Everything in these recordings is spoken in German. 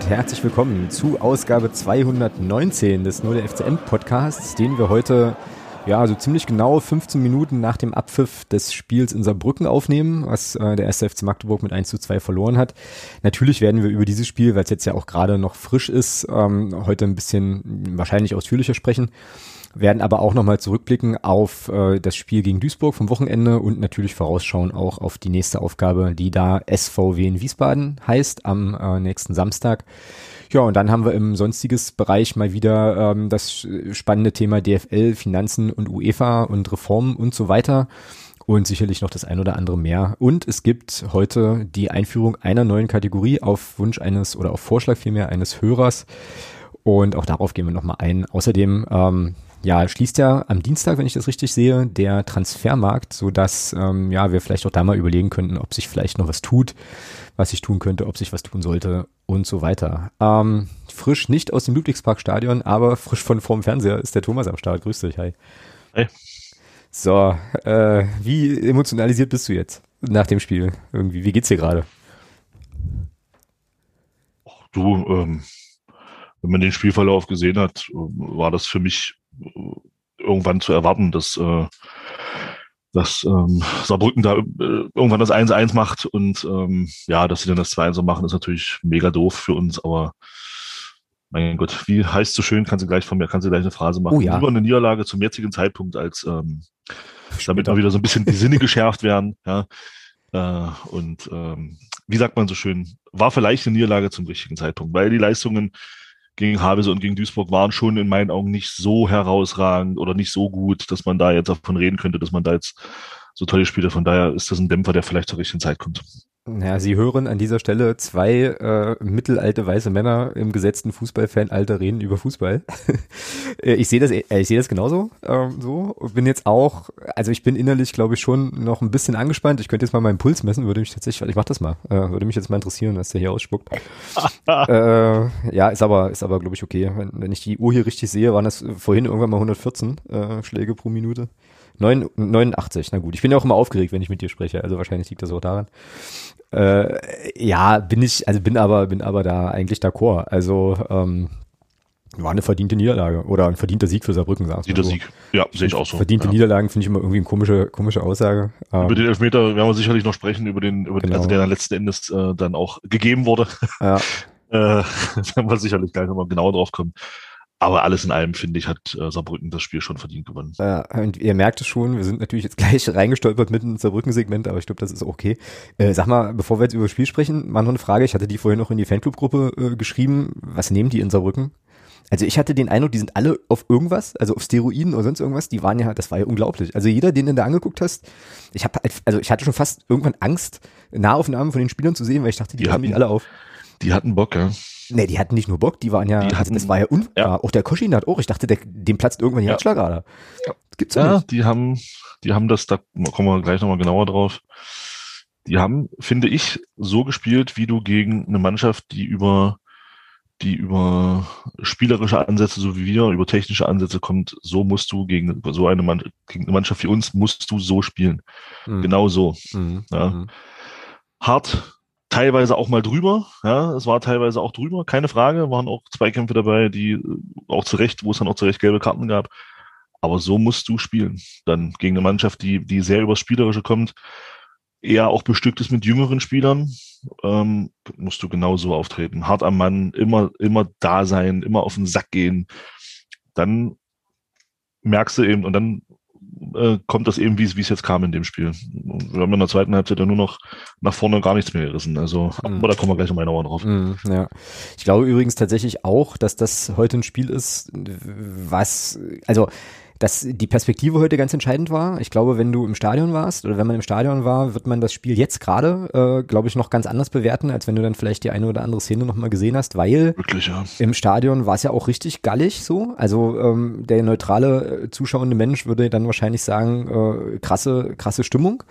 Und herzlich willkommen zu Ausgabe 219 des Nur der FCM Podcasts, den wir heute ja so ziemlich genau 15 Minuten nach dem Abpfiff des Spiels in Saarbrücken aufnehmen, was äh, der erste FC Magdeburg mit 1 zu 2 verloren hat. Natürlich werden wir über dieses Spiel, weil es jetzt ja auch gerade noch frisch ist, ähm, heute ein bisschen wahrscheinlich ausführlicher sprechen werden aber auch nochmal zurückblicken auf äh, das Spiel gegen Duisburg vom Wochenende und natürlich vorausschauen auch auf die nächste Aufgabe, die da SVW in Wiesbaden heißt, am äh, nächsten Samstag. Ja, und dann haben wir im sonstiges Bereich mal wieder ähm, das spannende Thema DFL, Finanzen und UEFA und Reformen und so weiter. Und sicherlich noch das ein oder andere mehr. Und es gibt heute die Einführung einer neuen Kategorie auf Wunsch eines oder auf Vorschlag vielmehr eines Hörers. Und auch darauf gehen wir nochmal ein. Außerdem ähm, ja, schließt ja am Dienstag, wenn ich das richtig sehe, der Transfermarkt, so dass ähm, ja wir vielleicht auch da mal überlegen könnten, ob sich vielleicht noch was tut, was ich tun könnte, ob sich was tun sollte und so weiter. Ähm, frisch nicht aus dem Ludwigsparkstadion, aber frisch von vorm Fernseher ist der Thomas am Start. Grüß dich, hi. Hey. So, äh, wie emotionalisiert bist du jetzt nach dem Spiel? Irgendwie, wie geht's dir gerade? Du, ähm, wenn man den Spielverlauf gesehen hat, war das für mich irgendwann zu erwarten, dass, äh, dass ähm, Saarbrücken da äh, irgendwann das 1-1 macht und ähm, ja, dass sie dann das 2-1 macht, ist natürlich mega doof für uns, aber mein Gott, wie heißt so schön, kannst du gleich von mir, kannst du gleich eine Phrase machen. Oh, ja. Lieber eine Niederlage zum jetzigen Zeitpunkt, als ähm, damit mal wieder so ein bisschen die Sinne geschärft werden. Ja. Äh, und ähm, wie sagt man so schön, war vielleicht eine Niederlage zum richtigen Zeitpunkt, weil die Leistungen gegen Havelse und gegen Duisburg waren schon in meinen Augen nicht so herausragend oder nicht so gut, dass man da jetzt davon reden könnte, dass man da jetzt so tolle Spiele. Von daher ist das ein Dämpfer, der vielleicht zur richtigen Zeit kommt. Ja, Sie hören an dieser Stelle zwei äh, mittelalte weiße Männer im gesetzten Fußballfanalter reden über Fußball. Äh, ich sehe das, äh, ich sehe das genauso. Ähm, so bin jetzt auch, also ich bin innerlich, glaube ich, schon noch ein bisschen angespannt. Ich könnte jetzt mal meinen Puls messen, würde mich tatsächlich, ich mach das mal, äh, würde mich jetzt mal interessieren, was der hier ausspuckt. äh, ja, ist aber, ist aber, glaube ich, okay. Wenn, wenn ich die Uhr hier richtig sehe, waren das vorhin irgendwann mal 114 äh, Schläge pro Minute. 9, 89, na gut. Ich bin ja auch immer aufgeregt, wenn ich mit dir spreche, also wahrscheinlich liegt das auch daran. Äh, ja, bin ich, also bin aber, bin aber da eigentlich d'accord. Also, ähm, war eine verdiente Niederlage oder ein verdienter Sieg für Saarbrücken, sagst du. Verdienter Sieg, ja, sehe ich auch so. Verdiente ja. Niederlagen finde ich immer irgendwie eine komische, komische Aussage. Über ähm, den Elfmeter werden wir sicherlich noch sprechen, über den, über genau. den also der dann letzten Endes äh, dann auch gegeben wurde. Ja. äh, werden wir sicherlich gleich nochmal genauer drauf kommen. Aber alles in allem, finde ich, hat äh, Saarbrücken das Spiel schon verdient gewonnen. Ja, und ihr merkt es schon, wir sind natürlich jetzt gleich reingestolpert mit einem Saarbrücken-Segment, aber ich glaube, das ist okay. Äh, sag mal, bevor wir jetzt über das Spiel sprechen, mal noch eine Frage. Ich hatte die vorhin noch in die Fanclub-Gruppe äh, geschrieben. Was nehmen die in Saarbrücken? Also ich hatte den Eindruck, die sind alle auf irgendwas, also auf Steroiden oder sonst irgendwas, die waren ja, das war ja unglaublich. Also jeder, den du da angeguckt hast, ich habe also ich hatte schon fast irgendwann Angst, Nahaufnahmen von den Spielern zu sehen, weil ich dachte, die, die haben mich alle auf. Die hatten Bock, ja. Nee, die hatten nicht nur Bock, die waren ja, die hatten, das war ja unfair. Ja. Auch der Koschin hat auch, ich dachte, der, dem platzt irgendwann die ja. Herzschlagader. Ja. Das gibt's ja, ja nicht. die haben, die haben das, da kommen wir gleich nochmal genauer drauf. Die haben, finde ich, so gespielt, wie du gegen eine Mannschaft, die über, die über spielerische Ansätze, so wie wir, über technische Ansätze kommt, so musst du gegen so eine, Mann, gegen eine Mannschaft wie uns, musst du so spielen. Mhm. Genau so. Mhm. Ja. Mhm. Hart, teilweise auch mal drüber. Ja, es war teilweise auch drüber, keine Frage. Waren auch Zweikämpfe dabei, die äh, auch zu Recht, wo es dann auch zu Recht gelbe Karten gab. Aber so musst du spielen. Dann gegen eine Mannschaft, die, die sehr übers Spielerische kommt, eher auch bestückt ist mit jüngeren Spielern, ähm, musst du genauso auftreten. Hart am Mann, immer, immer da sein, immer auf den Sack gehen. Dann merkst du eben, und dann äh, kommt das eben, wie es jetzt kam in dem Spiel. Wir haben in der zweiten Halbzeit ja nur noch nach vorne gar nichts mehr gerissen. Also, mhm. aber da kommen wir gleich nochmal genauer drauf. Mhm, ja. Ich glaube übrigens tatsächlich auch, dass das heute ein Spiel ist, was, also dass die Perspektive heute ganz entscheidend war. Ich glaube, wenn du im Stadion warst oder wenn man im Stadion war, wird man das Spiel jetzt gerade, äh, glaube ich, noch ganz anders bewerten, als wenn du dann vielleicht die eine oder andere Szene nochmal gesehen hast, weil Wirklich, ja. im Stadion war es ja auch richtig gallig so. Also ähm, der neutrale äh, zuschauende Mensch würde dann wahrscheinlich sagen, äh, krasse, krasse Stimmung.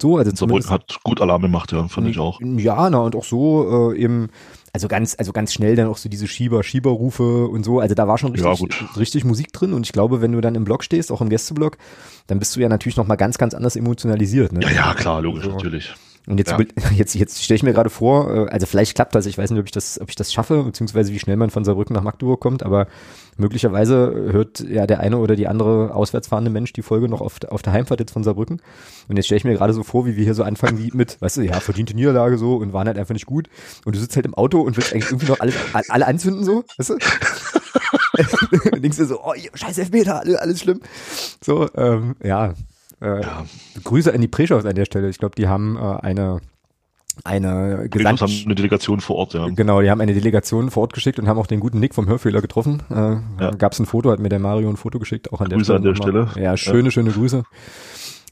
So, also Saarbrücken hat gut Alarm gemacht, ja, fand ich auch. Ja, na und auch so äh, eben also ganz, also ganz schnell dann auch so diese Schieber, Schieberrufe und so. Also da war schon richtig, ja, richtig Musik drin. Und ich glaube, wenn du dann im Blog stehst, auch im Gästeblock, dann bist du ja natürlich noch mal ganz, ganz anders emotionalisiert. Ne? Ja, ja, klar, logisch, also, natürlich. Und jetzt, ja. jetzt, jetzt stelle ich mir gerade vor, äh, also vielleicht klappt das, ich weiß nicht, ob ich das, ob ich das schaffe, beziehungsweise wie schnell man von Saarbrücken nach Magdeburg kommt, aber möglicherweise hört ja der eine oder die andere auswärts fahrende Mensch die Folge noch auf, auf der Heimfahrt jetzt von Saarbrücken. Und jetzt stelle ich mir gerade so vor, wie wir hier so anfangen wie mit, weißt du, ja, verdiente Niederlage so und waren halt einfach nicht gut. Und du sitzt halt im Auto und willst eigentlich irgendwie noch alles, alle anzünden so, weißt du? und denkst dir so, oh, scheiß Elfmeter, alles, alles schlimm. So, ähm, ja, äh, ja. Grüße an die Preschows an der Stelle. Ich glaube, die haben äh, eine eine Gesamt haben eine Delegation vor Ort, ja. Genau, die haben eine Delegation vor Ort geschickt und haben auch den guten Nick vom Hörfehler getroffen. Äh, ja. Gab es ein Foto, hat mir der Mario ein Foto geschickt, auch an Grüße der Stelle. an der Stelle. Ja, schöne, ja. schöne Grüße.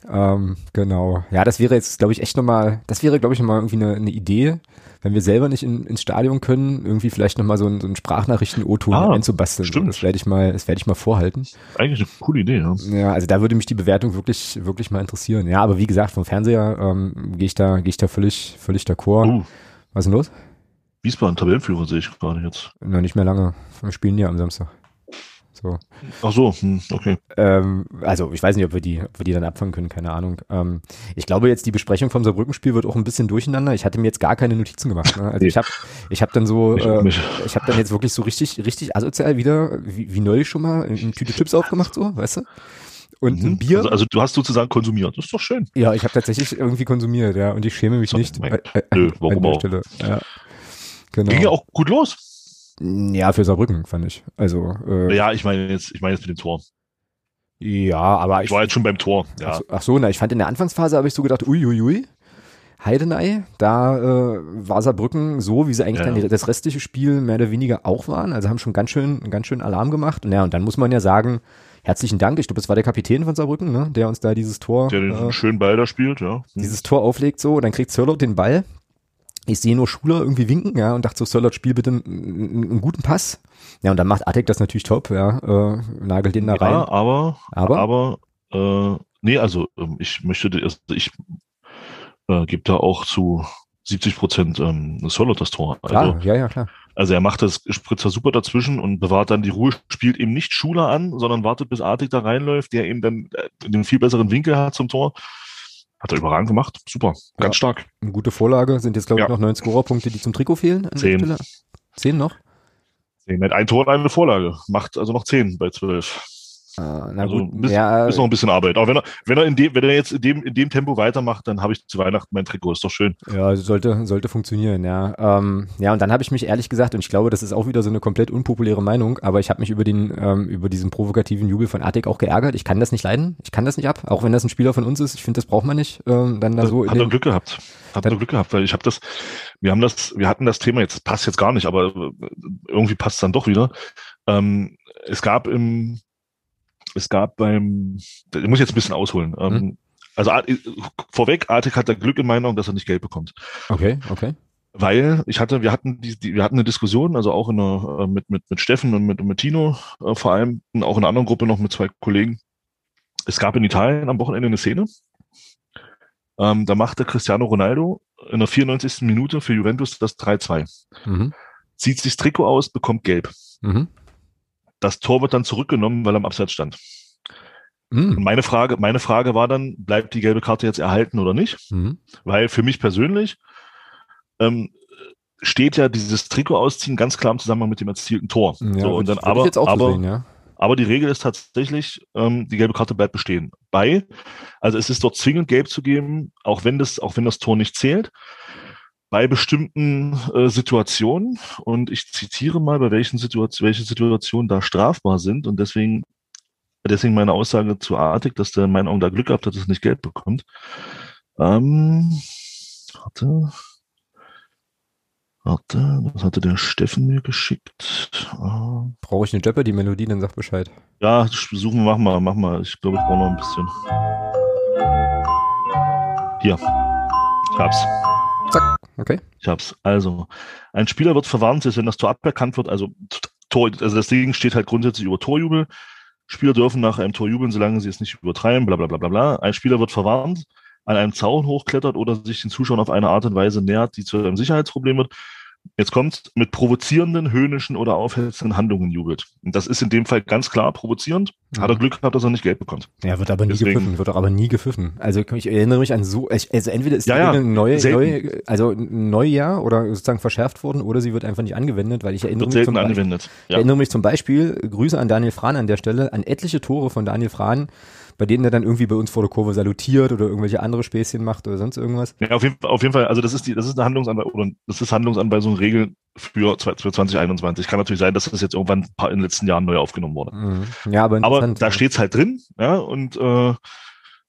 Ähm, genau. Ja, das wäre jetzt, glaube ich, echt nochmal, das wäre, glaube ich, nochmal irgendwie eine, eine Idee, wenn wir selber nicht in, ins Stadion können, irgendwie vielleicht nochmal so ein, so ein Sprachnachrichten-O-Ton ah, einzubasteln. Stimmt. Das werde ich mal, das werde ich mal vorhalten. Eigentlich eine coole Idee, ja. Ja, also da würde mich die Bewertung wirklich, wirklich mal interessieren. Ja, aber wie gesagt, vom Fernseher ähm, gehe ich da, gehe ich da völlig, völlig d'accord. Uh. Was ist denn los? Wiesbaden, Tabellenführer sehe ich gerade jetzt. Noch nicht mehr lange. Wir spielen ja am Samstag. So. Ach so, hm, okay. Ähm, also ich weiß nicht, ob wir die, ob wir die dann abfangen können, keine Ahnung. Ähm, ich glaube jetzt die Besprechung vom Saarbrücken-Spiel wird auch ein bisschen durcheinander. Ich hatte mir jetzt gar keine Notizen gemacht. Ne? Also nee. ich habe, ich habe dann so, ich, äh, ich habe dann jetzt wirklich so richtig, richtig asozial wieder, wie, wie neulich schon mal, eine Tüte Chips aufgemacht, so, weißt du? Und mhm. ein Bier. Also, also, du hast sozusagen konsumiert. Das ist doch schön. Ja, ich habe tatsächlich irgendwie konsumiert, ja. Und ich schäme mich so, nicht. Mein, äh, nö, warum auch? Ja. Genau. Ging ja auch gut los. Ja, für Saarbrücken, fand ich. Also, äh, ja, ich meine jetzt, ich meine jetzt mit dem Tor. Ja, aber ich. Ich war jetzt schon beim Tor, ja. Ach so, ach so na, ich fand in der Anfangsphase habe ich so gedacht, uiuiui. Ui, ui. Heidenei, da äh, war Saarbrücken so, wie sie eigentlich ja. dann das restliche Spiel mehr oder weniger auch waren. Also haben schon ganz schön, ganz schön Alarm gemacht. Und ja, und dann muss man ja sagen, herzlichen Dank. Ich glaube, es war der Kapitän von Saarbrücken, ne, der uns da dieses Tor. Der den äh, schönen Ball da spielt, ja. Hm. Dieses Tor auflegt so, und dann kriegt Zörlot den Ball ich sehe nur Schuler irgendwie winken, ja, und dachte so, Sörlot, spiel bitte einen, guten Pass. Ja, und dann macht Attek das natürlich top, ja, äh, nagelt den da rein. Ja, aber, aber, aber, äh, nee, also ähm, ich möchte, also ich äh, gebe da auch zu 70 Prozent ähm, Sörlot das Tor. Also, klar, ja, ja, klar. Also er macht das Spritzer super dazwischen und bewahrt dann die Ruhe, spielt eben nicht Schuler an, sondern wartet, bis Artig da reinläuft, der eben dann äh, den viel besseren Winkel hat zum Tor. Hat er überragend gemacht. Super. Ganz ja, stark. Eine gute Vorlage. Sind jetzt, glaube ich, ja. noch neun Scorerpunkte, die zum Trikot fehlen. Zehn. Zehn noch? Zehn. Ein Tor und eine Vorlage. Macht also noch zehn bei zwölf. Ah, na also gut, ja, ist noch ein bisschen Arbeit. Aber wenn er, wenn er in dem, wenn er jetzt in dem, in dem Tempo weitermacht, dann habe ich zu Weihnachten mein Trikot. Ist doch schön. Ja, sollte, sollte funktionieren, ja. Ähm, ja, und dann habe ich mich ehrlich gesagt, und ich glaube, das ist auch wieder so eine komplett unpopuläre Meinung, aber ich habe mich über den, ähm, über diesen provokativen Jubel von Artik auch geärgert. Ich kann das nicht leiden. Ich kann das nicht ab, auch wenn das ein Spieler von uns ist. Ich finde, das braucht man nicht. Ähm, dann da so. Hat er Glück gehabt. Hat er Glück gehabt, weil ich habe das, wir haben das, wir hatten das Thema jetzt passt jetzt gar nicht, aber irgendwie passt es dann doch wieder. Ähm, es gab im es gab beim, ich muss jetzt ein bisschen ausholen. Ähm, mhm. Also vorweg, Artik hat da Glück in meiner Meinung, dass er nicht Geld bekommt. Okay, okay. Weil ich hatte, wir hatten die, die wir hatten eine Diskussion, also auch in einer, äh, mit, mit, mit Steffen und mit, mit Tino, äh, vor allem, und auch in einer anderen Gruppe noch mit zwei Kollegen. Es gab in Italien am Wochenende eine Szene. Ähm, da machte Cristiano Ronaldo in der 94. Minute für Juventus das 3-2. Mhm. Zieht sich das Trikot aus, bekommt gelb. Mhm. Das Tor wird dann zurückgenommen, weil er am Abseits stand. Mhm. meine Frage, meine Frage war dann, bleibt die gelbe Karte jetzt erhalten oder nicht? Mhm. Weil für mich persönlich ähm, steht ja dieses Trikot ausziehen ganz klar im Zusammenhang mit dem erzielten Tor. Ja, so, und dann aber, aber, sehen, ja. aber die Regel ist tatsächlich, ähm, die gelbe Karte bleibt bestehen. Bei, also es ist dort zwingend gelb zu geben, auch wenn das, auch wenn das Tor nicht zählt bei bestimmten äh, Situationen und ich zitiere mal, bei welchen Situationen, welche Situationen da strafbar sind und deswegen, deswegen meine Aussage zu Artig, dass der in meinen Augen da Glück gehabt hat, dass es nicht Geld bekommt. Ähm, warte. Warte, was hatte der Steffen mir geschickt? Ah. Brauche ich eine Jeopardy-Melodie, dann sag Bescheid. Ja, suchen wir, mach mal, mach mal. Ich glaube, ich brauche noch ein bisschen. Hier. Ich hab's. Zack. Okay. Ich hab's. Also, ein Spieler wird verwarnt, wenn das Tor aberkannt wird. Also, Tor, also das Ding steht halt grundsätzlich über Torjubel. Spieler dürfen nach einem Tor jubeln, solange sie es nicht übertreiben, bla bla bla bla bla. Ein Spieler wird verwarnt, an einem Zaun hochklettert oder sich den Zuschauern auf eine Art und Weise nähert, die zu einem Sicherheitsproblem wird, jetzt kommt, mit provozierenden, höhnischen oder aufhetzenden Handlungen jubelt. Und das ist in dem Fall ganz klar provozierend. Mhm. Hat er Glück gehabt, dass er nicht Geld bekommt. Ja, wird aber nie Deswegen. gepfiffen, wird aber nie gepfiffen. Also ich erinnere mich an so, also entweder ist die ja, ja, neue, neue, also Neujahr oder sozusagen verschärft worden oder sie wird einfach nicht angewendet, weil ich erinnere wird mich zum angewendet. Beispiel, ja. erinnere mich zum Beispiel, Grüße an Daniel Frahn an der Stelle, an etliche Tore von Daniel Frahn, bei denen er dann irgendwie bei uns vor der Kurve salutiert oder irgendwelche andere Späßchen macht oder sonst irgendwas. Ja, auf jeden, auf jeden Fall, also das ist die, das ist eine Handlungsanweisung, oder das ist Handlungsanweisung, Regel für, für 2021. Kann natürlich sein, dass das jetzt irgendwann in den letzten Jahren neu aufgenommen wurde. Mhm. Ja, aber, aber da steht's halt drin, ja, und äh,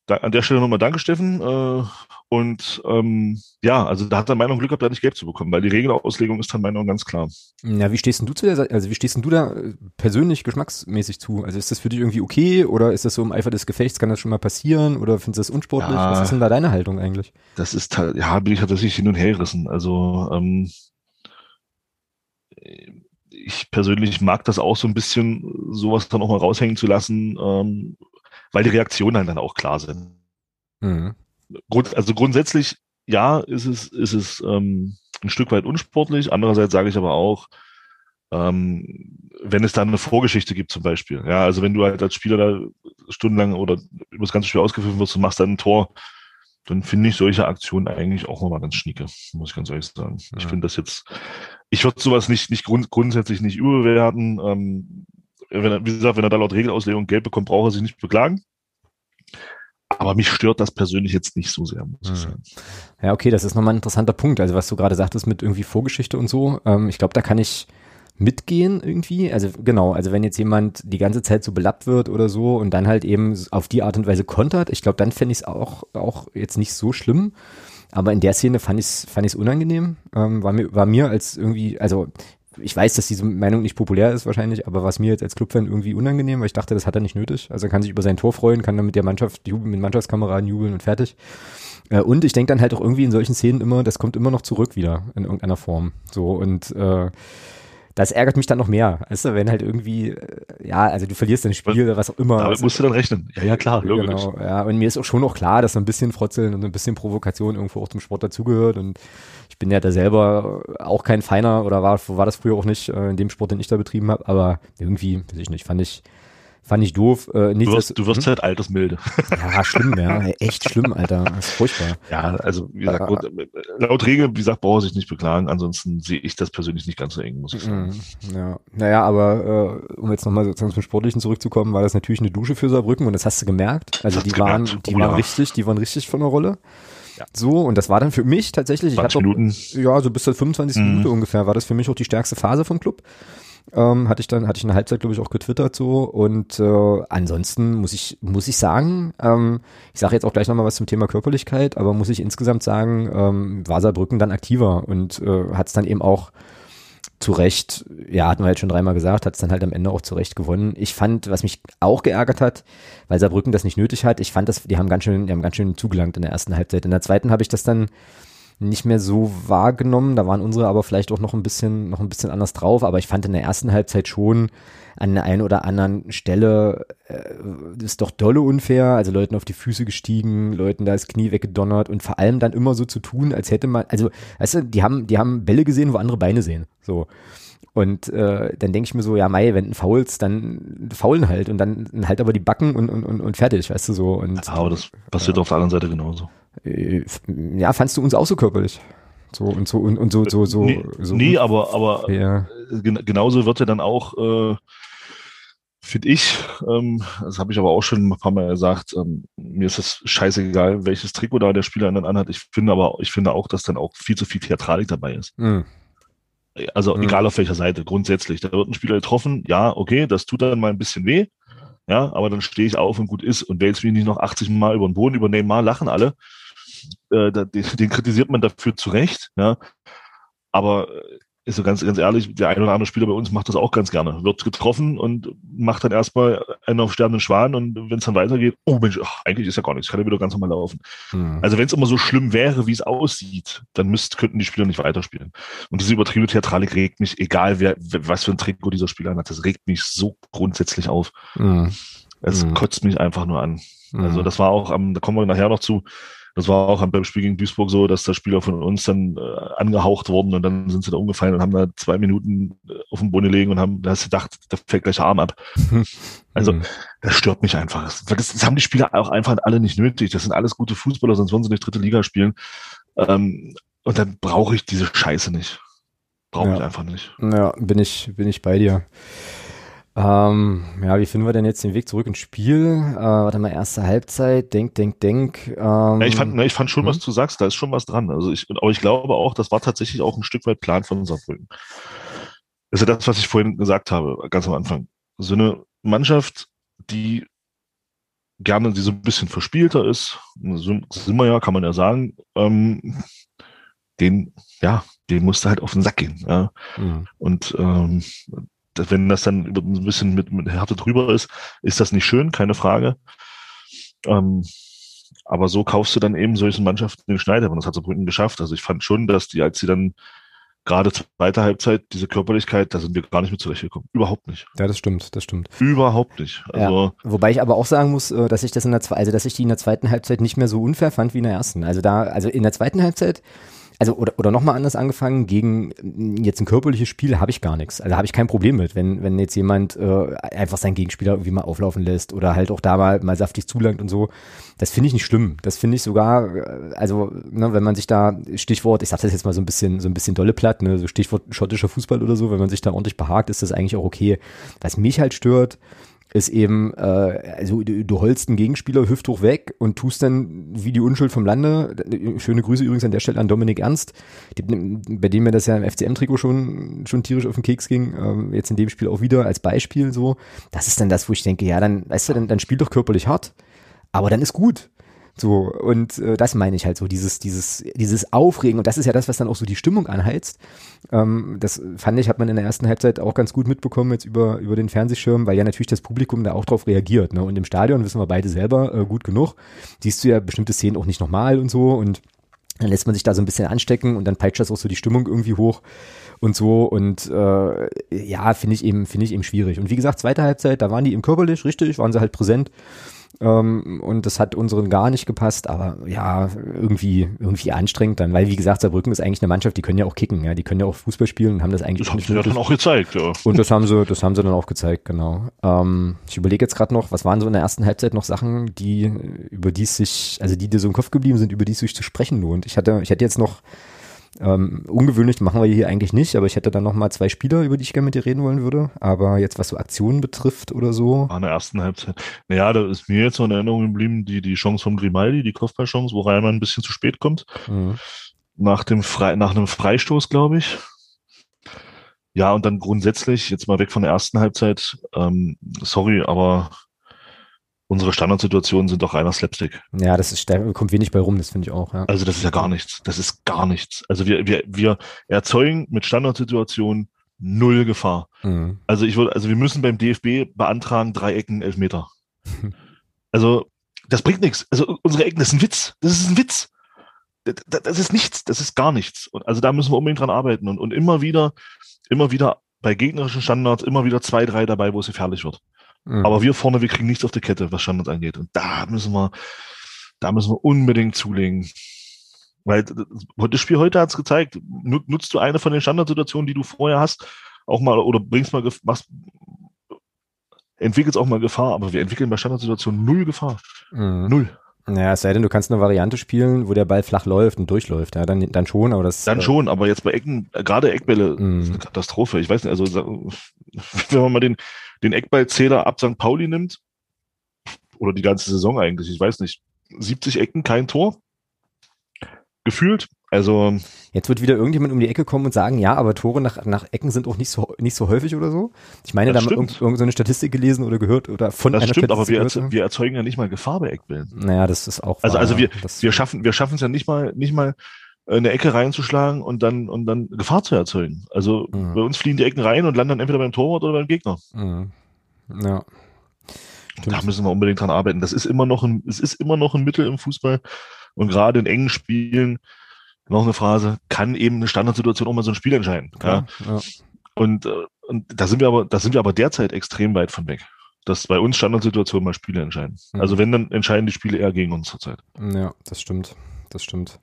da, an der Stelle nochmal Danke, Steffen. Äh, und ähm, ja, also da hat er Meinung Glück gehabt, da nicht gelb zu bekommen, weil die Regelauslegung ist dann Meinung ganz klar. Ja, wie stehst denn du zu der, also wie stehst denn du da äh, persönlich geschmacksmäßig zu? Also ist das für dich irgendwie okay oder ist das so im Eifer des Gefechts, kann das schon mal passieren oder findest du das unsportlich? Ja, Was ist denn da deine Haltung eigentlich? Das ist halt, ja, bin ich tatsächlich hin und her gerissen. Also ähm, ich persönlich mag das auch so ein bisschen, sowas dann auch mal raushängen zu lassen, ähm, weil die Reaktionen halt dann auch klar sind. Mhm. Grund, also grundsätzlich, ja, ist es, ist es ähm, ein Stück weit unsportlich. Andererseits sage ich aber auch, ähm, wenn es dann eine Vorgeschichte gibt zum Beispiel. Ja, also wenn du halt als Spieler da stundenlang oder über das ganze Spiel ausgeführt wirst und machst dann ein Tor, dann finde ich solche Aktionen eigentlich auch nochmal ganz schnieke, muss ich ganz ehrlich sagen. Ja. Ich finde das jetzt, ich würde sowas nicht, nicht grund, grundsätzlich nicht überbewerten. Ähm, wenn wie gesagt, wenn er da laut Regelauslegung Geld bekommt, braucht er sich nicht beklagen. Aber mich stört das persönlich jetzt nicht so sehr, muss ich hm. sagen. Ja, okay, das ist nochmal ein interessanter Punkt. Also was du gerade sagtest mit irgendwie Vorgeschichte und so, ähm, ich glaube, da kann ich mitgehen irgendwie. Also genau, also wenn jetzt jemand die ganze Zeit so belappt wird oder so und dann halt eben auf die Art und Weise kontert, ich glaube, dann fände ich es auch, auch jetzt nicht so schlimm. Aber in der Szene fand ich es fand ich's unangenehm. Ähm, war, mir, war mir als irgendwie, also ich weiß, dass diese Meinung nicht populär ist wahrscheinlich, aber was mir jetzt als Clubfan irgendwie unangenehm, weil ich dachte, das hat er nicht nötig. Also er kann sich über sein Tor freuen, kann dann mit der Mannschaft jubeln, mit Mannschaftskameraden jubeln und fertig. Äh, und ich denke dann halt auch irgendwie in solchen Szenen immer, das kommt immer noch zurück wieder in irgendeiner Form. So und äh, das ärgert mich dann noch mehr. Weißt du, wenn halt irgendwie, äh, ja, also du verlierst dein Spiel oder was auch immer. Damit musst du dann rechnen. Ja, ja, klar, logisch. Genau, ja, und mir ist auch schon noch klar, dass so ein bisschen Frotzeln und ein bisschen Provokation irgendwo auch zum Sport dazugehört und ich bin ja da selber auch kein Feiner oder war, war das früher auch nicht äh, in dem Sport, den ich da betrieben habe, aber irgendwie, weiß ich nicht, fand ich, Fand ich doof. Äh, du wirst, du wirst hm? halt altersmilde. Ja, schlimm, ja. Echt schlimm, Alter. Das ist furchtbar. Ja, also wie gesagt, gut, laut Regel, wie gesagt, braucht er sich nicht beklagen. Ansonsten sehe ich das persönlich nicht ganz so eng, muss ich sagen. Mhm, ja, naja, aber äh, um jetzt nochmal sozusagen zum Sportlichen zurückzukommen, war das natürlich eine Dusche für Saarbrücken und das hast du gemerkt. Also die waren, gemerkt. die oh, waren ja. richtig, die waren richtig von der Rolle. Ja. So, und das war dann für mich tatsächlich, ich hatte Minuten. ja, so bis zur 25. Mhm. Minute ungefähr, war das für mich auch die stärkste Phase vom Club ähm, hatte ich dann, hatte ich eine Halbzeit, glaube ich, auch getwittert so. Und äh, ansonsten muss ich, muss ich sagen, ähm, ich sage jetzt auch gleich nochmal was zum Thema Körperlichkeit, aber muss ich insgesamt sagen, ähm, war Saarbrücken dann aktiver und äh, hat es dann eben auch zu Recht, ja, hatten wir jetzt schon dreimal gesagt, hat es dann halt am Ende auch zu Recht gewonnen. Ich fand, was mich auch geärgert hat, weil Saarbrücken das nicht nötig hat, ich fand das, die haben ganz schön, die haben ganz schön zugelangt in der ersten Halbzeit. In der zweiten habe ich das dann nicht mehr so wahrgenommen. Da waren unsere aber vielleicht auch noch ein bisschen, noch ein bisschen anders drauf. Aber ich fand in der ersten Halbzeit schon an der einen oder anderen Stelle äh, ist doch dolle unfair. Also Leuten auf die Füße gestiegen, Leuten da das Knie weggedonnert und vor allem dann immer so zu tun, als hätte man, also, weißt du, die haben, die haben Bälle gesehen, wo andere Beine sehen. So. Und äh, dann denke ich mir so, ja, Mai, wenn du faulst, dann faulen halt und dann halt aber die Backen und, und, und fertig, weißt du so. Und, aber das passiert ja. auf der anderen Seite genauso. Äh, ja, fandst du uns auch so körperlich? So und so und, und so, so, so. Nee, so nee aber, aber ja. genauso wird ja dann auch, äh, finde ich, ähm, das habe ich aber auch schon ein paar Mal gesagt, ähm, mir ist es scheißegal, welches Trikot da der Spieler dann anhat. Ich finde aber, ich finde auch, dass dann auch viel zu viel Theatralik dabei ist. Mhm. Also mhm. egal auf welcher Seite, grundsätzlich. Da wird ein Spieler getroffen, ja, okay, das tut dann mal ein bisschen weh. Ja, aber dann stehe ich auf und gut ist und wälze mich nicht noch 80 Mal über den Boden, über Neymar lachen alle äh, den kritisiert man dafür zu Recht, ja. Aber äh, ist so ganz, ganz ehrlich, der ein oder andere Spieler bei uns macht das auch ganz gerne. Wird getroffen und macht dann erstmal einen auf sterbenden Schwan und wenn es dann weitergeht, oh Mensch, ach, eigentlich ist ja gar nichts, kann ja wieder ganz normal laufen. Hm. Also wenn es immer so schlimm wäre, wie es aussieht, dann müsst, könnten die Spieler nicht weiterspielen. Und diese übertriebene Theatralik regt mich, egal wer, was für ein Trikot dieser Spieler hat, das regt mich so grundsätzlich auf. Hm. Es hm. kotzt mich einfach nur an. Also hm. das war auch am, da kommen wir nachher noch zu, Das war auch beim Spiel gegen Duisburg so, dass da Spieler von uns dann äh, angehaucht wurden und dann sind sie da umgefallen und haben da zwei Minuten äh, auf dem Boden gelegen und haben, da hast du gedacht, da fällt gleich der Arm ab. Also, mhm. das stört mich einfach. Das, das, haben die Spieler auch einfach alle nicht nötig. Das sind alles gute Fußballer, sonst wollen sie nicht dritte Liga spielen. Ähm, und dann brauche ich diese Scheiße nicht. Brauche ja. ich einfach nicht. Ja, bin ich, bin ich bei dir. Ähm, ja, wie finden wir denn jetzt den Weg zurück ins Spiel? Äh, warte mal, erste Halbzeit, denk, denk, denk. Ähm, ja, ich, fand, ne, ich fand schon, hm? was du sagst, da ist schon was dran. Also ich, aber ich glaube auch, das war tatsächlich auch ein Stück weit Plan von Saarbrücken. Das ist ja das, was ich vorhin gesagt habe, ganz am Anfang. So eine Mannschaft, die gerne, die so ein bisschen verspielter ist, so sind wir ja, kann man ja sagen, ähm, den, ja, den musste halt auf den Sack gehen. Ja. Mhm. Und ähm, wenn das dann ein bisschen mit, mit Härte drüber ist, ist das nicht schön, keine Frage. Ähm, aber so kaufst du dann eben solchen Mannschaften den Schneider und das hat Saarbrücken geschafft. Also ich fand schon, dass die, als sie dann gerade zweite Halbzeit, diese Körperlichkeit, da sind wir gar nicht mit zurechtgekommen. Überhaupt nicht. Ja, das stimmt, das stimmt. Überhaupt nicht. Also, ja. Wobei ich aber auch sagen muss, äh, dass ich das in der, also dass ich die in der zweiten Halbzeit nicht mehr so unfair fand wie in der ersten. Also da, also in der zweiten Halbzeit also oder, oder nochmal anders angefangen, gegen mm, jetzt ein körperliches Spiel habe ich gar nichts. Also habe ich kein Problem mit, wenn, wenn jetzt jemand äh, einfach seinen Gegenspieler irgendwie mal auflaufen lässt oder halt auch da mal, mal saftig zulangt und so. Das finde ich nicht schlimm. Das finde ich sogar, äh, also ne, wenn man sich da, Stichwort, ich sage das jetzt mal so ein bisschen, so ein bisschen dolle platt, ne, so Stichwort schottischer Fußball oder so, wenn man sich da ordentlich behagt, ist das eigentlich auch okay. Was mich halt stört, ist eben, äh, also du, du holst einen Gegenspieler hüfthoch weg und tust dann wie die Unschuld vom Lande. Schöne Grüße übrigens an der Stelle an Dominik Ernst, bei dem mir das ja im FCM-Trikot schon, schon tierisch auf den Keks ging, äh, jetzt in dem Spiel auch wieder als Beispiel so. Das ist dann das, wo ich denke, ja, dann, weißt du, dann, dann spiel doch körperlich hart, aber dann ist gut. So, und äh, das meine ich halt so, dieses, dieses, dieses Aufregen, und das ist ja das, was dann auch so die Stimmung anheizt. Ähm, das fand ich, hat man in der ersten Halbzeit auch ganz gut mitbekommen, jetzt über, über den Fernsehschirm, weil ja natürlich das Publikum da auch drauf reagiert. Ne? Und im Stadion wissen wir beide selber äh, gut genug. Siehst du ja bestimmte Szenen auch nicht nochmal und so und dann lässt man sich da so ein bisschen anstecken und dann peitscht das auch so die Stimmung irgendwie hoch und so und äh, ja, finde ich eben, finde ich eben schwierig. Und wie gesagt, zweite Halbzeit, da waren die im körperlich, richtig, waren sie halt präsent. Ähm, und das hat unseren gar nicht gepasst, aber ja, irgendwie, irgendwie anstrengend dann, weil wie gesagt, Saarbrücken ist eigentlich eine Mannschaft, die können ja auch kicken, ja, die können ja auch Fußball spielen und haben das eigentlich. Das haben sie ja dann auch gezeigt, ja. Und das haben sie, das haben sie dann auch gezeigt, genau. Ähm, ich überlege jetzt gerade noch, was waren so in der ersten Halbzeit noch Sachen, die, über die es sich, also die dir so im Kopf geblieben sind, über die es sich zu sprechen lohnt. Ich hatte, ich hätte jetzt noch ähm, ungewöhnlich machen wir hier eigentlich nicht, aber ich hätte dann noch mal zwei Spieler, über die ich gerne mit dir reden wollen würde. Aber jetzt, was so Aktionen betrifft oder so. An der ersten Halbzeit. Naja, da ist mir jetzt noch in Erinnerung geblieben, die, die Chance von Grimaldi, die Kopfballchance, wo Reimann ein bisschen zu spät kommt. Mhm. Nach, dem Fre nach einem Freistoß, glaube ich. Ja, und dann grundsätzlich, jetzt mal weg von der ersten Halbzeit, ähm, sorry, aber unsere Standardsituationen sind doch reiner Slapstick. Ja, das ist, da kommt wenig bei rum, das finde ich auch. Ja. Also das ist ja gar nichts. Das ist gar nichts. Also wir, wir, wir erzeugen mit Standardsituationen null Gefahr. Mhm. Also ich würde, also wir müssen beim DFB beantragen, drei Ecken, elf Meter. also das bringt nichts. Also unsere Ecken, das ist ein Witz. Das ist ein Witz. Das, das ist nichts. Das ist gar nichts. Und also da müssen wir unbedingt dran arbeiten und, und immer wieder, immer wieder bei gegnerischen Standards immer wieder zwei, drei dabei, wo es gefährlich wird. Mhm. Aber wir vorne, wir kriegen nichts auf die Kette, was Standards angeht. Und da müssen wir, da müssen wir unbedingt zulegen. Weil das Spiel heute hat es gezeigt, nutzt du eine von den Standardsituationen, die du vorher hast, auch mal oder bringst mal, machst, entwickelst auch mal Gefahr, aber wir entwickeln bei Standardsituationen null Gefahr. Mhm. Null. Ja, es sei denn, du kannst eine Variante spielen, wo der Ball flach läuft und durchläuft, ja, dann, dann schon, aber das. Dann äh, schon, aber jetzt bei Ecken, äh, gerade Eckbälle, mm. ist eine Katastrophe. Ich weiß nicht, also, wenn man mal den, den Eckballzähler ab St. Pauli nimmt, oder die ganze Saison eigentlich, ich weiß nicht, 70 Ecken, kein Tor. Gefühlt. Also. Jetzt wird wieder irgendjemand um die Ecke kommen und sagen, ja, aber Tore nach, nach Ecken sind auch nicht so, nicht so häufig oder so. Ich meine, da haben wir irgend, so eine Statistik gelesen oder gehört oder von das einer stimmt, Statistik aber wir, wir erzeugen ja nicht mal Gefahr bei Eckbällen. Naja, das ist auch. Also, wahr, also wir, wir schaffen, wir schaffen es ja nicht mal, nicht mal, eine Ecke reinzuschlagen und dann und dann Gefahr zu erzeugen. Also mhm. bei uns fliegen die Ecken rein und landen dann entweder beim Torwart oder beim Gegner. Mhm. Ja. Da müssen wir unbedingt dran arbeiten. Das ist immer noch ein, es ist immer noch ein Mittel im Fußball. Und gerade in engen Spielen, noch eine Phrase, kann eben eine Standardsituation auch mal so ein Spiel entscheiden. Ja. ja. Und, äh, und da sind wir aber, da sind wir aber derzeit extrem weit von weg. dass bei uns Standardsituationen mal Spiele entscheiden. Mhm. Also wenn, dann entscheiden die Spiele eher gegen uns zurzeit. Ja, das stimmt. Das stimmt.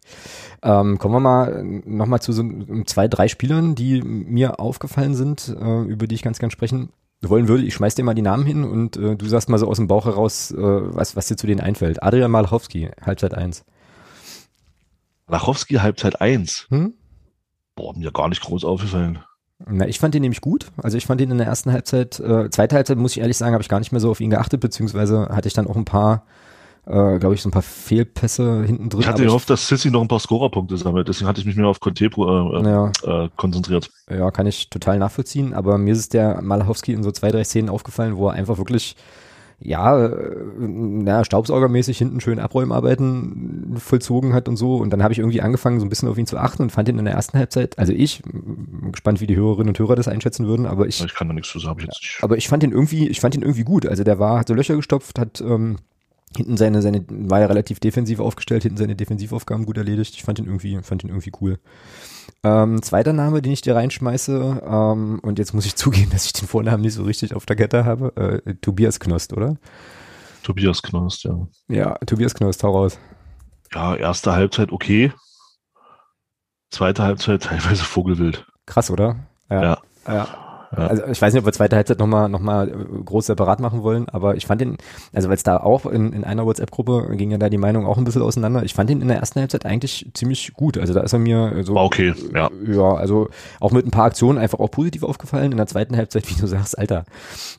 Ähm, kommen wir mal nochmal zu so zwei, drei Spielern, die mir aufgefallen sind, äh, über die ich ganz gern sprechen wollen würde. Ich schmeiß dir mal die Namen hin und äh, du sagst mal so aus dem Bauch heraus, äh, was, was dir zu denen einfällt. Adrian Malachowski, Halbzeit 1. Malachowski, Halbzeit 1. Hm? Boah, mir gar nicht groß aufgefallen. Na, ich fand ihn nämlich gut. Also ich fand ihn in der ersten Halbzeit, äh, zweite Halbzeit, muss ich ehrlich sagen, habe ich gar nicht mehr so auf ihn geachtet, beziehungsweise hatte ich dann auch ein paar, äh, glaube ich, so ein paar Fehlpässe hinten drin. Ich hatte gehofft, dass Sissi noch ein paar Scorerpunkte sammelt, deswegen hatte ich mich mehr auf Conte äh, ja. äh, konzentriert. Ja, kann ich total nachvollziehen, aber mir ist der Malachowski in so zwei, drei Szenen aufgefallen, wo er einfach wirklich ja, äh, na, staubsaugermäßig hinten schön Abräumarbeiten vollzogen hat und so. Und dann habe ich irgendwie angefangen, so ein bisschen auf ihn zu achten und fand ihn in der ersten Halbzeit, also ich, gespannt, wie die Hörerinnen und Hörer das einschätzen würden, aber ich. Ich kann da nichts zu sagen, ich jetzt nicht. Aber ich fand ihn irgendwie, ich fand ihn irgendwie gut. Also der war, hat so Löcher gestopft, hat ähm, hinten seine, seine, war ja relativ defensiv aufgestellt, hinten seine Defensivaufgaben gut erledigt. Ich fand ihn irgendwie, fand ihn irgendwie cool. Ähm, zweiter Name, den ich dir reinschmeiße, ähm, und jetzt muss ich zugeben, dass ich den Vornamen nicht so richtig auf der Kette habe, äh, Tobias Knost, oder? Tobias Knost, ja. Ja, Tobias Knost, hau raus. Ja, erste Halbzeit okay. Zweite Halbzeit teilweise Vogelwild. Krass, oder? Ja. ja. ja. Ja. Also ich weiß nicht, ob wir zweite Halbzeit nochmal noch mal groß separat machen wollen, aber ich fand den, also weil es da auch in, in einer WhatsApp-Gruppe ging ja da die Meinung auch ein bisschen auseinander. Ich fand ihn in der ersten Halbzeit eigentlich ziemlich gut. Also da ist er mir so. War okay, ja. Ja, also auch mit ein paar Aktionen einfach auch positiv aufgefallen. In der zweiten Halbzeit, wie du sagst, Alter.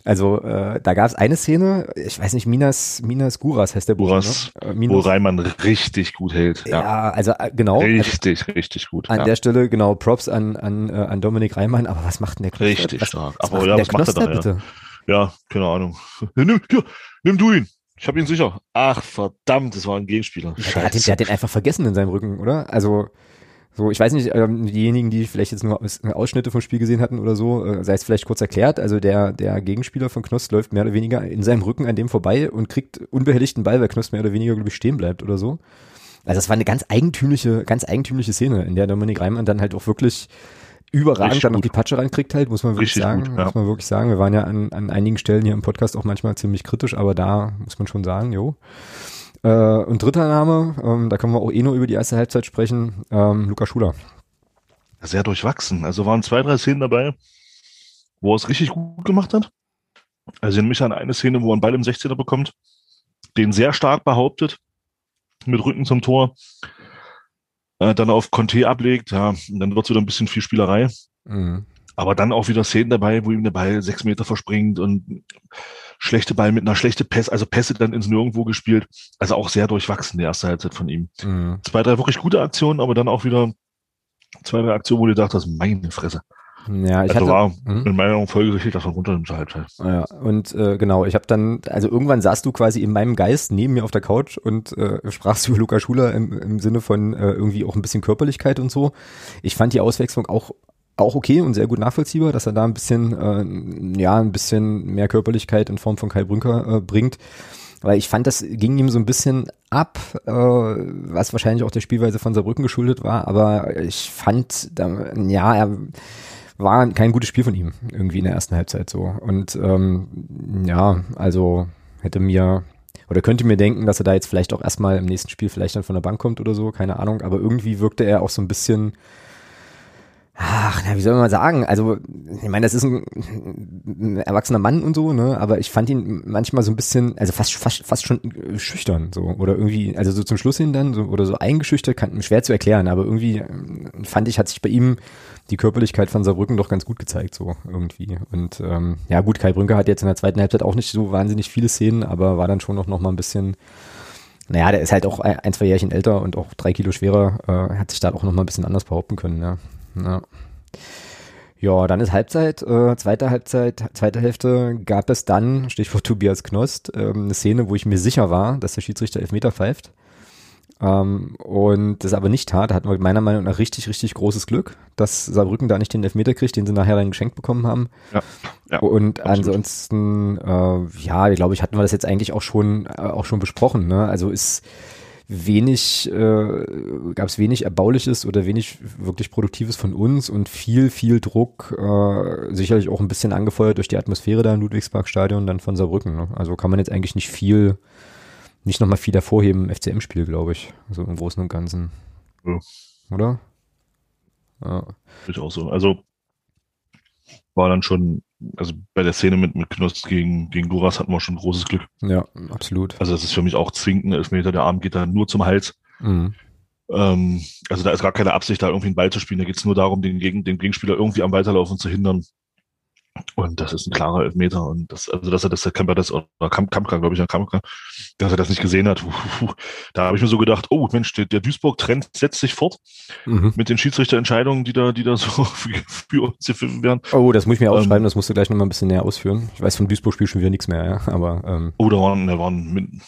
Also äh, da gab es eine Szene, ich weiß nicht, Minas, Minas Guras heißt der Buch, Guras, ne? Minas, wo Reimann richtig gut hält. Ja, ja also äh, genau. Richtig, also, richtig gut. An ja. der Stelle, genau, Props an, an, äh, an Dominik Reimann, aber was macht denn der? Richtig stark. Was aber ja, was macht er da? Bitte? Ja. keine Ahnung. Nimm, hier, nimm du ihn. Ich habe ihn sicher. Ach, verdammt, das war ein Gegenspieler. Ja, der, hat den, der hat den einfach vergessen in seinem Rücken, oder? Also, so, ich weiß nicht, ähm, diejenigen, die vielleicht jetzt nur Ausschnitte vom Spiel gesehen hatten oder so, äh, sei es vielleicht kurz erklärt. Also der, der Gegenspieler von Knost läuft mehr oder weniger in seinem Rücken an dem vorbei und kriegt unbehelligten Ball, weil Knost mehr oder weniger, glaube ich, stehen bleibt oder so. Also das war eine ganz eigentümliche, ganz eigentümliche Szene, in der Dominik Reimann dann halt auch wirklich überragend dann noch die Patsche reinkriegt halt, muss man wirklich Richtig sagen. gut, ja. Muss man wirklich sagen. Wir waren ja an, an einigen Stellen hier im Podcast auch manchmal ziemlich kritisch, aber da muss man schon sagen, jo. Äh, und dritter Name, ähm, da können wir auch eh nur über die erste Halbzeit sprechen, ähm, Luca Schuler. Sehr durchwachsen. Also waren zwei, drei Szenen dabei, wo er es richtig gut gemacht hat. Also in mich an eine Szene, wo er einen Ball im 16er bekommt, den sehr stark behauptet, mit Rücken zum Tor, äh, dann auf Conte ablegt, ja, und dann wird wieder ein bisschen viel Spielerei. Mhm. Aber dann auch wieder Szenen dabei, wo ihm der Ball sechs Meter verspringt und schlechte Ball mit einer schlechte Pässe, also Pässe dann ins Nirgendwo gespielt. Also auch sehr durchwachsen, die erste Halbzeit von ihm. Mhm. Zwei, drei wirklich gute Aktionen, aber dann auch wieder zwei, drei Aktionen, wo du dachtest, meine Fresse. Ja, ich also hatte, war Mhm. in meiner Folgerichtung das von runter in der Halbzeit. Ja, und äh, genau, ich habe dann, also irgendwann saßt du quasi in meinem Geist neben mir auf der Couch und äh, sprachst über Luca Schuler im, im Sinne von äh, irgendwie auch ein bisschen Körperlichkeit und so. Ich fand die Auswechslung auch auch okay und sehr gut nachvollziehbar, dass er da ein bisschen, äh, ja, ein bisschen mehr Körperlichkeit in Form von Kai Brünker äh, bringt. Weil ich fand, das ging ihm so ein bisschen ab, äh, was wahrscheinlich auch der Spielweise von Saarbrücken geschuldet war, aber ich fand, ja, er war kein gutes Spiel von ihm irgendwie in der ersten Halbzeit so. Und ähm, ja, also hätte mir oder könnte mir denken, dass er da jetzt vielleicht auch erstmal im nächsten Spiel vielleicht dann von der Bank kommt oder so, keine Ahnung. Aber irgendwie wirkte er auch so ein bisschen, ach, na, wie soll man sagen? Also, ich meine, das ist ein, ein erwachsener Mann und so, ne? Aber ich fand ihn manchmal so ein bisschen, also fast, fast, fast schon schüchtern, so. Oder irgendwie, also so zum Schluss hin dann, so, oder so eingeschüchtert, kann, schwer zu erklären, aber irgendwie ähm, fand ich, hat sich bei ihm die Körperlichkeit von Saarbrücken doch ganz gut gezeigt, so irgendwie. Und ähm, ja gut, Kai Brünker hat jetzt in der zweiten Halbzeit auch nicht so wahnsinnig viele Szenen, aber war dann schon noch, noch mal ein bisschen, naja, der ist halt auch ein, zwei Jährchen älter und auch drei Kilo schwerer, äh, hat sich da auch noch mal ein bisschen anders behaupten können, ja. Ja. Ja, dann ist Halbzeit, äh, zweite Halbzeit, zweite Hälfte gab es dann, Stichwort Tobias Knost, ähm, eine Szene, wo ich mir sicher war, dass der Schiedsrichter Elfmeter pfeift. Ähm, und das aber nicht tat, da hatten wir meiner Meinung nach richtig, richtig großes Glück, dass Saarbrücken da nicht den Elfmeter kriegt, den sie nachher dann geschenkt bekommen haben. Ja, ja, und absolut. ansonsten, äh, ja, glaube ich, hatten wir das jetzt eigentlich auch schon, äh, auch schon besprochen. Ne? Also ist wenig, äh, gab es wenig Erbauliches oder wenig wirklich Produktives von uns und viel, viel Druck, äh, sicherlich auch ein bisschen angefeuert durch die Atmosphäre da im Ludwigsparkstadion, dann von Saarbrücken. Ne? Also kann man jetzt eigentlich nicht viel, nicht nochmal viel hervorheben im FCM-Spiel, glaube ich. So im Großen und Ganzen. Ja. Oder? Ja. Ich auch so. Also war dann schon, also bei der Szene mit, mit Knost gegen, gegen Duras hatten wir schon großes Glück. Ja, absolut. Also das ist für mich auch zwingend Elfmeter. Der Arm geht da nur zum Hals. Mhm. Ähm, also da ist gar keine Absicht, da irgendwie einen Ball zu spielen. Da geht es nur darum, den, Gegen, den Gegenspieler irgendwie am Weiterlaufen zu hindern. Und das ist ein klarer Elfmeter. Und das, also dass er das, der Kemper das, oder Kamp, Kampka, glaube ich, ein Kampka, dass er das nicht gesehen hat. Da habe ich mir so gedacht, oh Mensch, der, der Duisburg-Trend setzt sich fort mhm. mit den Schiedsrichterentscheidungen, die da, die da so für, uns gefilmt werden. Oh, das muss ich mir aufschreiben, ähm, das musst du gleich nochmal ein bisschen näher ausführen. Ich weiß von Duisburg-Spiel schon wieder nichts mehr, ja. Aber, ähm. Oh, da waren, da waren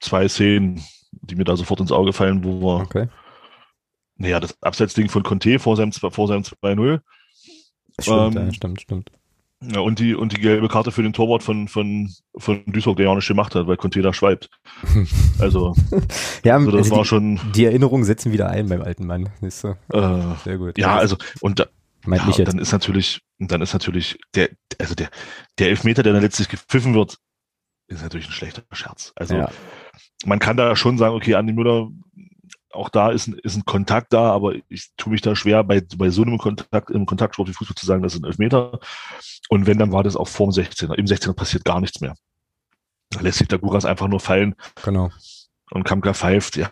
zwei Szenen, die mir da sofort ins Auge fallen, wo wir, okay. naja, das Abseitsding von Conte vor seinem, vor seinem 2-0. Stimmt, ähm, ja, stimmt, stimmt. Ja, und die, und die gelbe Karte für den Torwart von, von, von Duisburg, der ja auch nicht gemacht hat, weil Conte da schweibt. Also, ja, also das also war die, schon. Die Erinnerungen setzen wieder ein beim alten Mann. Siehst du? Äh, Sehr gut. Ja, also, und da, ja, und dann ist natürlich, dann ist natürlich der, also der, der Elfmeter, der dann letztlich gepfiffen wird, ist natürlich ein schlechter Scherz. Also, ja. man kann da schon sagen, okay, Andi Müller auch da ist ein, ist ein Kontakt da, aber ich tue mich da schwer, bei, bei so einem Kontakt, im Kontaktsport wie Fußball zu sagen, das sind Elfmeter. Und wenn, dann war das auch vorm 16er. Im 16er passiert gar nichts mehr. Da lässt sich der Guras einfach nur fallen. Genau. Und Kamka pfeift, ja,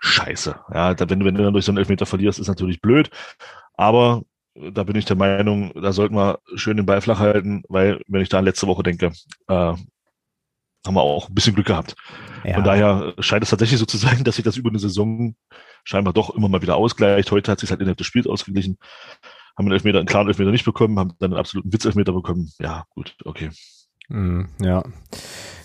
scheiße. Ja, da, wenn, wenn du dann durch so einen Elfmeter verlierst, ist natürlich blöd. Aber da bin ich der Meinung, da sollten wir schön den Ball flach halten, weil, wenn ich da an letzte Woche denke, äh, haben wir auch ein bisschen Glück gehabt. Ja. Von daher scheint es tatsächlich so zu sein, dass sich das über eine Saison scheinbar doch immer mal wieder ausgleicht. Heute hat sich halt innerhalb des Spiels ausgeglichen. Haben einen Elfmeter, einen klaren Elfmeter nicht bekommen, haben dann einen absoluten Witzelfmeter bekommen. Ja, gut, okay. Mm, ja.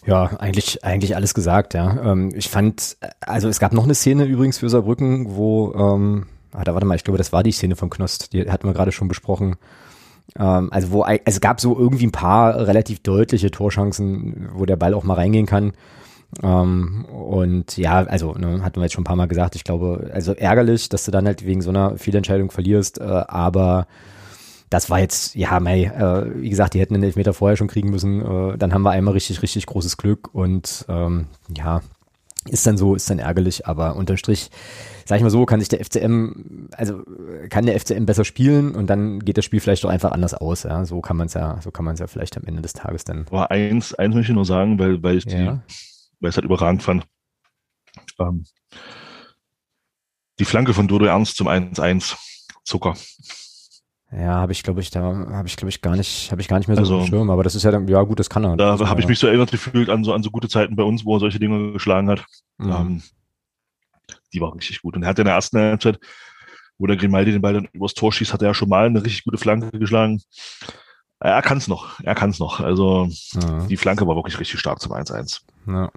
Ja, eigentlich, eigentlich alles gesagt, ja. Ähm, ich fand, also es gab noch eine Szene übrigens für Saarbrücken, wo, ähm, ah, da warte mal, ich glaube, das war die Szene von Knost, die hatten wir gerade schon besprochen. Ähm, also wo es gab so irgendwie ein paar relativ deutliche Torchancen, wo der Ball auch mal reingehen kann. Ähm, und ja, also ne, hatten wir jetzt schon ein paar Mal gesagt, ich glaube, also ärgerlich, dass du dann halt wegen so einer Fehlentscheidung verlierst, äh, aber das war jetzt, ja, May, äh, wie gesagt, die hätten den Elfmeter vorher schon kriegen müssen. Äh, dann haben wir einmal richtig, richtig großes Glück und ähm, ja, ist dann so, ist dann ärgerlich, aber unterm Strich, sag ich mal so, kann sich der FCM, also kann der FCM besser spielen und dann geht das Spiel vielleicht doch einfach anders aus. Ja, so kann man es ja, so kann man es ja vielleicht am Ende des Tages dann. Aber eins, eins möchte ich nur sagen, weil, weil ich die, ja. weil es halt überragend fand. Ähm, die Flanke von Dodo Ernst zum 1-1. Zucker. Ja, habe ich, glaube ich, da habe ich, glaube ich, gar nicht, habe ich gar nicht mehr so also, Schirm, aber das ist ja dann, ja gut, das kann er. Da habe ich mich so erinnert gefühlt an so, an so gute Zeiten bei uns, wo er solche Dinge geschlagen hat. Mhm. Ähm, die war richtig gut. Und er hat in der ersten Halbzeit, wo der Grimaldi den Ball dann übers Tor schießt, hat er ja schon mal eine richtig gute Flanke geschlagen. Er kann es noch, er kann es noch. Also ja. die Flanke war wirklich richtig stark zum 1-1. Ja.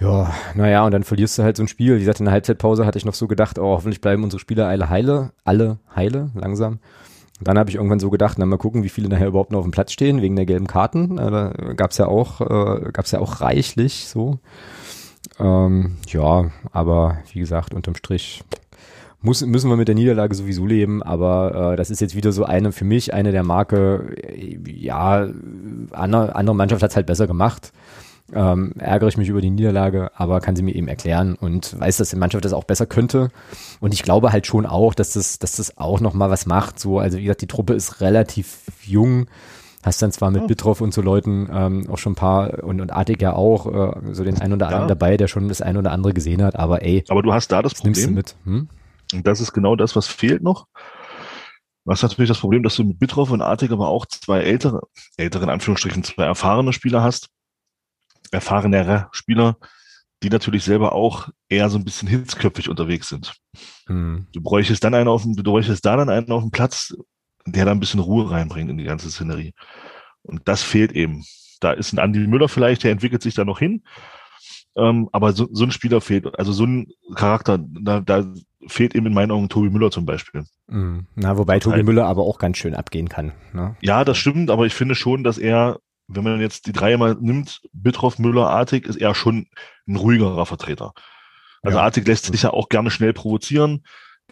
Ja, naja, und dann verlierst du halt so ein Spiel. Wie gesagt, in der Halbzeitpause hatte ich noch so gedacht, oh, hoffentlich bleiben unsere Spieler alle heile, alle heile, langsam. Und dann habe ich irgendwann so gedacht, na mal gucken, wie viele nachher überhaupt noch auf dem Platz stehen, wegen der gelben Karten. Äh, da gab's ja auch, äh, gab's ja auch reichlich so. Ähm, ja, aber wie gesagt, unterm Strich muss, müssen wir mit der Niederlage sowieso leben, aber äh, das ist jetzt wieder so eine für mich, eine der Marke, äh, ja, andere, andere Mannschaft hat's halt besser gemacht ähm, ärgere ich mich über die Niederlage, aber kann sie mir eben erklären und weiß, dass die Mannschaft das auch besser könnte. Und ich glaube halt schon auch, dass das, dass das auch nochmal was macht. So, also wie gesagt, die Truppe ist relativ jung. Hast dann zwar mit Bitroff und so Leuten ähm, auch schon ein paar und, und Artig ja auch äh, so den einen oder anderen ja. dabei, der schon das ein oder andere gesehen hat, aber ey. Aber du hast da das, das Problem. mit. Hm? Und das ist genau das, was fehlt noch. Du hast natürlich das Problem, dass du mit Bitroff und Artig aber auch zwei ältere, ältere in Anführungsstrichen, zwei erfahrene Spieler hast, erfahrenere Spieler, die natürlich selber auch eher so ein bisschen hitzköpfig unterwegs sind. Hm. Du bräuchtest dann einen auf dem, du bräuchtest da dann einen auf dem Platz, der da ein bisschen Ruhe reinbringt in die ganze Szenerie. Und das fehlt eben. Da ist ein Andi Müller vielleicht, der entwickelt sich da noch hin. Ähm, aber so, so ein Spieler fehlt, also so ein Charakter, da, da fehlt eben in meinen Augen Tobi Müller zum Beispiel. Mhm. Na, wobei Tobi Müller aber auch ganz schön abgehen kann. Ne? Ja, das stimmt, aber ich finde schon, dass er wenn man jetzt die drei mal nimmt, Bitroff, Müller, Artig, ist er schon ein ruhigerer Vertreter. Also ja. Artig lässt sich ja auch gerne schnell provozieren.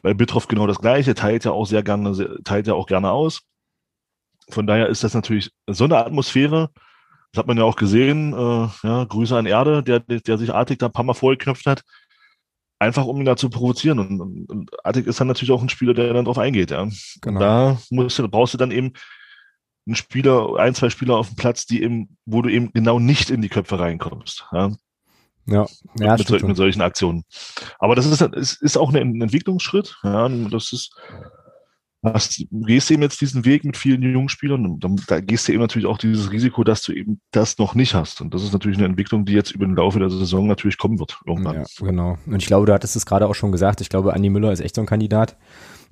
Bei Bitroff genau das Gleiche, teilt ja auch sehr gerne, teilt ja auch gerne aus. Von daher ist das natürlich so eine Atmosphäre. Das hat man ja auch gesehen. Äh, ja, Grüße an Erde, der, der sich Artig da ein paar Mal vorgeknöpft hat. Einfach um ihn da zu provozieren. Und, und, und Artig ist dann natürlich auch ein Spieler, der dann drauf eingeht. Ja. Genau. Da musst du, brauchst du dann eben einen Spieler, ein, zwei Spieler auf dem Platz, die eben, wo du eben genau nicht in die Köpfe reinkommst. Ja. Ja, ja mit, mit, solchen Aktionen. Aber das ist, ist, ist auch ein Entwicklungsschritt. Ja, das ist, hast, gehst du eben jetzt diesen Weg mit vielen jungen Spielern, dann, da gehst du eben natürlich auch dieses Risiko, dass du eben das noch nicht hast. Und das ist natürlich eine Entwicklung, die jetzt über den Laufe der Saison natürlich kommen wird. Irgendwann. Ja, genau. Und ich glaube, du hattest es gerade auch schon gesagt, ich glaube, Andi Müller ist echt so ein Kandidat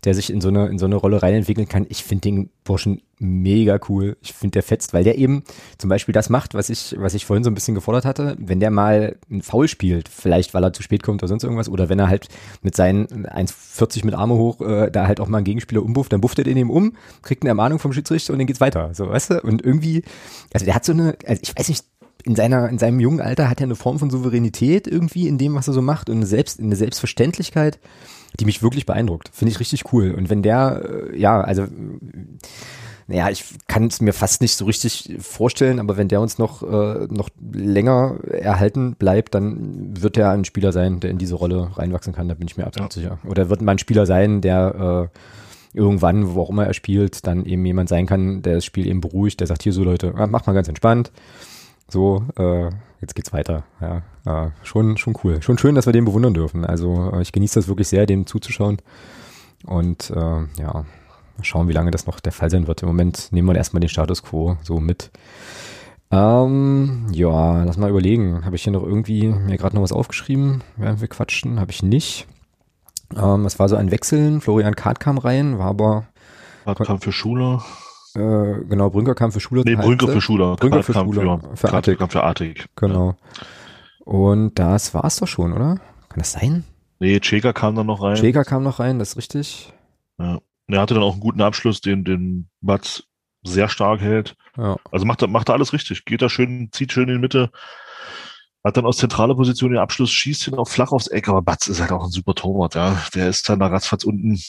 der sich in so eine, in so eine Rolle reinentwickeln kann. Ich finde den Burschen mega cool. Ich finde der fetzt, weil der eben zum Beispiel das macht, was ich, was ich vorhin so ein bisschen gefordert hatte. Wenn der mal ein Foul spielt, vielleicht weil er zu spät kommt oder sonst irgendwas, oder wenn er halt mit seinen 1,40 mit Arme hoch äh, da halt auch mal einen Gegenspieler umbufft, dann bufft er den eben um, kriegt eine Ermahnung vom Schiedsrichter und dann geht's weiter. So, weißt du? Und irgendwie, also der hat so eine, also ich weiß nicht, in seiner, in seinem jungen Alter hat er eine Form von Souveränität irgendwie in dem, was er so macht und eine, Selbst, eine Selbstverständlichkeit die mich wirklich beeindruckt. Finde ich richtig cool. Und wenn der, äh, ja, also, naja, ich kann es mir fast nicht so richtig vorstellen, aber wenn der uns noch, äh, noch länger erhalten bleibt, dann wird er ein Spieler sein, der in diese Rolle reinwachsen kann, da bin ich mir absolut ja. sicher. Oder wird mal ein Spieler sein, der äh, irgendwann, wo auch immer er spielt, dann eben jemand sein kann, der das Spiel eben beruhigt, der sagt, hier so Leute, ah, mach mal ganz entspannt. So, äh, jetzt geht's weiter. Ja, äh, schon, schon cool. Schon schön, dass wir den bewundern dürfen. Also äh, ich genieße das wirklich sehr, dem zuzuschauen. Und äh, ja, schauen, wie lange das noch der Fall sein wird. Im Moment nehmen wir erstmal den Status quo so mit. Ähm, ja, lass mal überlegen. Habe ich hier noch irgendwie mir gerade noch was aufgeschrieben, während wir quatschen? Habe ich nicht. Ähm, es war so ein Wechseln. Florian Kart kam rein, war aber. Kart kam für Schule. Äh, genau, Brünker kam für Schule. Nee, Brünker für Schule. Brünker für Schule. Für, für Artig. Kam für Artig. Genau. Und das war's doch schon, oder? Kann das sein? Nee, Chega kam dann noch rein. Chega kam noch rein, das ist richtig. Ja. Er hatte dann auch einen guten Abschluss, den, den Batz sehr stark hält. Ja. Also macht er, macht er alles richtig. Geht da schön, zieht schön in die Mitte, hat dann aus zentraler Position den Abschluss, schießt ihn auch flach aufs Eck, aber Batz ist halt auch ein super Torwart, ja. Der ist dann da ratzfatz unten.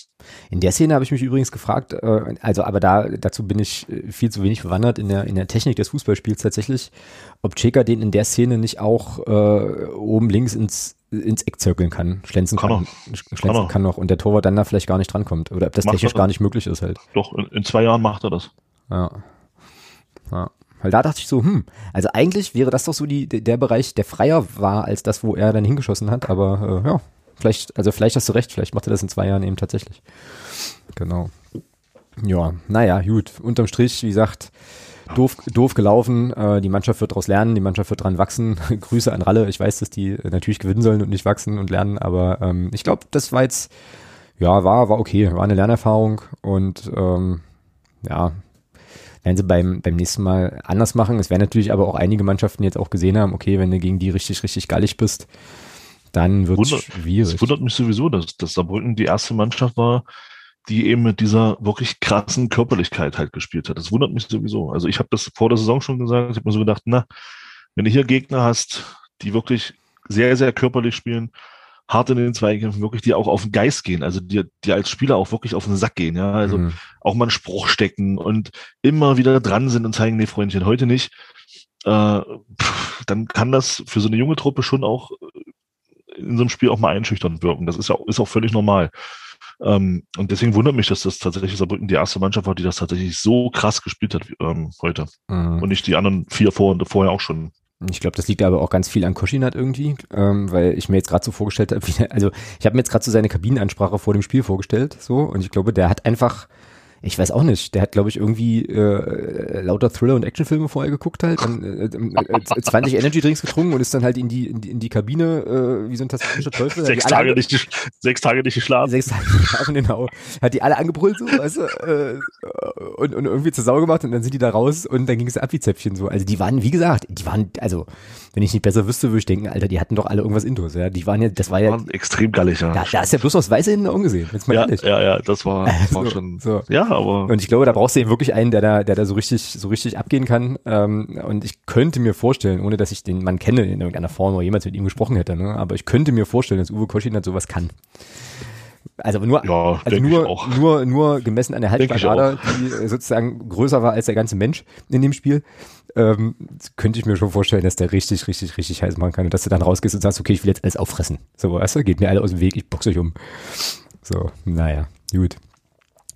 In der Szene habe ich mich übrigens gefragt, äh, also aber da dazu bin ich äh, viel zu wenig bewandert in der, in der Technik des Fußballspiels tatsächlich, ob Cheka den in der Szene nicht auch äh, oben links ins ins Eck zirkeln kann, schlänzen kann, kann, schlänzen kann, kann noch und der Torwart dann da vielleicht gar nicht drankommt oder ob das macht technisch gar nicht möglich ist halt. Doch, in, in zwei Jahren macht er das. Ja. Ja. Weil da dachte ich so, hm, also eigentlich wäre das doch so die, der Bereich, der freier war als das, wo er dann hingeschossen hat. Aber äh, ja, vielleicht, also vielleicht hast du recht, vielleicht macht er das in zwei Jahren eben tatsächlich. Genau. Ja, naja, gut. Unterm Strich, wie gesagt, doof, doof gelaufen. Äh, die Mannschaft wird daraus lernen, die Mannschaft wird dran wachsen. Grüße an Ralle. Ich weiß, dass die natürlich gewinnen sollen und nicht wachsen und lernen, aber ähm, ich glaube, das war jetzt, ja, war, war okay, war eine Lernerfahrung und ähm, ja, werden sie beim, beim nächsten Mal anders machen. Es werden natürlich aber auch einige Mannschaften jetzt auch gesehen haben, okay, wenn du gegen die richtig, richtig gallig bist, dann wird es schwierig. Es wundert mich sowieso, dass, dass Saarbrücken die erste Mannschaft war, die eben mit dieser wirklich krassen Körperlichkeit halt gespielt hat. Das wundert mich sowieso. Also ich habe das vor der Saison schon gesagt, ich habe mir so gedacht, na, wenn du hier Gegner hast, die wirklich sehr, sehr körperlich spielen, hart in den Zweikämpfen, wirklich die auch auf den Geist gehen, also die, die als Spieler auch wirklich auf den Sack gehen, ja, also mhm. auch mal einen Spruch stecken und immer wieder dran sind und zeigen, nee, Freundchen, heute nicht, äh, pff, dann kann das für so eine junge Truppe schon auch in so einem Spiel auch mal einschüchternd wirken. Das ist ja ist auch völlig normal. Ähm, und deswegen wundert mich, dass das tatsächlich Saarbrücken die erste Mannschaft war, die das tatsächlich so krass gespielt hat ähm, heute. Mhm. Und nicht die anderen vier vor, vorher auch schon. Ich glaube, das liegt aber auch ganz viel an Koschinat irgendwie, ähm, weil ich mir jetzt gerade so vorgestellt habe, also ich habe mir jetzt gerade so seine Kabinenansprache vor dem Spiel vorgestellt, so und ich glaube, der hat einfach ich weiß auch nicht. Der hat, glaube ich, irgendwie äh, lauter Thriller- und Actionfilme vorher geguckt halt, dann äh, äh, 20 Energy-Drinks getrunken und ist dann halt in die, in die, in die Kabine äh, wie so ein tasmanischer Teufel. Sechs Tage, nicht, sechs Tage nicht geschlafen. Sechs Tage nicht geschlafen, genau. Hat die alle angebrüllt so, weißt du, äh, und, und irgendwie zur Sau gemacht und dann sind die da raus und dann ging es ab wie Zäpfchen so. Also die waren, wie gesagt, die waren, also wenn ich nicht besser wüsste, würde ich denken, Alter, die hatten doch alle irgendwas Intus, ja. Die waren ja, das war ja. Waren extrem gallig, ja. Da, da ist ja bloß was Weiße hinten ungesehen, jetzt mal ja, ehrlich. Ja, ja, das war, das war so, schon, so. ja, Ja, aber. Und ich glaube, da brauchst du eben wirklich einen, der da, der da so richtig, so richtig abgehen kann. Ähm, und ich könnte mir vorstellen, ohne dass ich den Mann kenne in irgendeiner Form oder jemals mit ihm gesprochen hätte, ne? aber ich könnte mir vorstellen, dass Uwe Koschin halt sowas kann. Also nur, Ja, also nur, nur, nur gemessen an der Halsschlagader, die äh, sozusagen größer war als der ganze Mensch in dem Spiel, ähm, könnte ich mir schon vorstellen, dass der richtig, richtig, richtig heiß machen kann und dass du dann rausgehst und sagst, okay, ich will jetzt alles auffressen. So, weißt du, geht mir alle aus dem Weg, ich boxe euch um. So, naja, gut.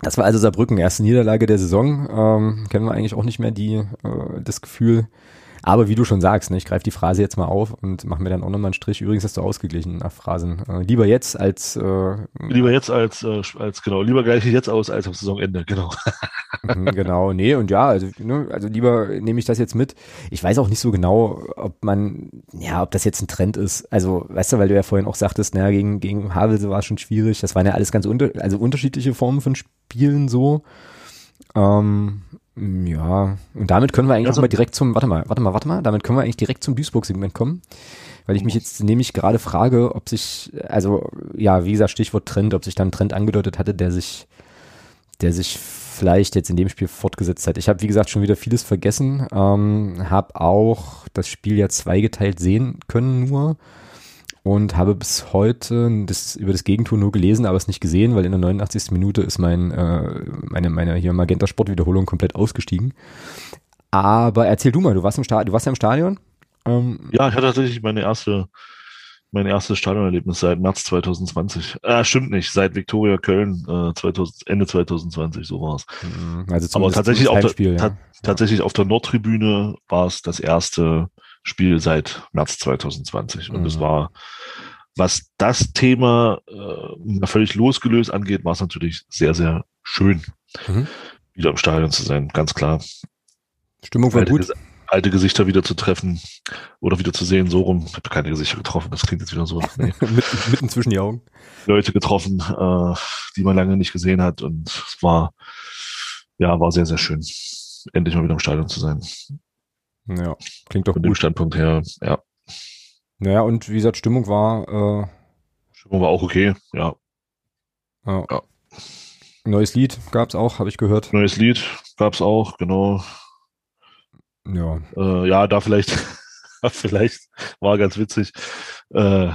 Das war also Saarbrücken, erste Niederlage der Saison. Ähm, kennen wir eigentlich auch nicht mehr die, äh, das Gefühl. Aber wie du schon sagst, ne, ich greife die Phrase jetzt mal auf und mache mir dann auch nochmal einen Strich. Übrigens hast du ausgeglichen nach Phrasen. Äh, lieber jetzt als äh, Lieber jetzt als, äh, als genau, lieber gleich jetzt aus als am Saisonende, genau. Mhm, genau, nee, und ja, also, ne, also lieber nehme ich das jetzt mit. Ich weiß auch nicht so genau, ob man, ja, ob das jetzt ein Trend ist. Also, weißt du, weil du ja vorhin auch sagtest, naja, gegen, gegen Havelse war es schon schwierig. Das waren ja alles ganz unter, also unterschiedliche Formen von Spielen so. Ähm, ja, und damit können wir eigentlich Also- auch mal direkt zum, warte mal, warte mal, warte mal, damit können wir eigentlich direkt zum Duisburg-Segment kommen. Weil ich mich jetzt nämlich gerade frage, ob sich, also, ja, wie gesagt, Stichwort Trend, ob sich da ein Trend angedeutet hatte, der sich, der sich vielleicht jetzt in dem Spiel fortgesetzt hat. Ich habe, wie gesagt, schon wieder vieles vergessen, ähm, habe auch das Spiel ja zweigeteilt sehen können nur und habe bis heute das, über das Gegentor nur gelesen, aber es nicht gesehen, weil in der 89. Minute ist mein, äh, meine, meine hier Magenta Sportwiederholung komplett ausgestiegen. Aber erzähl du mal, du warst im Stadion, du warst ja im Stadion? Ähm, Ja, ich hatte tatsächlich meine erste, mein erstes Stadionerlebnis seit März 2020. Äh, stimmt nicht, seit Viktoria Köln äh, 2000, Ende 2020, so war es. also zumindest Aber tatsächlich auf der, Heimspiel, ta ja. tatsächlich auf der Nordtribüne war es das erste Spiel seit März 2020. Und es Mhm. war, was das Thema äh, völlig losgelöst angeht, war es natürlich sehr, sehr schön, Mhm. wieder im Stadion zu sein, ganz klar. Stimmung war alte, gut. Alte Gesichter wieder zu treffen oder wieder zu sehen, so rum. Ich habe keine Gesichter getroffen, das klingt jetzt wieder so. Nee. mitten, zwischen die Augen. Leute getroffen, äh, die man lange nicht gesehen hat und es war, ja, war sehr, sehr schön, endlich mal wieder im Stadion zu sein. Ja, klingt doch Von dem gut. Standpunkt her, ja. Naja, und wie gesagt, Stimmung war, äh, Stimmung war auch okay, ja. ja. Ja. Neues Lied gab's auch, habe ich gehört. Neues Lied gab's auch, genau. Ja. Äh, ja, da vielleicht, vielleicht war ganz witzig. Äh,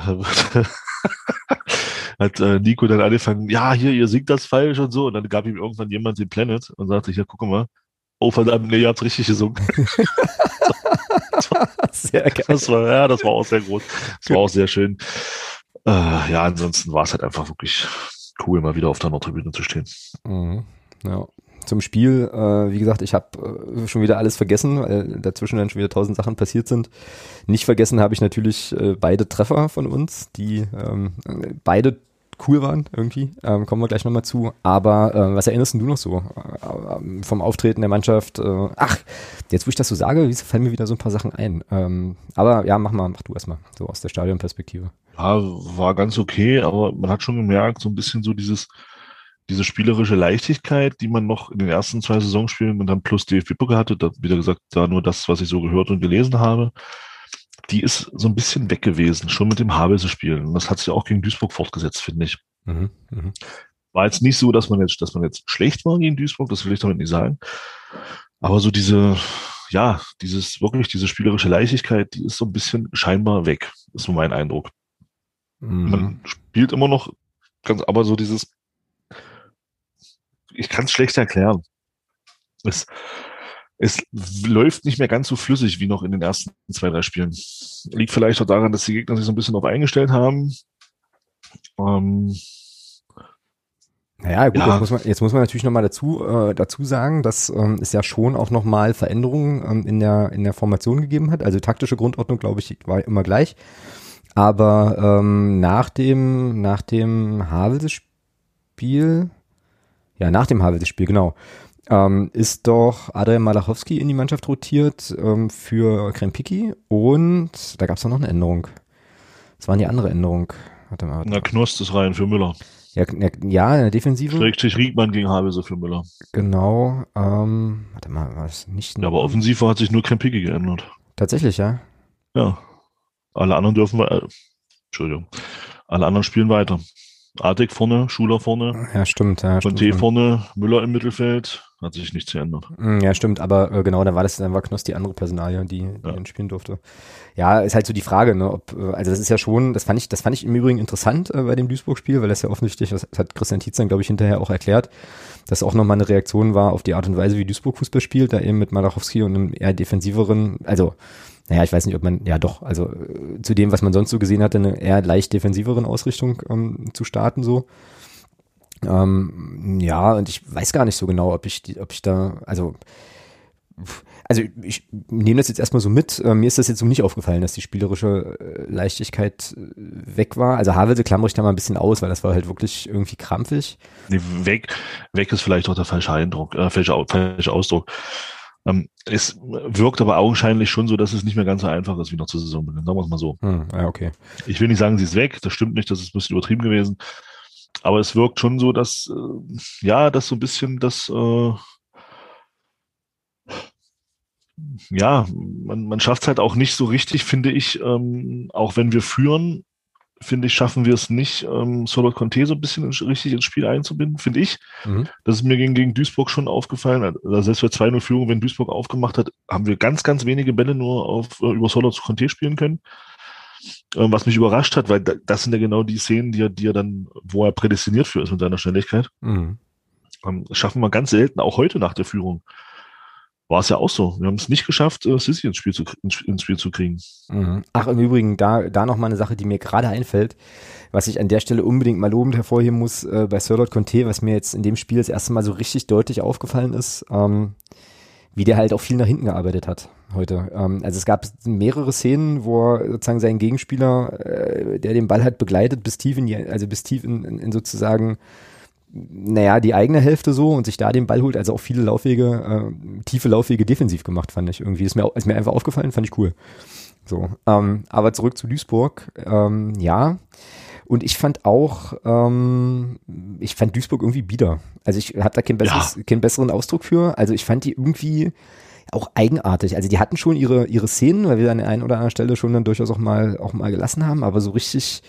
hat äh, Nico dann angefangen, ja, hier, ihr singt das falsch und so. Und dann gab ihm irgendwann jemand den Planet und sagte, hier, guck mal. Oh, verdammt, nee, ihr habt's richtig gesungen. Sehr geil. Das war, ja, das war auch sehr groß. Das war auch sehr schön. Äh, ja, ansonsten war es halt einfach wirklich cool, mal wieder auf der Nordtribüne zu stehen. Mhm. Ja. Zum Spiel, äh, wie gesagt, ich habe äh, schon wieder alles vergessen, weil dazwischen dann schon wieder tausend Sachen passiert sind. Nicht vergessen habe ich natürlich äh, beide Treffer von uns, die ähm, beide cool waren irgendwie. Ähm, kommen wir gleich nochmal zu. Aber äh, was erinnerst du noch so äh, vom Auftreten der Mannschaft? Äh, ach, jetzt wo ich das so sage, fallen mir wieder so ein paar Sachen ein. Ähm, aber ja, mach mal, mach du erstmal, so aus der Stadionperspektive. Ja, war ganz okay, aber man hat schon gemerkt, so ein bisschen so dieses, diese spielerische Leichtigkeit, die man noch in den ersten zwei Saisonspielen und dann plus DFB-Pokal hatte, da, wieder gesagt, da nur das, was ich so gehört und gelesen habe, die ist so ein bisschen weg gewesen, schon mit dem Havelse-Spiel. Und das hat sich auch gegen Duisburg fortgesetzt, finde ich. Mhm, mhm. War jetzt nicht so, dass man jetzt, dass man jetzt schlecht war gegen Duisburg, das will ich damit nicht sagen. Aber so diese, ja, dieses, wirklich diese spielerische Leichtigkeit, die ist so ein bisschen scheinbar weg, ist so mein Eindruck. Mhm. Man spielt immer noch, ganz, aber so dieses, ich kann es schlecht erklären. Es, es läuft nicht mehr ganz so flüssig wie noch in den ersten zwei, drei Spielen. Liegt vielleicht auch daran, dass die Gegner sich so ein bisschen darauf eingestellt haben. Ähm, Naja, gut, Ja. Jetzt, muss man, jetzt muss man natürlich nochmal dazu, äh, dazu sagen, dass ähm, es ja schon auch nochmal Veränderungen ähm, in, der, in der Formation gegeben hat. Also taktische Grundordnung, glaube ich, war immer gleich. Aber ähm, nach dem, nach dem Havelse-Spiel, ja, nach dem Havelse-Spiel, genau, ähm, ist doch Adrian Malachowski in die Mannschaft rotiert ähm, für Krempiki und da gab es noch eine Änderung. Das war die andere Änderung. Warte mal. Warte na. Knost ist rein für Müller. Ja, ja, in der Defensive. Schrägstrich Riegmann gegen Havelse für Müller. Genau. Ähm, warte mal, war es nicht? Ja, aber offensiv hat sich nur Krempiki geändert. Tatsächlich, ja. Ja. Alle anderen dürfen wir, äh, Entschuldigung. Alle anderen spielen weiter. Artig vorne, Schuler vorne. Ja, stimmt. Ja, Conte vorne, Müller im Mittelfeld. Hat sich nichts geändert. Hm, ja, stimmt. Aber äh, genau, dann war das, dann war Knoss die andere Personalie, die, die ja. spielen durfte. Ja, ist halt so die Frage, ne, ob, äh, also das ist ja schon, das fand ich, das fand ich im Übrigen interessant äh, bei dem Duisburg-Spiel, weil das ja offensichtlich, das hat Christian Tietz dann, glaube ich, hinterher auch erklärt, dass auch nochmal eine Reaktion war auf die Art und Weise, wie Duisburg Fußball spielt, da eben mit Malachowski und einem eher defensiveren, also naja, ich weiß nicht, ob man, ja doch, also äh, zu dem, was man sonst so gesehen hatte, eine eher leicht defensiveren Ausrichtung ähm, zu starten so. Ähm, ja, und ich weiß gar nicht so genau, ob ich, ob ich da, also, also ich nehme das jetzt erstmal so mit. Äh, mir ist das jetzt so nicht aufgefallen, dass die spielerische äh, Leichtigkeit weg war. Also Havelse klammere ich da mal ein bisschen aus, weil das war halt wirklich irgendwie krampfig. Nee, weg, weg ist vielleicht auch der falsche Eindruck, äh, falsche, falsche Ausdruck. Ähm, es wirkt aber augenscheinlich schon so, dass es nicht mehr ganz so einfach ist wie noch zur Saisonbeginn. Sagen wir es mal so. Hm, ja, okay. Ich will nicht sagen, sie ist weg. Das stimmt nicht. Das ist ein bisschen übertrieben gewesen. Aber es wirkt schon so, dass, äh, ja, dass so ein bisschen das, äh, ja, man, man schafft es halt auch nicht so richtig, finde ich, ähm, auch wenn wir führen, finde ich, schaffen wir es nicht, ähm, Solo Conte so ein bisschen richtig ins Spiel einzubinden, finde ich. Mhm. Das ist mir gegen, gegen Duisburg schon aufgefallen. Also selbst bei 2-0 Führung, wenn Duisburg aufgemacht hat, haben wir ganz, ganz wenige Bälle nur auf, äh, über Solo Conte spielen können. Ähm, was mich überrascht hat, weil das sind ja genau die Szenen, die er, die er dann, wo er prädestiniert für ist mit seiner Schnelligkeit. Mhm. Ähm, schaffen wir ganz selten, auch heute nach der Führung war es ja auch so. Wir haben es nicht geschafft, äh, Sissy ins Spiel zu, ins Spiel zu kriegen. Mhm. Ach, im Übrigen, da, da noch mal eine Sache, die mir gerade einfällt, was ich an der Stelle unbedingt mal lobend hervorheben muss, äh, bei Sirlot Conte, was mir jetzt in dem Spiel das erste Mal so richtig deutlich aufgefallen ist, ähm, wie der halt auch viel nach hinten gearbeitet hat heute. Ähm, also es gab mehrere Szenen, wo er sozusagen seinen Gegenspieler, äh, der den Ball hat begleitet, bis tief in die, also bis tief in, in, in sozusagen naja, die eigene Hälfte so und sich da den Ball holt, also auch viele Laufwege, äh, tiefe Laufwege defensiv gemacht, fand ich irgendwie. Ist mir, ist mir einfach aufgefallen, fand ich cool. So, ähm, aber zurück zu Duisburg, ähm, ja. Und ich fand auch, ähm, ich fand Duisburg irgendwie bieder. Also ich habe da kein besseres, ja. keinen besseren Ausdruck für. Also ich fand die irgendwie auch eigenartig. Also die hatten schon ihre, ihre Szenen, weil wir an der einen oder anderen Stelle schon dann durchaus auch mal, auch mal gelassen haben, aber so richtig,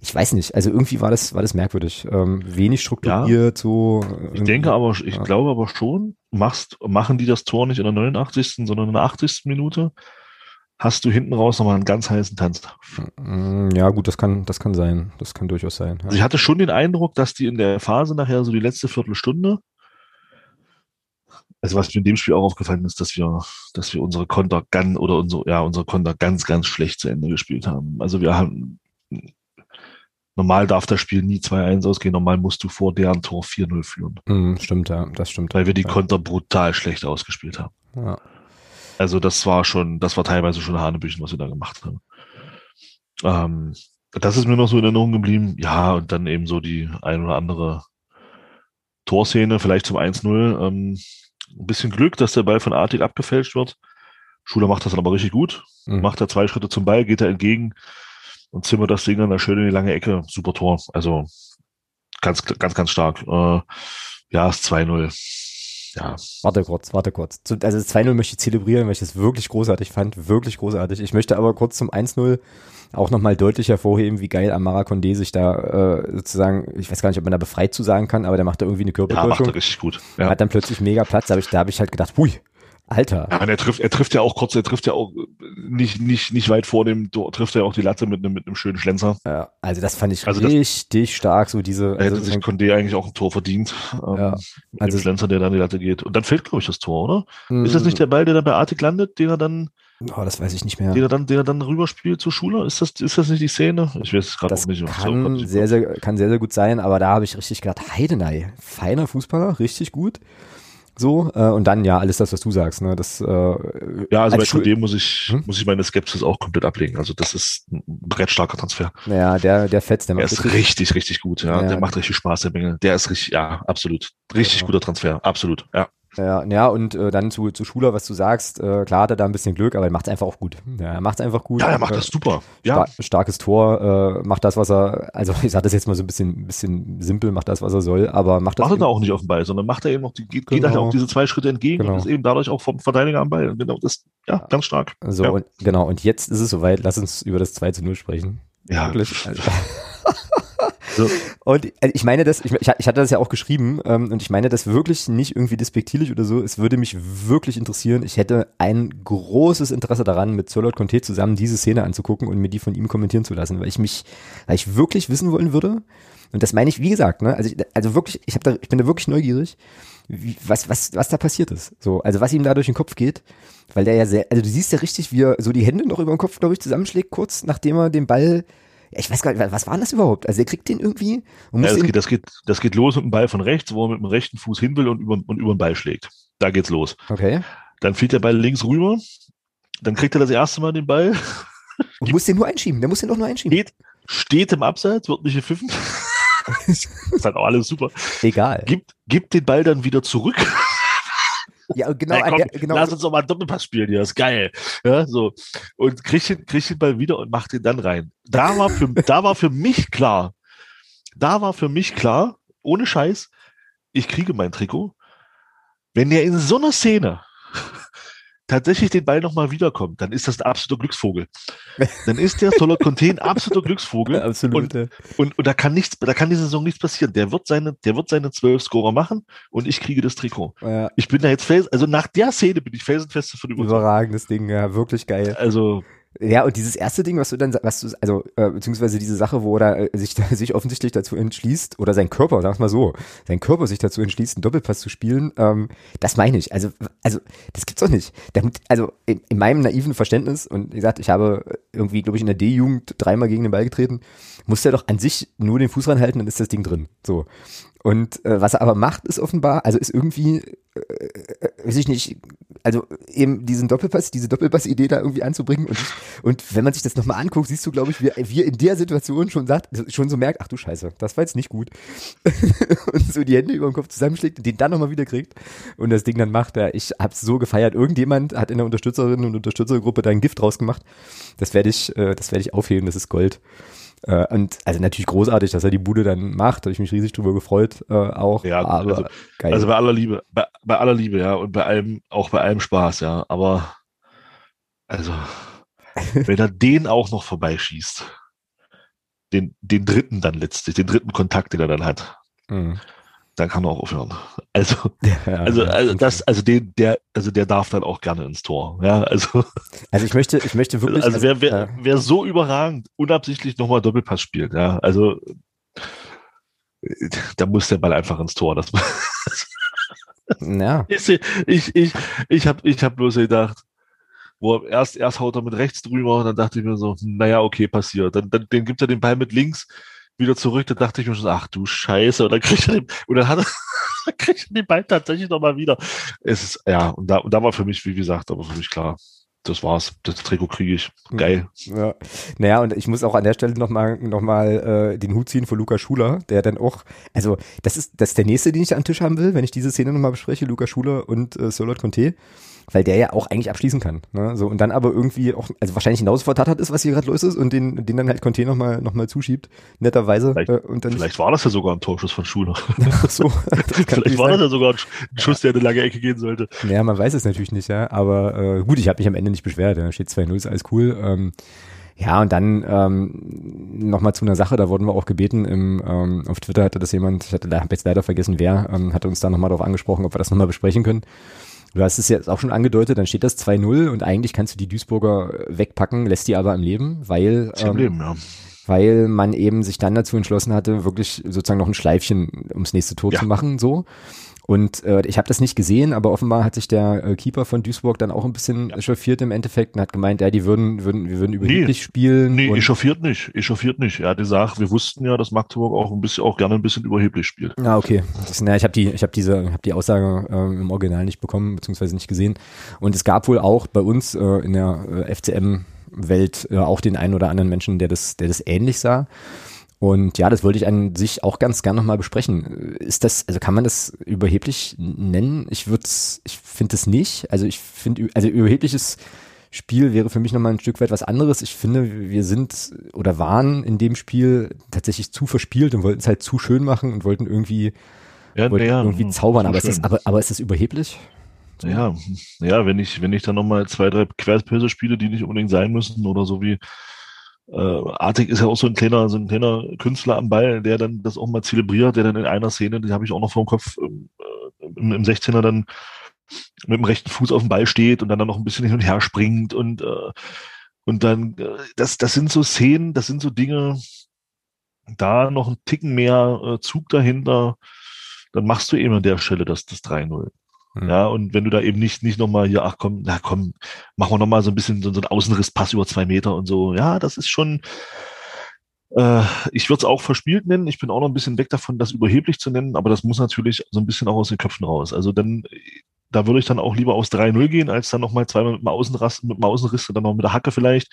ich weiß nicht, also irgendwie war das, war das merkwürdig. Ähm, wenig strukturiert, ja, so. Ich denke aber, ich ja. glaube aber schon, machst, machen die das Tor nicht in der 89., sondern in der 80. Minute, hast du hinten raus nochmal einen ganz heißen Tanz. Mm, ja, gut, das kann, das kann sein. Das kann durchaus sein. Ja. Also ich hatte schon den Eindruck, dass die in der Phase nachher, so die letzte Viertelstunde, also was mir in dem Spiel auch aufgefallen ist, dass wir, dass wir unsere Konter ganz oder unsere, ja, unsere Konter ganz, ganz schlecht zu Ende gespielt haben. Also wir haben Normal darf das Spiel nie 2-1 ausgehen. Normal musst du vor deren Tor 4-0 führen. Mm, stimmt, ja, das stimmt. Weil wir die Konter brutal schlecht ausgespielt haben. Ja. Also das war schon, das war teilweise schon Hanebüchen, was wir da gemacht haben. Ähm, das ist mir noch so in Erinnerung geblieben. Ja, und dann eben so die ein oder andere Torszene, vielleicht zum 1-0. Ähm, ein bisschen Glück, dass der Ball von Artig abgefälscht wird. Schuler macht das dann aber richtig gut. Mhm. Macht er zwei Schritte zum Ball, geht er entgegen, und zimmert das Ding dann schön in die lange Ecke. Super Tor. Also ganz, ganz, ganz stark. Äh, ja, ist 2-0. Ja. Warte kurz, warte kurz. Also 2-0 möchte ich zelebrieren, weil ich das wirklich großartig fand. Wirklich großartig. Ich möchte aber kurz zum 1-0 auch nochmal deutlich hervorheben, wie geil Amara Condé sich da äh, sozusagen, ich weiß gar nicht, ob man da befreit zu sagen kann, aber der macht da irgendwie eine Körpertäuschung. Ja, macht er richtig gut. Ja. Hat dann plötzlich mega Platz, da habe ich, da hab ich halt gedacht, hui, Alter. Ja, und er trifft, er trifft ja auch kurz, er trifft ja auch nicht, nicht, nicht weit vor dem Tor, trifft er auch die Latte mit einem, mit einem schönen Schlenzer. Ja, also das fand ich also richtig das, stark, so diese. Er hätte also, sich Condé eigentlich auch ein Tor verdient. Ähm, ja, mit also, dem Schlenzer, der dann die Latte geht. Und dann fällt, glaube ich, das Tor, oder? Mm, ist das nicht der Ball, der dann bei Artig landet, den er dann. Oh, das weiß ich nicht mehr. Den er dann, den er dann rüberspielt zur Schule? Ist das, ist das nicht die Szene? Ich weiß es gerade auch nicht. Kann so, sehr, sehr, kann sehr, sehr gut sein, aber da habe ich richtig gedacht, Heidenei, feiner Fußballer, richtig gut. So, äh, und dann ja, alles das, was du sagst, ne? Das, äh, ja, also bei Touré muss ich, hm? muss ich meine Skepsis auch komplett ablegen. Also das ist ein brettstarker Transfer. Ja, der, der fetzt, der, der macht ist richtig, richtig, richtig gut, ja. ja. Der macht richtig Spaß, der Bengel. Der ist richtig, ja, absolut. Richtig ja. guter Transfer, absolut, ja. Ja, ja und äh, dann zu, zu Schuler, was du sagst, äh, klar hat er da ein bisschen Glück, aber er macht es einfach auch gut. Ja, er macht es einfach gut. Ja, er macht das super. Ja. Star starkes Tor, äh, macht das, was er, also ich sage das jetzt mal so ein bisschen, bisschen simpel, macht das, was er soll, aber macht das. Macht er da auch nicht auf dem Ball, sondern macht er eben noch, die, geht, genau. geht auch diese zwei Schritte entgegen genau. und ist eben dadurch auch vom Verteidiger am Ball. Genau, das, ja, ganz stark. So, ja. und genau, und jetzt ist es soweit, lass uns über das 2 zu 0 sprechen. Ja. Wirklich. Also. So. Und äh, ich meine das, ich, ich hatte das ja auch geschrieben ähm, und ich meine das wirklich nicht irgendwie despektierlich oder so. Es würde mich wirklich interessieren. Ich hätte ein großes Interesse daran, mit Zolot Conte zusammen diese Szene anzugucken und mir die von ihm kommentieren zu lassen, weil ich mich, weil ich wirklich wissen wollen würde. Und das meine ich, wie gesagt, ne? Also, also wirklich, ich, hab da, ich bin da wirklich neugierig, wie, was, was, was da passiert ist. So, also was ihm da durch den Kopf geht, weil der ja sehr, also du siehst ja richtig, wie er so die Hände noch über den Kopf, glaube ich, zusammenschlägt, kurz nachdem er den Ball ich weiß gar nicht, was war denn das überhaupt? Also er kriegt den irgendwie ja, das, geht, das, geht, das geht los mit dem Ball von rechts, wo er mit dem rechten Fuß hin will und über, und über den Ball schlägt. Da geht's los. Okay. Dann fliegt der Ball links rüber, dann kriegt er das erste Mal den Ball. Und muss den nur einschieben, der muss den doch nur einschieben. Steht, steht im Abseits, wird nicht gepfiffen. ist halt auch alles super. Egal. Gibt, gibt den Ball dann wieder zurück. Ja, genau, hey, komm, ja, genau. Lass uns doch mal einen Doppelpass spielen hier, ist geil. Ja, so. Und krieg den, krieg den Ball wieder und mach den dann rein. Da war für, da war für mich klar, da war für mich klar, ohne Scheiß, ich kriege mein Trikot. Wenn der in so einer Szene tatsächlich den Ball nochmal wiederkommt, dann ist das ein absoluter Glücksvogel. Dann ist der Solar Conte ein absoluter Glücksvogel. Absolut. Und, und, und, da kann nichts, da kann diese Saison nichts passieren. Der wird seine, der wird seine zwölf Scorer machen und ich kriege das Trikot. Ja. Ich bin da jetzt fest, also nach der Szene bin ich felsenfest davon überzeugt. Überragendes Ding, ja, wirklich geil. Also, ja, und dieses erste Ding, was du dann, was du, also, äh, beziehungsweise diese Sache, wo er äh, sich, sich offensichtlich dazu entschließt, oder sein Körper, sag's mal so, sein Körper sich dazu entschließt, einen Doppelpass zu spielen, ähm, das meine ich. Also, also, das gibt's doch nicht. Damit, also, in, in meinem naiven Verständnis, und wie gesagt, ich habe irgendwie, glaube ich, in der D-Jugend dreimal gegen den Ball getreten, muss er doch an sich nur den Fuß ranhalten, dann ist das Ding drin. So. Und äh, was er aber macht, ist offenbar, also ist irgendwie, äh, äh, weiß ich nicht, also eben diesen Doppelpass, diese Doppelpass-Idee da irgendwie anzubringen. Und, und wenn man sich das nochmal anguckt, siehst du, glaube ich, wie, wie in der Situation schon sagt, schon so merkt, ach du Scheiße, das war jetzt nicht gut. und so die Hände über den Kopf zusammenschlägt und den dann nochmal wieder kriegt und das Ding dann macht. Ja, ich hab's so gefeiert. Irgendjemand hat in der Unterstützerinnen und Unterstützergruppe da ein Gift draus gemacht. Das werde ich, äh, das werde ich aufheben, das ist Gold. Äh, und also natürlich großartig, dass er die Bude dann macht. Habe ich mich riesig drüber gefreut äh, auch. Ja, aber also, geil. also bei aller Liebe, bei, bei aller Liebe, ja, und bei allem, auch bei allem Spaß, ja. Aber also, wenn er den auch noch vorbeischießt, den, den dritten dann letztlich, den dritten Kontakt, den er dann hat. Mhm dann kann er auch aufhören. Also, ja, also, also das, also den, der, also der darf dann auch gerne ins Tor. Ja, also. Also ich möchte, ich möchte wirklich. Also wer, wer, äh, wer so überragend unabsichtlich nochmal Doppelpass spielt, ja, also da muss der Ball einfach ins Tor. Das, ja. Ich, ich, ich, ich habe ich hab bloß gedacht, wo erst, erst haut er mit rechts drüber und dann dachte ich mir so, naja, okay, passiert. Dann, dann den gibt er den Ball mit links wieder zurück, da dachte ich mir schon, ach du Scheiße, und dann kriegt er den, und dann hat er, kriegt er den Ball tatsächlich nochmal wieder. Es ist, ja, und da, und da war für mich, wie gesagt, aber für mich klar, das war's. Das Trikot kriege ich. Geil. Ja. Naja, und ich muss auch an der Stelle nochmal noch mal, äh, den Hut ziehen vor Luca Schuler, der dann auch, also das ist, das ist der nächste, den ich an den Tisch haben will, wenn ich diese Szene nochmal bespreche, Luca Schuler und äh, Solot Conte weil der ja auch eigentlich abschließen kann. Ne? So, und dann aber irgendwie auch, also wahrscheinlich hinaus vertattert ist, was hier gerade los ist und den, den dann halt Conte nochmal noch mal zuschiebt, netterweise. Vielleicht, äh, und dann vielleicht war das ja sogar ein Torschuss von Schuler. Ach so. vielleicht war das ja sogar ein Schuss, der in eine lange Ecke gehen sollte. Naja, man weiß es natürlich nicht, ja. Aber äh, gut, ich habe mich am Ende nicht beschwert. Da steht 2-0, ist alles cool. Ähm, ja, und dann ähm, nochmal zu einer Sache, da wurden wir auch gebeten, im, ähm, auf Twitter hatte das jemand, ich hatte, habe jetzt leider vergessen, wer, ähm, hatte uns da nochmal darauf angesprochen, ob wir das nochmal besprechen können. Du hast es jetzt auch schon angedeutet, dann steht das 2-0 und eigentlich kannst du die Duisburger wegpacken, lässt die aber im Leben, weil, ähm, Leben, ja. weil man eben sich dann dazu entschlossen hatte, wirklich sozusagen noch ein Schleifchen ums nächste Tor ja. zu machen, so. Und äh, ich habe das nicht gesehen, aber offenbar hat sich der äh, Keeper von Duisburg dann auch ein bisschen ja. echauffiert im Endeffekt und hat gemeint, ja, die würden, würden, wir würden überheblich nee, spielen. Nee, echauffiert nicht, echauffiert nicht. Er hat gesagt, wir wussten ja, dass Magdeburg auch ein bisschen, auch gerne ein bisschen überheblich spielt. Ah, okay. Das, na, ich habe die, ich habe diese, habe die Aussage äh, im Original nicht bekommen, beziehungsweise nicht gesehen. Und es gab wohl auch bei uns äh, in der äh, FCM Welt äh, auch den einen oder anderen Menschen, der das, der das ähnlich sah. Und ja, das wollte ich an sich auch ganz gern nochmal besprechen. Ist das, also kann man das überheblich nennen? Ich würde ich finde es nicht. Also ich finde, also überhebliches Spiel wäre für mich nochmal ein Stück weit was anderes. Ich finde, wir sind oder waren in dem Spiel tatsächlich zu verspielt und wollten es halt zu schön machen und wollten irgendwie, ja, wollten ja, irgendwie zaubern. Aber ist, das, aber, aber ist das überheblich? So. Ja, ja, wenn ich, wenn ich dann nochmal zwei, drei Querspöse spiele, die nicht unbedingt sein müssen oder so wie äh, Artig ist ja auch so ein kleiner, so ein kleiner Künstler am Ball, der dann das auch mal zelebriert, der dann in einer Szene, die habe ich auch noch vor dem Kopf, ähm, äh, im, im 16er dann mit dem rechten Fuß auf dem Ball steht und dann, dann noch ein bisschen hin und her springt und äh, und dann, äh, das, das sind so Szenen, das sind so Dinge, da noch ein Ticken mehr äh, Zug dahinter, dann machst du eben an der Stelle das, das 3-0. Mhm. Ja, und wenn du da eben nicht, nicht nochmal hier, ach komm, na komm, machen wir nochmal so ein bisschen so, so einen Außenrisspass über zwei Meter und so. Ja, das ist schon, äh, ich würde es auch verspielt nennen. Ich bin auch noch ein bisschen weg davon, das überheblich zu nennen, aber das muss natürlich so ein bisschen auch aus den Köpfen raus. Also dann, da würde ich dann auch lieber aus 3-0 gehen, als dann nochmal zweimal mit dem Außenriss, mit dem Außenriss, dann noch mit der Hacke vielleicht,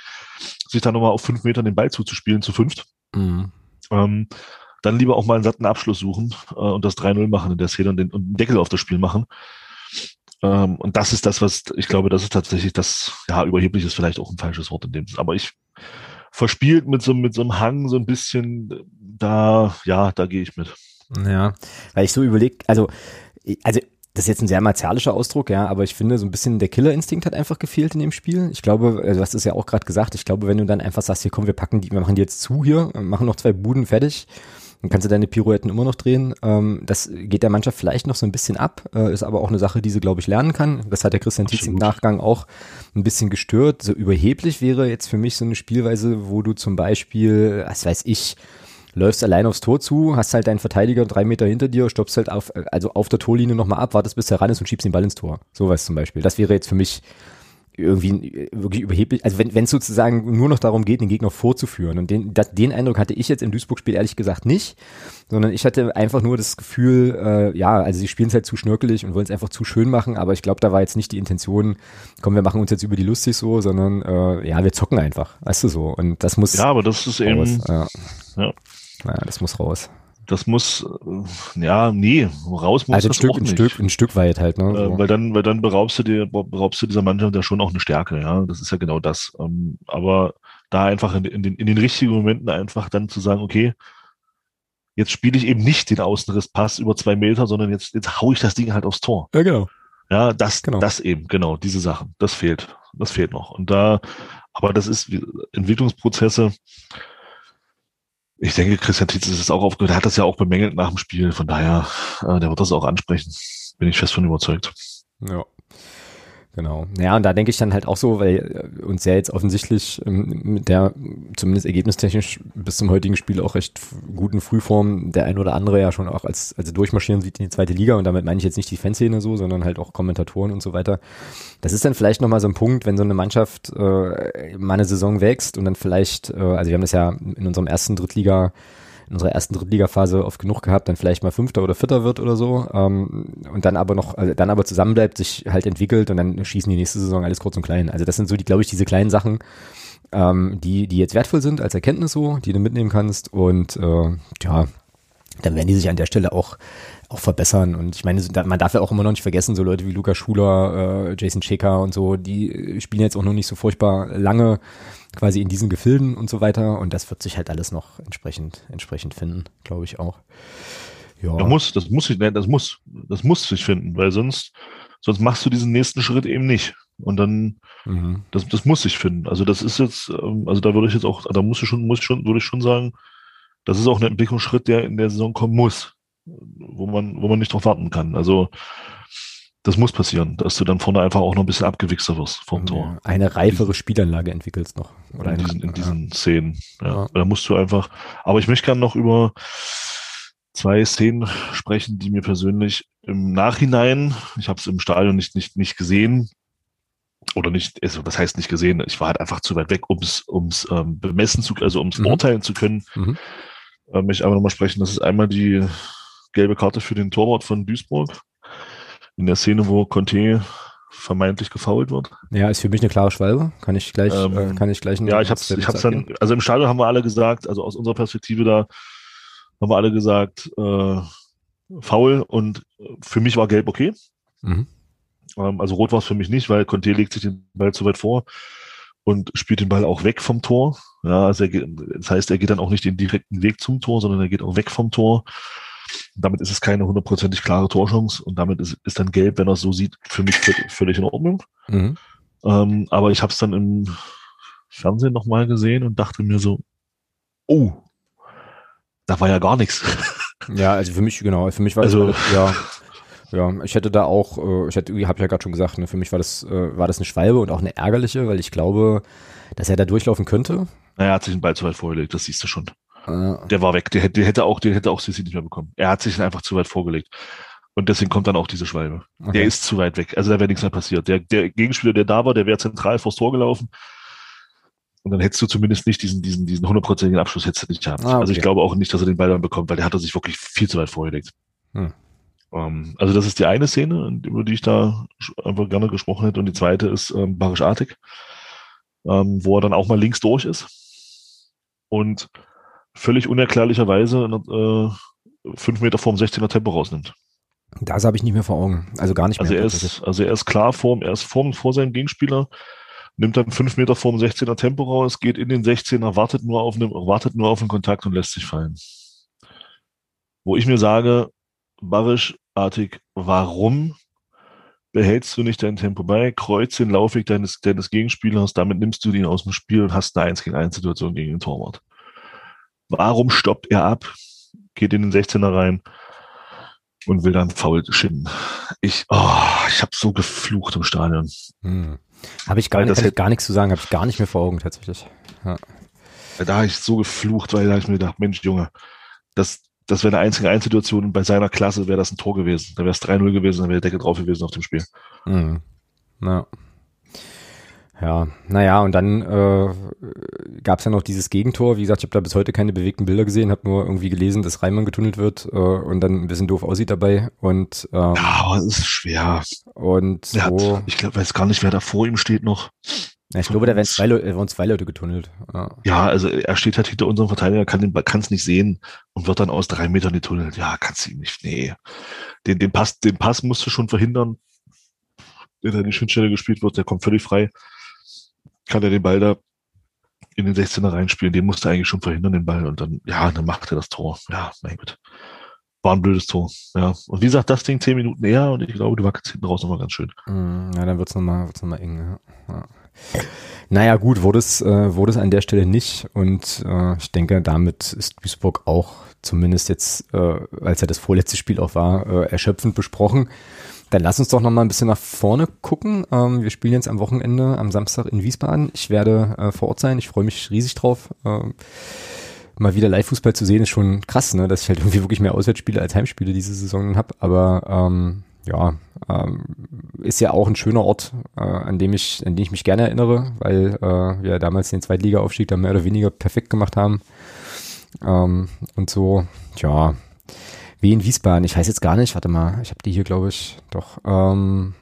sich dann nochmal auf fünf Metern den Ball zuzuspielen, zu fünft. Mhm. Ähm, dann lieber auch mal einen satten Abschluss suchen äh, und das 3-0 machen in der Szene und den, und den Deckel auf das Spiel machen. Ähm, und das ist das, was ich glaube, das ist tatsächlich das, ja, überheblich ist vielleicht auch ein falsches Wort in dem Aber ich verspielt mit so, mit so einem Hang so ein bisschen, da, ja, da gehe ich mit. Ja, weil ich so überlege, also, also das ist jetzt ein sehr martialischer Ausdruck, ja, aber ich finde, so ein bisschen der Killerinstinkt hat einfach gefehlt in dem Spiel. Ich glaube, also hast es ja auch gerade gesagt, ich glaube, wenn du dann einfach sagst, hier komm, wir packen die, wir machen die jetzt zu hier, machen noch zwei Buden fertig, dann kannst du deine Pirouetten immer noch drehen. Ähm, das geht der Mannschaft vielleicht noch so ein bisschen ab, äh, ist aber auch eine Sache, die sie, glaube ich, lernen kann. Das hat der Christian Tietz im Nachgang auch ein bisschen gestört. So überheblich wäre jetzt für mich so eine Spielweise, wo du zum Beispiel, was weiß ich, läufst allein aufs Tor zu, hast halt deinen Verteidiger drei Meter hinter dir, stoppst halt auf, also auf der Torlinie nochmal ab, wartest bis er ran ist und schiebst den Ball ins Tor. Sowas zum Beispiel. Das wäre jetzt für mich irgendwie wirklich überheblich, also wenn es sozusagen nur noch darum geht, den Gegner vorzuführen. Und den, das, den Eindruck hatte ich jetzt im Duisburg-Spiel ehrlich gesagt nicht, sondern ich hatte einfach nur das Gefühl, äh, ja, also sie spielen es halt zu schnörkelig und wollen es einfach zu schön machen, aber ich glaube, da war jetzt nicht die Intention, komm, wir machen uns jetzt über die lustig so, sondern äh, ja, wir zocken einfach, weißt du so. Und das muss. Ja, aber das ist raus. eben. Ja. ja. Ja, das muss raus das muss, äh, ja, nee, raus muss also ein das Stück, auch ein nicht. Stück, ein Stück weit halt, ne? Äh, weil dann, weil dann beraubst du dir, beraubst du dieser Mannschaft ja schon auch eine Stärke, ja. Das ist ja genau das. Ähm, aber da einfach in, in, den, in den richtigen Momenten einfach dann zu sagen, okay, jetzt spiele ich eben nicht den Außenrisspass über zwei Meter, sondern jetzt, jetzt hau ich das Ding halt aufs Tor. Ja, genau. Ja, das, genau. das eben, genau, diese Sachen. Das fehlt. Das fehlt noch. Und da, aber das ist Entwicklungsprozesse, ich denke, Christian Tietz ist es auch aufgehört. Er hat das ja auch bemängelt nach dem Spiel. Von daher, äh, der wird das auch ansprechen. Bin ich fest von überzeugt. Ja. Genau. Ja, und da denke ich dann halt auch so, weil äh, uns ja jetzt offensichtlich ähm, mit der zumindest ergebnistechnisch bis zum heutigen Spiel auch recht guten Frühform der ein oder andere ja schon auch als, als durchmarschieren sieht in die zweite Liga und damit meine ich jetzt nicht die Fanszene so, sondern halt auch Kommentatoren und so weiter. Das ist dann vielleicht nochmal so ein Punkt, wenn so eine Mannschaft äh, mal eine Saison wächst und dann vielleicht, äh, also wir haben das ja in unserem ersten Drittliga in unserer ersten Drittligaphase oft genug gehabt, dann vielleicht mal Fünfter oder Vierter wird oder so ähm, und dann aber noch, also dann aber zusammenbleibt, sich halt entwickelt und dann schießen die nächste Saison alles kurz und klein. Also das sind so die, glaube ich, diese kleinen Sachen, ähm, die, die jetzt wertvoll sind als Erkenntnis so, die du mitnehmen kannst und äh, ja, dann werden die sich an der Stelle auch auch verbessern. Und ich meine, man darf ja auch immer noch nicht vergessen, so Leute wie Luca Schuler, äh, Jason Checker und so, die spielen jetzt auch noch nicht so furchtbar lange quasi in diesen Gefilden und so weiter. Und das wird sich halt alles noch entsprechend, entsprechend finden, glaube ich auch. Ja. Das muss, das muss ich, das muss, das muss sich finden, weil sonst, sonst machst du diesen nächsten Schritt eben nicht. Und dann, mhm. das, das muss sich finden. Also das ist jetzt, ähm, also da würde ich jetzt auch, da muss ich schon, muss ich schon, würde ich schon sagen, das ist auch ein Entwicklungsschritt, der in der Saison kommen muss, wo man, wo man nicht drauf warten kann. Also das muss passieren, dass du dann vorne einfach auch noch ein bisschen abgewichster wirst vom Tor. Eine reifere Spielanlage entwickelst noch. Oder in diesen, in diesen Szenen. Ja. ja. Da musst du einfach, aber ich möchte gerne noch über zwei Szenen sprechen, die mir persönlich im Nachhinein, ich habe es im Stadion nicht, nicht, nicht gesehen, oder nicht, also das heißt nicht gesehen, ich war halt einfach zu weit weg, ums ums ähm, bemessen zu, also ums mhm. urteilen zu können. Mhm. Äh, möchte ich einfach nochmal sprechen. Das ist einmal die gelbe Karte für den Torwart von Duisburg in der Szene, wo Conte vermeintlich gefault wird. Ja, ist für mich eine klare Schwalbe. Kann ich gleich, ähm, äh, kann ich gleich. Ja, ich hab's, ich hab's dann, also im Stadion haben wir alle gesagt, also aus unserer Perspektive da haben wir alle gesagt, äh, faul und für mich war gelb okay. Mhm. Ähm, also rot war es für mich nicht, weil Conte legt sich den Ball zu weit vor und spielt den Ball auch weg vom Tor. Ja, also er geht, das heißt, er geht dann auch nicht den direkten Weg zum Tor, sondern er geht auch weg vom Tor. Damit ist es keine hundertprozentig klare Torchance und damit ist, ist dann gelb, wenn er es so sieht, für mich völlig in Ordnung. Mhm. Ähm, aber ich habe es dann im Fernsehen nochmal gesehen und dachte mir so, oh, da war ja gar nichts. Ja, also für mich, genau, für mich war Also- das, ja, ja, ich hätte da auch, äh, ich hätte, habe ja gerade schon gesagt, ne, für mich war das, äh, war das eine Schwalbe und auch eine ärgerliche, weil ich glaube, dass er da durchlaufen könnte. Naja, er hat sich den Ball zu weit vorgelegt, das siehst du schon. Äh, Der war weg, der hätte, der hätte auch, den hätte auch Sissi nicht mehr bekommen. Er hat sich einfach zu weit vorgelegt. Und deswegen kommt dann auch diese Schwalbe. okay. Der ist zu weit weg. Also da wäre nichts mehr passiert. Der, der Gegenspieler, der da war, der wäre zentral vors Tor gelaufen. Und dann hättest du zumindest nicht diesen, diesen, diesen hundertprozentigen Abschluss hättest du nicht gehabt. Ah, okay. Also ich glaube auch nicht, dass er den Ball dann bekommt, weil der hat er sich wirklich viel zu weit vorgelegt. Hm. Ähm, also das ist die eine Szene, über die ich da einfach gerne gesprochen hätte. Und die zweite ist ähm, Barisch Artig, ähm, wo er dann auch mal links durch ist und völlig unerklärlicherweise äh, fünf Meter vorm 16er Tempo rausnimmt. Das habe ich nicht mehr vor Augen. Also gar nicht Also mehr. er tatsächlich. ist, also er ist klar vorm, er ist vorm, vor seinem Gegenspieler, nimmt dann fünf Meter vorm 16er Tempo raus, geht in den 16er, wartet nur auf einen, wartet nur auf einen Kontakt und lässt sich fallen. Wo ich mir sage, Barisch-artig, warum behältst du nicht dein Tempo bei, kreuz den Laufweg deines, deines Gegenspielers, damit nimmst du ihn aus dem Spiel und hast eine 1 gegen 1 Situation gegen den Torwart. Warum stoppt er ab, geht in den 16er rein und will dann faul schinden? Ich, oh, ich habe so geflucht im Stadion. Hm. Habe ich gar, nicht, ich gar nichts zu sagen, habe ich gar nicht mehr vor Augen tatsächlich. Da habe ich so geflucht, weil da habe ich mir gedacht, Mensch, Junge, das, das wäre eine einzige Einsituation und bei seiner Klasse wäre das ein Tor gewesen. Da wäre es 3-0 gewesen, dann wäre der Deckel drauf gewesen auf dem Spiel. Hm. Ja. Ja, naja, und dann äh, gab es ja noch dieses Gegentor. Wie gesagt, ich habe da bis heute keine bewegten Bilder gesehen, habe nur irgendwie gelesen, dass Reimann getunnelt wird äh, und dann ein bisschen doof aussieht dabei. Und, ähm, Ja, aber es ist schwer. und Der so. hat, ich glaub, weiß gar nicht, wer da vor ihm steht noch. Ja, ich glaube, da werden zwei, Leu äh, wurden zwei Leute getunnelt. Ja. Ja, also er steht halt hinter unserem Verteidiger, kann es nicht sehen und wird dann aus drei Metern getunnelt. Ja, kannst du ihm nicht. Nee. Den, den, Pass, den Pass musst du schon verhindern, der da in die Schnittstelle gespielt wird, der kommt völlig frei. Kann er den Ball da in den 16er reinspielen, den musste er eigentlich schon verhindern, den Ball. Und dann, ja, dann macht er das Tor. Ja, mein Gott. War ein blödes Tor. Ja. Und wie gesagt, das Ding zehn Minuten eher und ich glaube, du wackelst hinten raus nochmal ganz schön. Mm, Ja, dann wird's nochmal wird's noch eng. Ja. Ja. Naja, gut, wurde es, äh, wurde es an der Stelle nicht. Und äh, ich denke, damit ist Duisburg auch zumindest jetzt, äh, als ja das vorletzte Spiel auch war, äh, erschöpfend besprochen. Dann lass uns doch nochmal ein bisschen nach vorne gucken. Ähm, wir spielen jetzt am Wochenende, am Samstag in Wiesbaden. Ich werde äh, vor Ort sein. Ich freue mich riesig drauf. Ähm, mal wieder Live-Fußball zu sehen, ist schon krass, ne? dass ich halt irgendwie wirklich mehr Auswärtsspiele als Heimspiele diese Saison habe. Aber ähm, ja, ähm, ist ja auch ein schöner Ort, äh, an dem ich, an den ich mich gerne erinnere, weil äh, wir damals den Zweitliga-Aufstieg da mehr oder weniger perfekt gemacht haben. Ähm, und so, tja, wie in Wiesbaden. Ich weiß jetzt gar nicht, warte mal, ich habe die hier, glaube ich, doch. Ähm,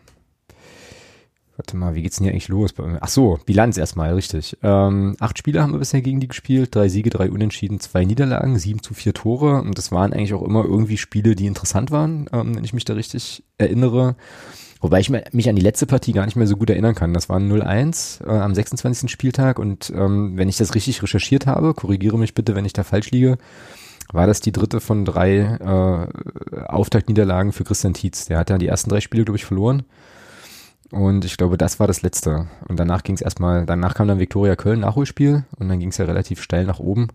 warte mal, wie geht's denn hier eigentlich los? Ach so, Bilanz erstmal, richtig. Ähm, acht Spiele haben wir bisher gegen die gespielt, drei Siege, drei Unentschieden, zwei Niederlagen, sieben zu vier Tore. Und das waren eigentlich auch immer irgendwie Spiele, die interessant waren, ähm, wenn ich mich da richtig erinnere. Wobei ich mich an die letzte Partie gar nicht mehr so gut erinnern kann. Das war 0-1 äh, am 26. Spieltag und ähm, wenn ich das richtig recherchiert habe, korrigiere mich bitte, wenn ich da falsch liege, war das die dritte von drei äh, Auftaktniederlagen für Christian Tietz. Der hat ja die ersten drei Spiele, glaube ich, verloren. Und ich glaube, das war das letzte. Und danach ging es erstmal, danach kam dann Viktoria Köln Nachholspiel und dann ging es ja relativ steil nach oben.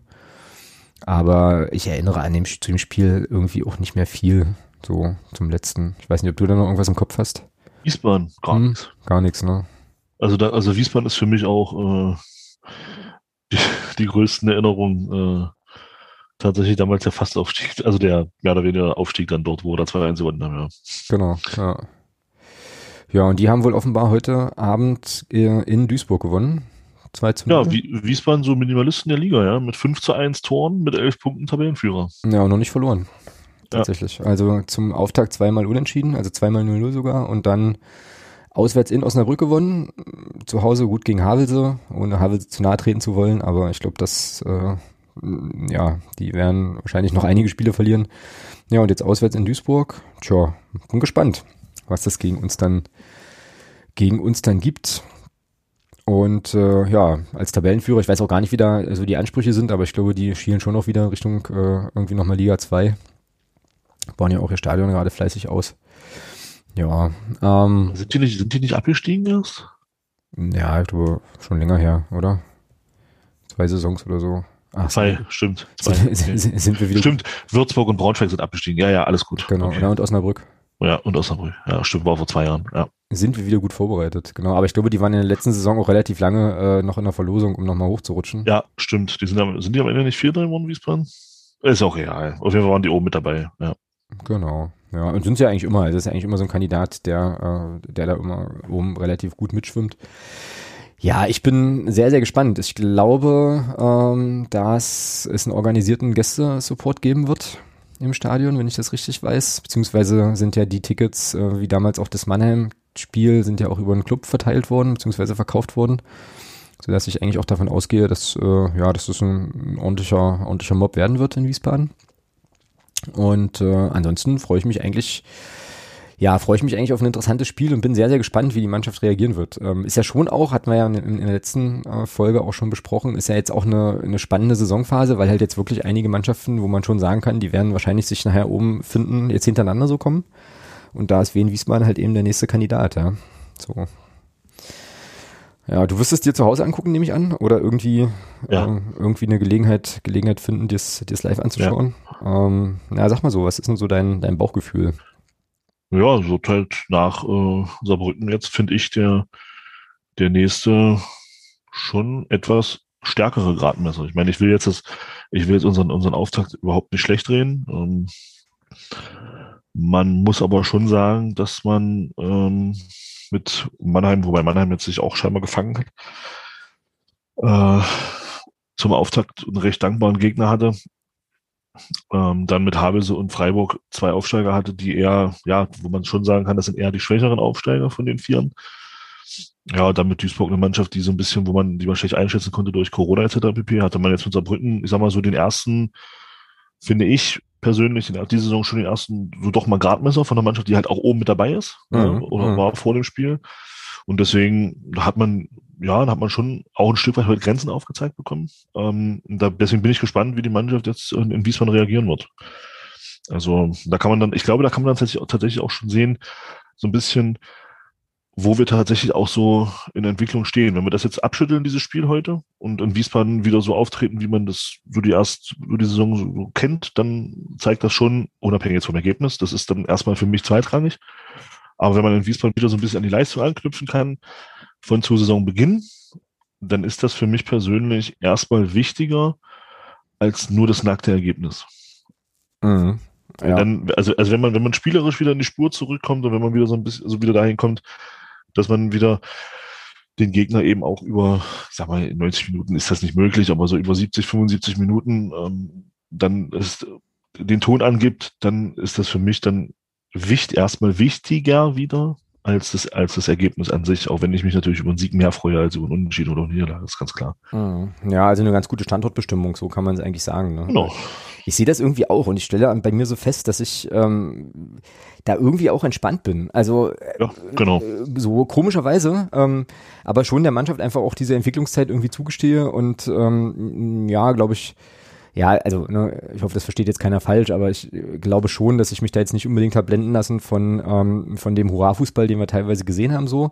Aber ich erinnere an dem, zu dem Spiel irgendwie auch nicht mehr viel, so zum letzten. Ich weiß nicht, ob du da noch irgendwas im Kopf hast. Wiesbaden, gar Hm. nichts. Gar nichts, ne? Also, da, also Wiesbaden ist für mich auch äh, die, die größten Erinnerungen. Äh, tatsächlich damals der Fastaufstieg, also der mehr oder weniger Aufstieg dann dort, wo da 2-1 gewonnen haben. Ja. Genau, ja. Ja, und die haben wohl offenbar heute Abend äh, in Duisburg gewonnen. 2 zu 0. Ja, Wie, Wiesbaden so Minimalisten der Liga, ja, mit 5 zu 1 Toren, mit 11 Punkten Tabellenführer. Ja, und noch nicht verloren. Ja. Tatsächlich. Also zum Auftakt zweimal unentschieden, also zweimal 0-0 sogar und dann auswärts in Osnabrück gewonnen. Zu Hause gut gegen Havelse, ohne Havelse zu nahe treten zu wollen, aber ich glaube, dass äh, ja, die werden wahrscheinlich noch einige Spiele verlieren. Ja, und jetzt auswärts in Duisburg. Tja, bin gespannt, was das gegen uns dann gegen uns dann gibt. Und äh, ja, als Tabellenführer, ich weiß auch gar nicht, wie da so die Ansprüche sind, aber ich glaube, die schielen schon noch wieder Richtung äh, irgendwie nochmal Liga 2. Bauen ja auch ihr Stadion gerade fleißig aus. Ja, ähm, Sind die nicht, sind die nicht abgestiegen erst? ja, ich glaube, schon länger her, oder? zwei Saisons oder so. Ach, zwei, stimmt. Zwei. Sind, sind, wir wieder stimmt, Würzburg und Braunschweig sind abgestiegen. Ja, ja, alles gut. Genau, okay. ja, und Osnabrück. Ja, und Osnabrück. Ja, stimmt, war vor zwei Jahren. Ja. Sind wir wieder gut vorbereitet, genau. Aber ich glaube, die waren in der letzten Saison auch relativ lange äh, noch in der Verlosung, um nochmal hochzurutschen. Ja, stimmt. Die sind, am, sind die am Ende nicht Vierter geworden, Wiesbaden? Ist auch real. Auf jeden Fall waren die oben mit dabei, ja. Genau. Ja, und sind sie ja eigentlich immer. Also das ist ja eigentlich immer so ein Kandidat, der, äh, der da immer oben relativ gut mitschwimmt. Ja, ich bin sehr, sehr gespannt. Ich glaube, ähm, dass es einen organisierten Gäste-Support geben wird im Stadion, wenn ich das richtig weiß. Beziehungsweise sind ja die Tickets, äh, wie damals auch das Mannheim-Spiel, sind ja auch über den Club verteilt worden, beziehungsweise verkauft worden. Sodass ich eigentlich auch davon ausgehe, dass, äh, ja, dass das ein, ordentlicher, ordentlicher Mob werden wird in Wiesbaden. Und äh, ansonsten freue ich mich eigentlich ja, freue ich mich eigentlich auf ein interessantes Spiel und bin sehr, sehr gespannt, wie die Mannschaft reagieren wird. Ähm, ist ja schon auch, hatten wir ja in, in der letzten äh, Folge auch schon besprochen, ist ja jetzt auch eine, eine spannende Saisonphase, weil halt jetzt wirklich einige Mannschaften, wo man schon sagen kann, die werden wahrscheinlich sich nachher oben finden, jetzt hintereinander so kommen. Und da ist Wien Wiesbaden halt eben der nächste Kandidat, ja. So. Ja, du wirst es dir zu Hause angucken, nehme ich an, oder irgendwie, Ja. ähm, irgendwie eine Gelegenheit, Gelegenheit finden, dir es live anzuschauen. Ähm, na, sag mal so, was ist denn so dein, dein Bauchgefühl? Ja, so halt nach äh, Saarbrücken jetzt finde ich der, der nächste schon etwas stärkere Gradmesser. Ich meine, ich will jetzt das, ich will jetzt unseren, unseren Auftakt überhaupt nicht schlecht reden. Ähm, man muss aber schon sagen, dass man ähm, mit Mannheim, wobei Mannheim jetzt sich auch scheinbar gefangen hat, äh, zum Auftakt einen recht dankbaren Gegner hatte. Ähm, dann mit Havelse und Freiburg zwei Aufsteiger hatte, die eher, ja, wo man schon sagen kann, das sind eher die schwächeren Aufsteiger von den Vieren. Ja, dann mit Duisburg eine Mannschaft, die so ein bisschen, wo man die man schlecht einschätzen konnte durch Corona etc. pp. hatte man jetzt mit Saarbrücken, ich sag mal so den ersten, finde ich persönlich in dieser Saison schon den ersten, so doch mal Gradmesser von der Mannschaft, die halt auch oben mit dabei ist Mhm, oder mhm. war vor dem Spiel. Und deswegen hat man, ja, da hat man schon auch ein Stück weit heute Grenzen aufgezeigt bekommen. Ähm, da, deswegen bin ich gespannt, wie die Mannschaft jetzt in, in Wiesbaden reagieren wird. Also da kann man dann, ich glaube, da kann man dann tatsächlich, auch schon sehen, so ein bisschen, wo wir tatsächlich auch so in Entwicklung stehen. Wenn wir das jetzt abschütteln, dieses Spiel heute, und in Wiesbaden wieder so auftreten, wie man das so die erst, so die Saison so, so kennt, dann zeigt das schon, unabhängig jetzt vom Ergebnis, das ist dann erstmal für mich zweitrangig. Aber wenn man in Wiesbaden wieder so ein bisschen an die Leistung anknüpfen kann, von zu Saisonbeginn, dann ist das für mich persönlich erstmal wichtiger als nur das nackte Ergebnis. Mhm. Ja. Dann, also, also wenn man, wenn man spielerisch wieder in die Spur zurückkommt und wenn man wieder so ein bisschen, so wieder dahin kommt, dass man wieder den Gegner eben auch über, ich sag mal, in 90 Minuten ist das nicht möglich, aber so über 70, 75 Minuten ähm, dann ist, den Ton angibt, dann ist das für mich dann wichtig, erstmal wichtiger wieder als das, als das Ergebnis an sich, auch wenn ich mich natürlich über einen Sieg mehr freue als über einen Unentschieden oder eine Niederlage, ist ganz klar. Mhm. Ja, also eine ganz gute Standortbestimmung, so kann man es eigentlich sagen. Ne? Genau. Ich sehe das irgendwie auch und ich stelle bei mir so fest, dass ich ähm, da irgendwie auch entspannt bin. Also Ja, genau. äh, so komischerweise, ähm, aber schon der Mannschaft einfach auch diese Entwicklungszeit irgendwie zugestehe und ähm, ja, glaube ich, ja, also ne, ich hoffe, das versteht jetzt keiner falsch, aber ich äh, glaube schon, dass ich mich da jetzt nicht unbedingt habe blenden lassen von ähm, von dem Hurra-Fußball, den wir teilweise gesehen haben, so,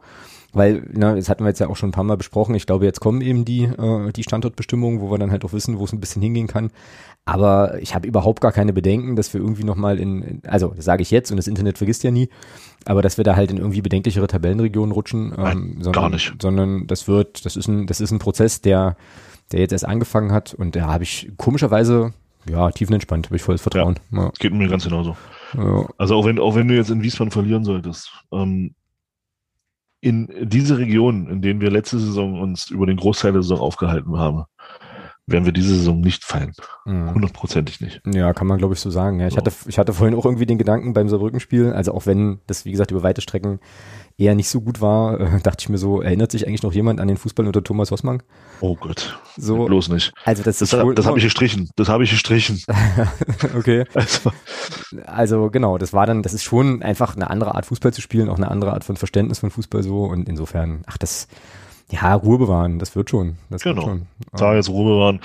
weil ne, das hatten wir jetzt ja auch schon ein paar Mal besprochen. Ich glaube, jetzt kommen eben die äh, die Standortbestimmungen, wo wir dann halt auch wissen, wo es ein bisschen hingehen kann. Aber ich habe überhaupt gar keine Bedenken, dass wir irgendwie nochmal in, in, also das sage ich jetzt und das Internet vergisst ja nie, aber dass wir da halt in irgendwie bedenklichere Tabellenregionen rutschen, Nein, ähm, gar sondern, nicht. sondern das wird, das ist ein, das ist ein Prozess, der, der jetzt erst angefangen hat und da habe ich komischerweise, ja, tiefenentspannt, habe ich volles Vertrauen. Ja. Geht mir ganz genauso. Ja. Also auch wenn, auch wenn du jetzt in Wiesbaden verlieren solltest, ähm, in diese Region, in denen wir letzte Saison uns über den Großteil der Saison aufgehalten haben, werden wir diese Saison nicht fallen. Mhm. Hundertprozentig nicht. Ja, kann man glaube ich so sagen. Ja, ich, So. hatte, ich hatte vorhin auch irgendwie den Gedanken beim Saarbrücken-Spiel, also auch wenn das, wie gesagt, über weite Strecken eher nicht so gut war, äh, dachte ich mir so, erinnert sich eigentlich noch jemand an den Fußball unter Thomas Hossmann? Oh Gott. So, Bloß nicht. also das, Das, das habe ich immer- gestrichen. Das habe ich gestrichen. okay. Also, Also genau, das war dann, das ist schon einfach eine andere Art Fußball zu spielen, auch eine andere Art von Verständnis von Fußball so und insofern, ach das, ja, Ruhe bewahren, das wird schon, das Genau. wird schon. da jetzt Ruhe waren.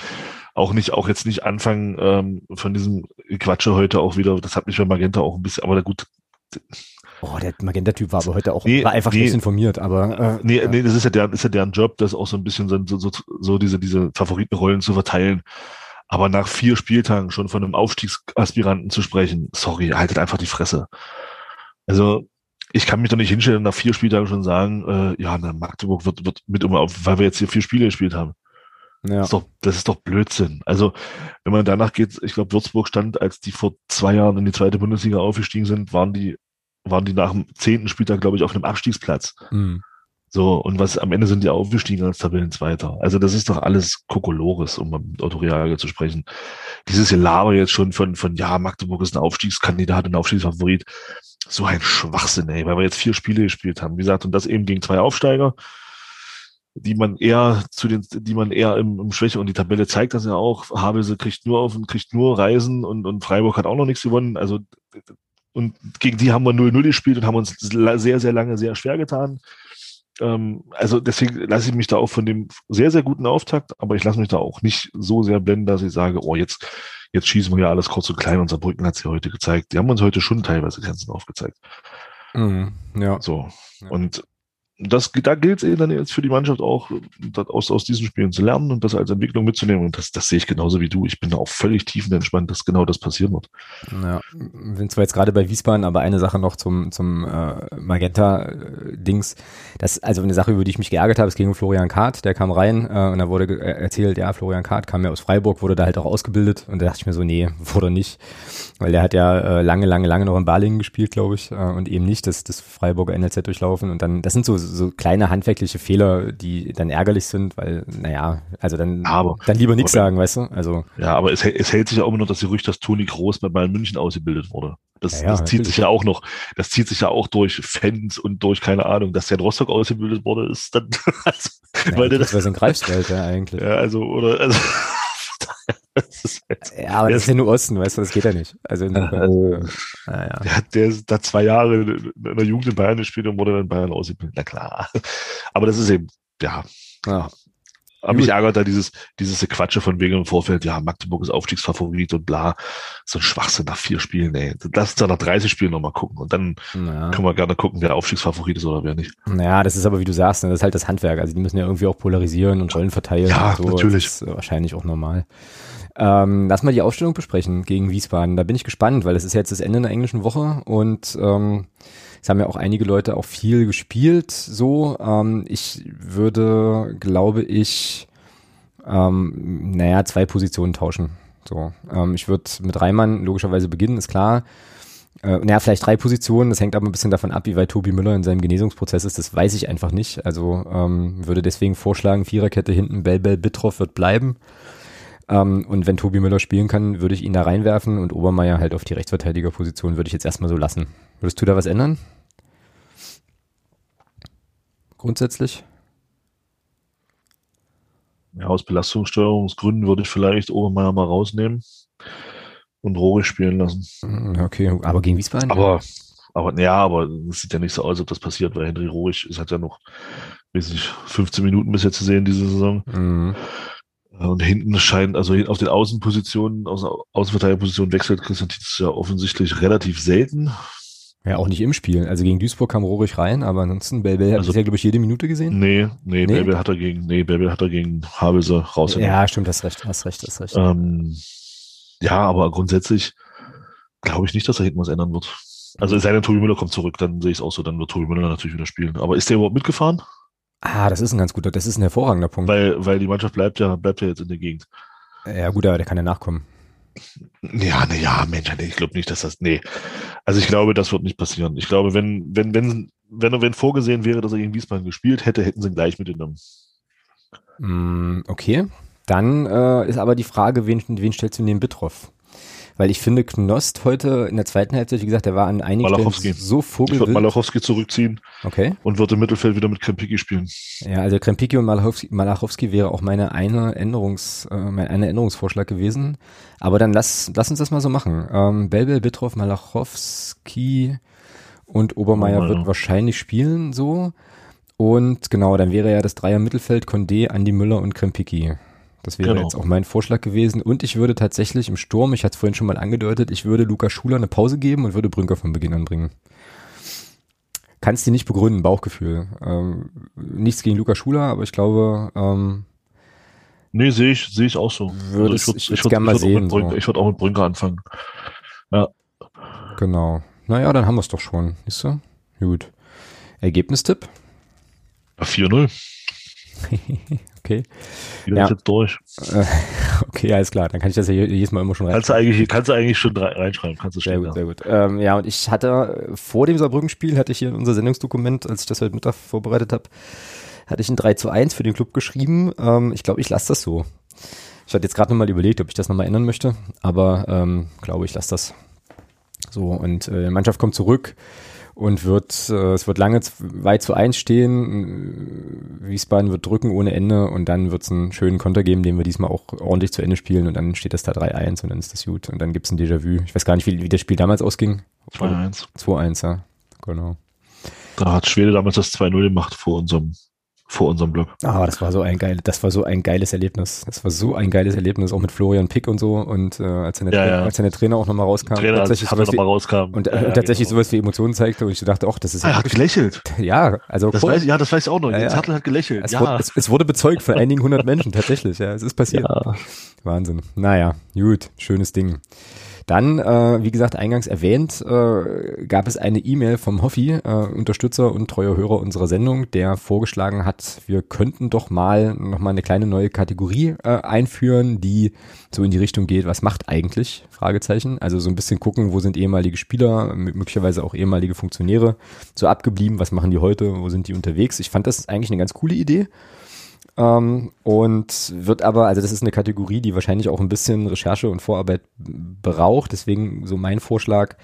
Auch nicht, auch jetzt nicht anfangen ähm, von diesem Quatsche heute auch wieder. Das hat mich bei Magenta auch ein bisschen, aber gut, Oh, der Magenta-Typ war aber heute auch nee, war einfach nee, schlecht informiert, aber. Äh, nee, ja. nee, das ist ja deren, ist ja deren Job, das auch so ein bisschen so, so, so diese, diese Favoritenrollen zu verteilen. Aber nach vier Spieltagen schon von einem Aufstiegsaspiranten zu sprechen, sorry, haltet einfach die Fresse. Also, ich kann mich doch nicht hinstellen und nach vier Spieltagen schon sagen, äh, ja, na, Magdeburg wird, wird mit um auf, weil wir jetzt hier vier Spiele gespielt haben. Ja. Das, ist doch, das ist doch Blödsinn. Also, wenn man danach geht, ich glaube, Würzburg stand, als die vor zwei Jahren in die zweite Bundesliga aufgestiegen sind, waren die, waren die nach dem zehnten Spieltag, glaube ich, auf einem Abstiegsplatz. Mhm. So, und was am Ende sind die aufgestiegen als Tabellenzweiter. Also das ist doch alles Kokolores, um mit Otto Reage zu sprechen. Dieses Gelaber jetzt schon von, von ja, Magdeburg ist ein Aufstiegskandidat, ein Aufstiegsfavorit. So ein Schwachsinn, ey, weil wir jetzt vier Spiele gespielt haben. Wie gesagt, und das eben gegen zwei Aufsteiger, die man eher zu den, die man eher im, im Schwäche und die Tabelle zeigt das ja auch. Havelse kriegt nur auf und kriegt nur Reisen und, und Freiburg hat auch noch nichts gewonnen. Also, und gegen die haben wir 0-0 gespielt und haben uns sehr, sehr lange sehr schwer getan. Ähm, also deswegen lasse ich mich da auch von dem sehr, sehr guten Auftakt, aber ich lasse mich da auch nicht so sehr blenden, dass ich sage, oh, jetzt, jetzt schießen wir ja alles kurz und klein. Unser Brücken hat es ja heute gezeigt. Die haben uns heute schon teilweise Grenzen aufgezeigt. Mhm, ja. So. Ja. Und das, da gilt es eben dann jetzt für die Mannschaft auch, aus, aus diesen Spielen zu lernen und das als Entwicklung mitzunehmen. Und das, das sehe ich genauso wie du. Ich bin da auch völlig tiefenentspannt, dass genau das passieren wird. Ja, sind zwar jetzt gerade bei Wiesbaden, aber eine Sache noch zum, zum äh, Magenta-Dings. Das also eine Sache, über die ich mich geärgert habe, es ging um Florian Kahrt, der kam rein äh, und da wurde äh, erzählt, ja, Florian Kahrt kam ja aus Freiburg, wurde da halt auch ausgebildet und da dachte ich mir so, nee, wurde nicht. Weil der hat ja äh, lange, lange, lange noch in Balingen gespielt, glaube ich, äh, und eben nicht das, das Freiburger NLZ durchlaufen. Und dann, das sind so so kleine handwerkliche Fehler, die dann ärgerlich sind, weil, naja, also dann, aber, dann lieber nichts sagen, weißt du? Also. Ja, aber es, es hält sich ja auch immer noch das Gerücht, dass Toni Groß bei Bayern München ausgebildet wurde. Das, ja, das zieht sich ja auch noch, das zieht sich ja auch durch Fans und durch, keine Ahnung, dass der in Rostock ausgebildet wurde, ist dann, also, ja, weil das, das in Greifswald, ja, eigentlich. Ja, also, oder, also, halt, ja, aber das ist ja nur Osten, weißt du, das geht ja nicht. Also, also naja. der, hat, der da zwei Jahre in der Jugend in Bayern gespielt und wurde dann in Bayern ausgebildet. Na klar. Aber das ist eben, ja. ja. Aber mich ärgert da dieses, dieses Quatsche von wegen im Vorfeld, ja, Magdeburg ist Aufstiegsfavorit und bla. So ein Schwachsinn nach vier Spielen, ey. Lass uns da nach 30 Spielen nochmal gucken und dann ja. können wir gerne gucken, wer Aufstiegsfavorit ist oder wer nicht. Naja, das ist aber, wie du sagst, ne, das ist halt das Handwerk. Also die müssen ja irgendwie auch polarisieren und Rollen verteilen. Ja, so. natürlich. Das ist wahrscheinlich auch normal. Ähm, lass mal die Aufstellung besprechen gegen Wiesbaden. Da bin ich gespannt, weil es ist jetzt das Ende der englischen Woche und ähm, es haben ja auch einige Leute auch viel gespielt. So, ähm, ich würde, glaube ich, ähm, naja, zwei Positionen tauschen. So, ähm, ich würde mit Reimann logischerweise beginnen, ist klar. Äh, naja, vielleicht drei Positionen. Das hängt aber ein bisschen davon ab, wie weit Tobi Müller in seinem Genesungsprozess ist. Das weiß ich einfach nicht. Also ähm, würde deswegen vorschlagen, Viererkette hinten, Bell Bell Bittroff wird bleiben. Ähm, und wenn Tobi Müller spielen kann, würde ich ihn da reinwerfen und Obermeier halt auf die Rechtsverteidigerposition würde ich jetzt erstmal so lassen. Würdest du da was ändern? Grundsätzlich? Ja, aus Belastungssteuerungsgründen würde ich vielleicht Obermeier mal rausnehmen und Rohre spielen lassen. Hm, okay, aber gegen Wiesbaden? Aber, aber, ja, aber es sieht ja nicht so aus, ob das passiert, weil Henry Rohrig ist hat ja noch, weiß nicht, 15 Minuten bis jetzt zu sehen diese Saison. Mhm. Und hinten scheint, also auf den Außenpositionen, aus Außenverteidigerpositionen wechselt Christian Tietz ja offensichtlich relativ selten. Ja, auch nicht im Spiel. Also gegen Duisburg kam Rohrig rein, aber ansonsten Belbel hat also, ja, glaube ich, jede Minute gesehen. Nee, nee, nee? Belbel hat er gegen, nee, Belbel hat er gegen Havelse rausgenommen. Ja, stimmt, hast recht, hast recht, hast recht. Ähm, ja, aber grundsätzlich glaube ich nicht, dass er hinten was ändern wird. Also es sei denn, Tobi Müller kommt zurück, dann sehe ich es auch so, dann wird Tobi Müller natürlich wieder spielen. Aber ist der überhaupt mitgefahren? Ah, das ist ein ganz guter, das ist ein hervorragender Punkt. Weil, weil die Mannschaft bleibt ja, bleibt ja jetzt in der Gegend. Ja, gut, aber der kann ja nachkommen. Ja, ne, ja, Mensch, nee, ich glaube nicht, dass das, nee. Also ich glaube, das wird nicht passieren. Ich glaube, wenn, wenn, wenn, wenn, wenn vorgesehen wäre, dass er gegen Wiesbaden gespielt hätte, hätten sie ihn gleich mitgenommen. Mm, okay. Dann äh, ist aber die Frage, wen, wen stellst du neben Bitroff? Weil ich finde, Knost heute in der zweiten Halbzeit, wie gesagt, der war an einigen Stellen so vogelwild. Ich würde Malachowski zurückziehen. Okay. Und würde im Mittelfeld wieder mit Krempiki spielen. Ja, also Krempiki und Malachowski, Malachowski wäre auch meine eine Änderungs, äh, mein eine Änderungsvorschlag gewesen. Aber dann lass, lass uns das mal so machen. Ähm, Belbel, Bitroff, Malachowski und Obermeier oh, wird wahrscheinlich spielen, so. Und genau, dann wäre ja das Dreier Mittelfeld Condé, Andi Müller und Krempiki. Das wäre genau. jetzt auch mein Vorschlag gewesen. Und ich würde tatsächlich im Sturm, ich hatte es vorhin schon mal angedeutet, ich würde Lukas Schuler eine Pause geben und würde Brünker von Beginn an bringen. kann es dir nicht begründen, Bauchgefühl. Ähm, nichts gegen Luca Schuler, aber ich glaube, ähm, Nee, sehe ich, sehe ich auch so. Würde also ich, ich, ich, gerne mal sehen. So. Ich würde auch mit Brünker anfangen. Ja. Genau. Naja, dann haben wir es doch schon. Siehst du? Gut. Ergebnistipp? 4-0. okay. Ja. jetzt durch. okay, alles klar. Dann kann ich das ja jedes Mal immer schon rein. Kannst du eigentlich, kannst du eigentlich schon reinschreiben. Kannst du sehr gut, sehr gut. Ähm, ja, und ich hatte vor dem Saarbrücken-Spiel hatte ich hier unser Sendungsdokument, als ich das heute Mittag vorbereitet habe, hatte ich ein 3 zu 1 für den Club geschrieben. Ähm, ich glaube, ich lasse das so. Ich hatte jetzt gerade nochmal überlegt, ob ich das nochmal ändern möchte, aber ähm, glaube, ich lasse das so. Und äh, die Mannschaft kommt zurück und wird, äh, es wird lange weit zu eins stehen. Wiesbaden wird drücken ohne Ende und dann wird es einen schönen Konter geben, den wir diesmal auch ordentlich zu Ende spielen und dann steht das da 3-1 und dann ist das gut. Und dann gibt es ein Déjà-vu. Ich weiß gar nicht, wie, wie das Spiel damals ausging. 2-1. 2-1, ja. Genau. Da hat Schwede damals das 2-0 gemacht vor unserem vor unserem Blog. Ah, das war so ein geil, das war so ein geiles Erlebnis. Das war so ein geiles Erlebnis, auch mit Florian Pick und so und äh, als, der, ja, ja. als der Trainer auch nochmal rauskam. Trainer tatsächlich sowas noch mal rauskam. Und, äh, ja, tatsächlich genau. sowas wie Emotionen zeigte und ich dachte, auch, das ist. Ah, er hat gelächelt. Ja, also. Das weiß, ja, das weiß ich auch noch. Ja. Hartl hat gelächelt. Es, ja. wurde, es, es, wurde bezeugt von einigen hundert Menschen, tatsächlich. Ja, es ist passiert. Wahnsinn. Naja, gut, schönes Ding. Dann, äh, wie gesagt, eingangs erwähnt, äh, gab es eine E-Mail vom Hoffi, äh, Unterstützer und treuer Hörer unserer Sendung, der vorgeschlagen hat, wir könnten doch mal nochmal eine kleine neue Kategorie äh, einführen, die so in die Richtung geht, was macht eigentlich? Fragezeichen. Also so ein bisschen gucken, wo sind ehemalige Spieler, möglicherweise auch ehemalige Funktionäre so abgeblieben, was machen die heute, wo sind die unterwegs? Ich fand das eigentlich eine ganz coole Idee. Ähm, und wird aber, also das ist eine Kategorie, die wahrscheinlich auch ein bisschen Recherche und Vorarbeit braucht. Deswegen so mein Vorschlag.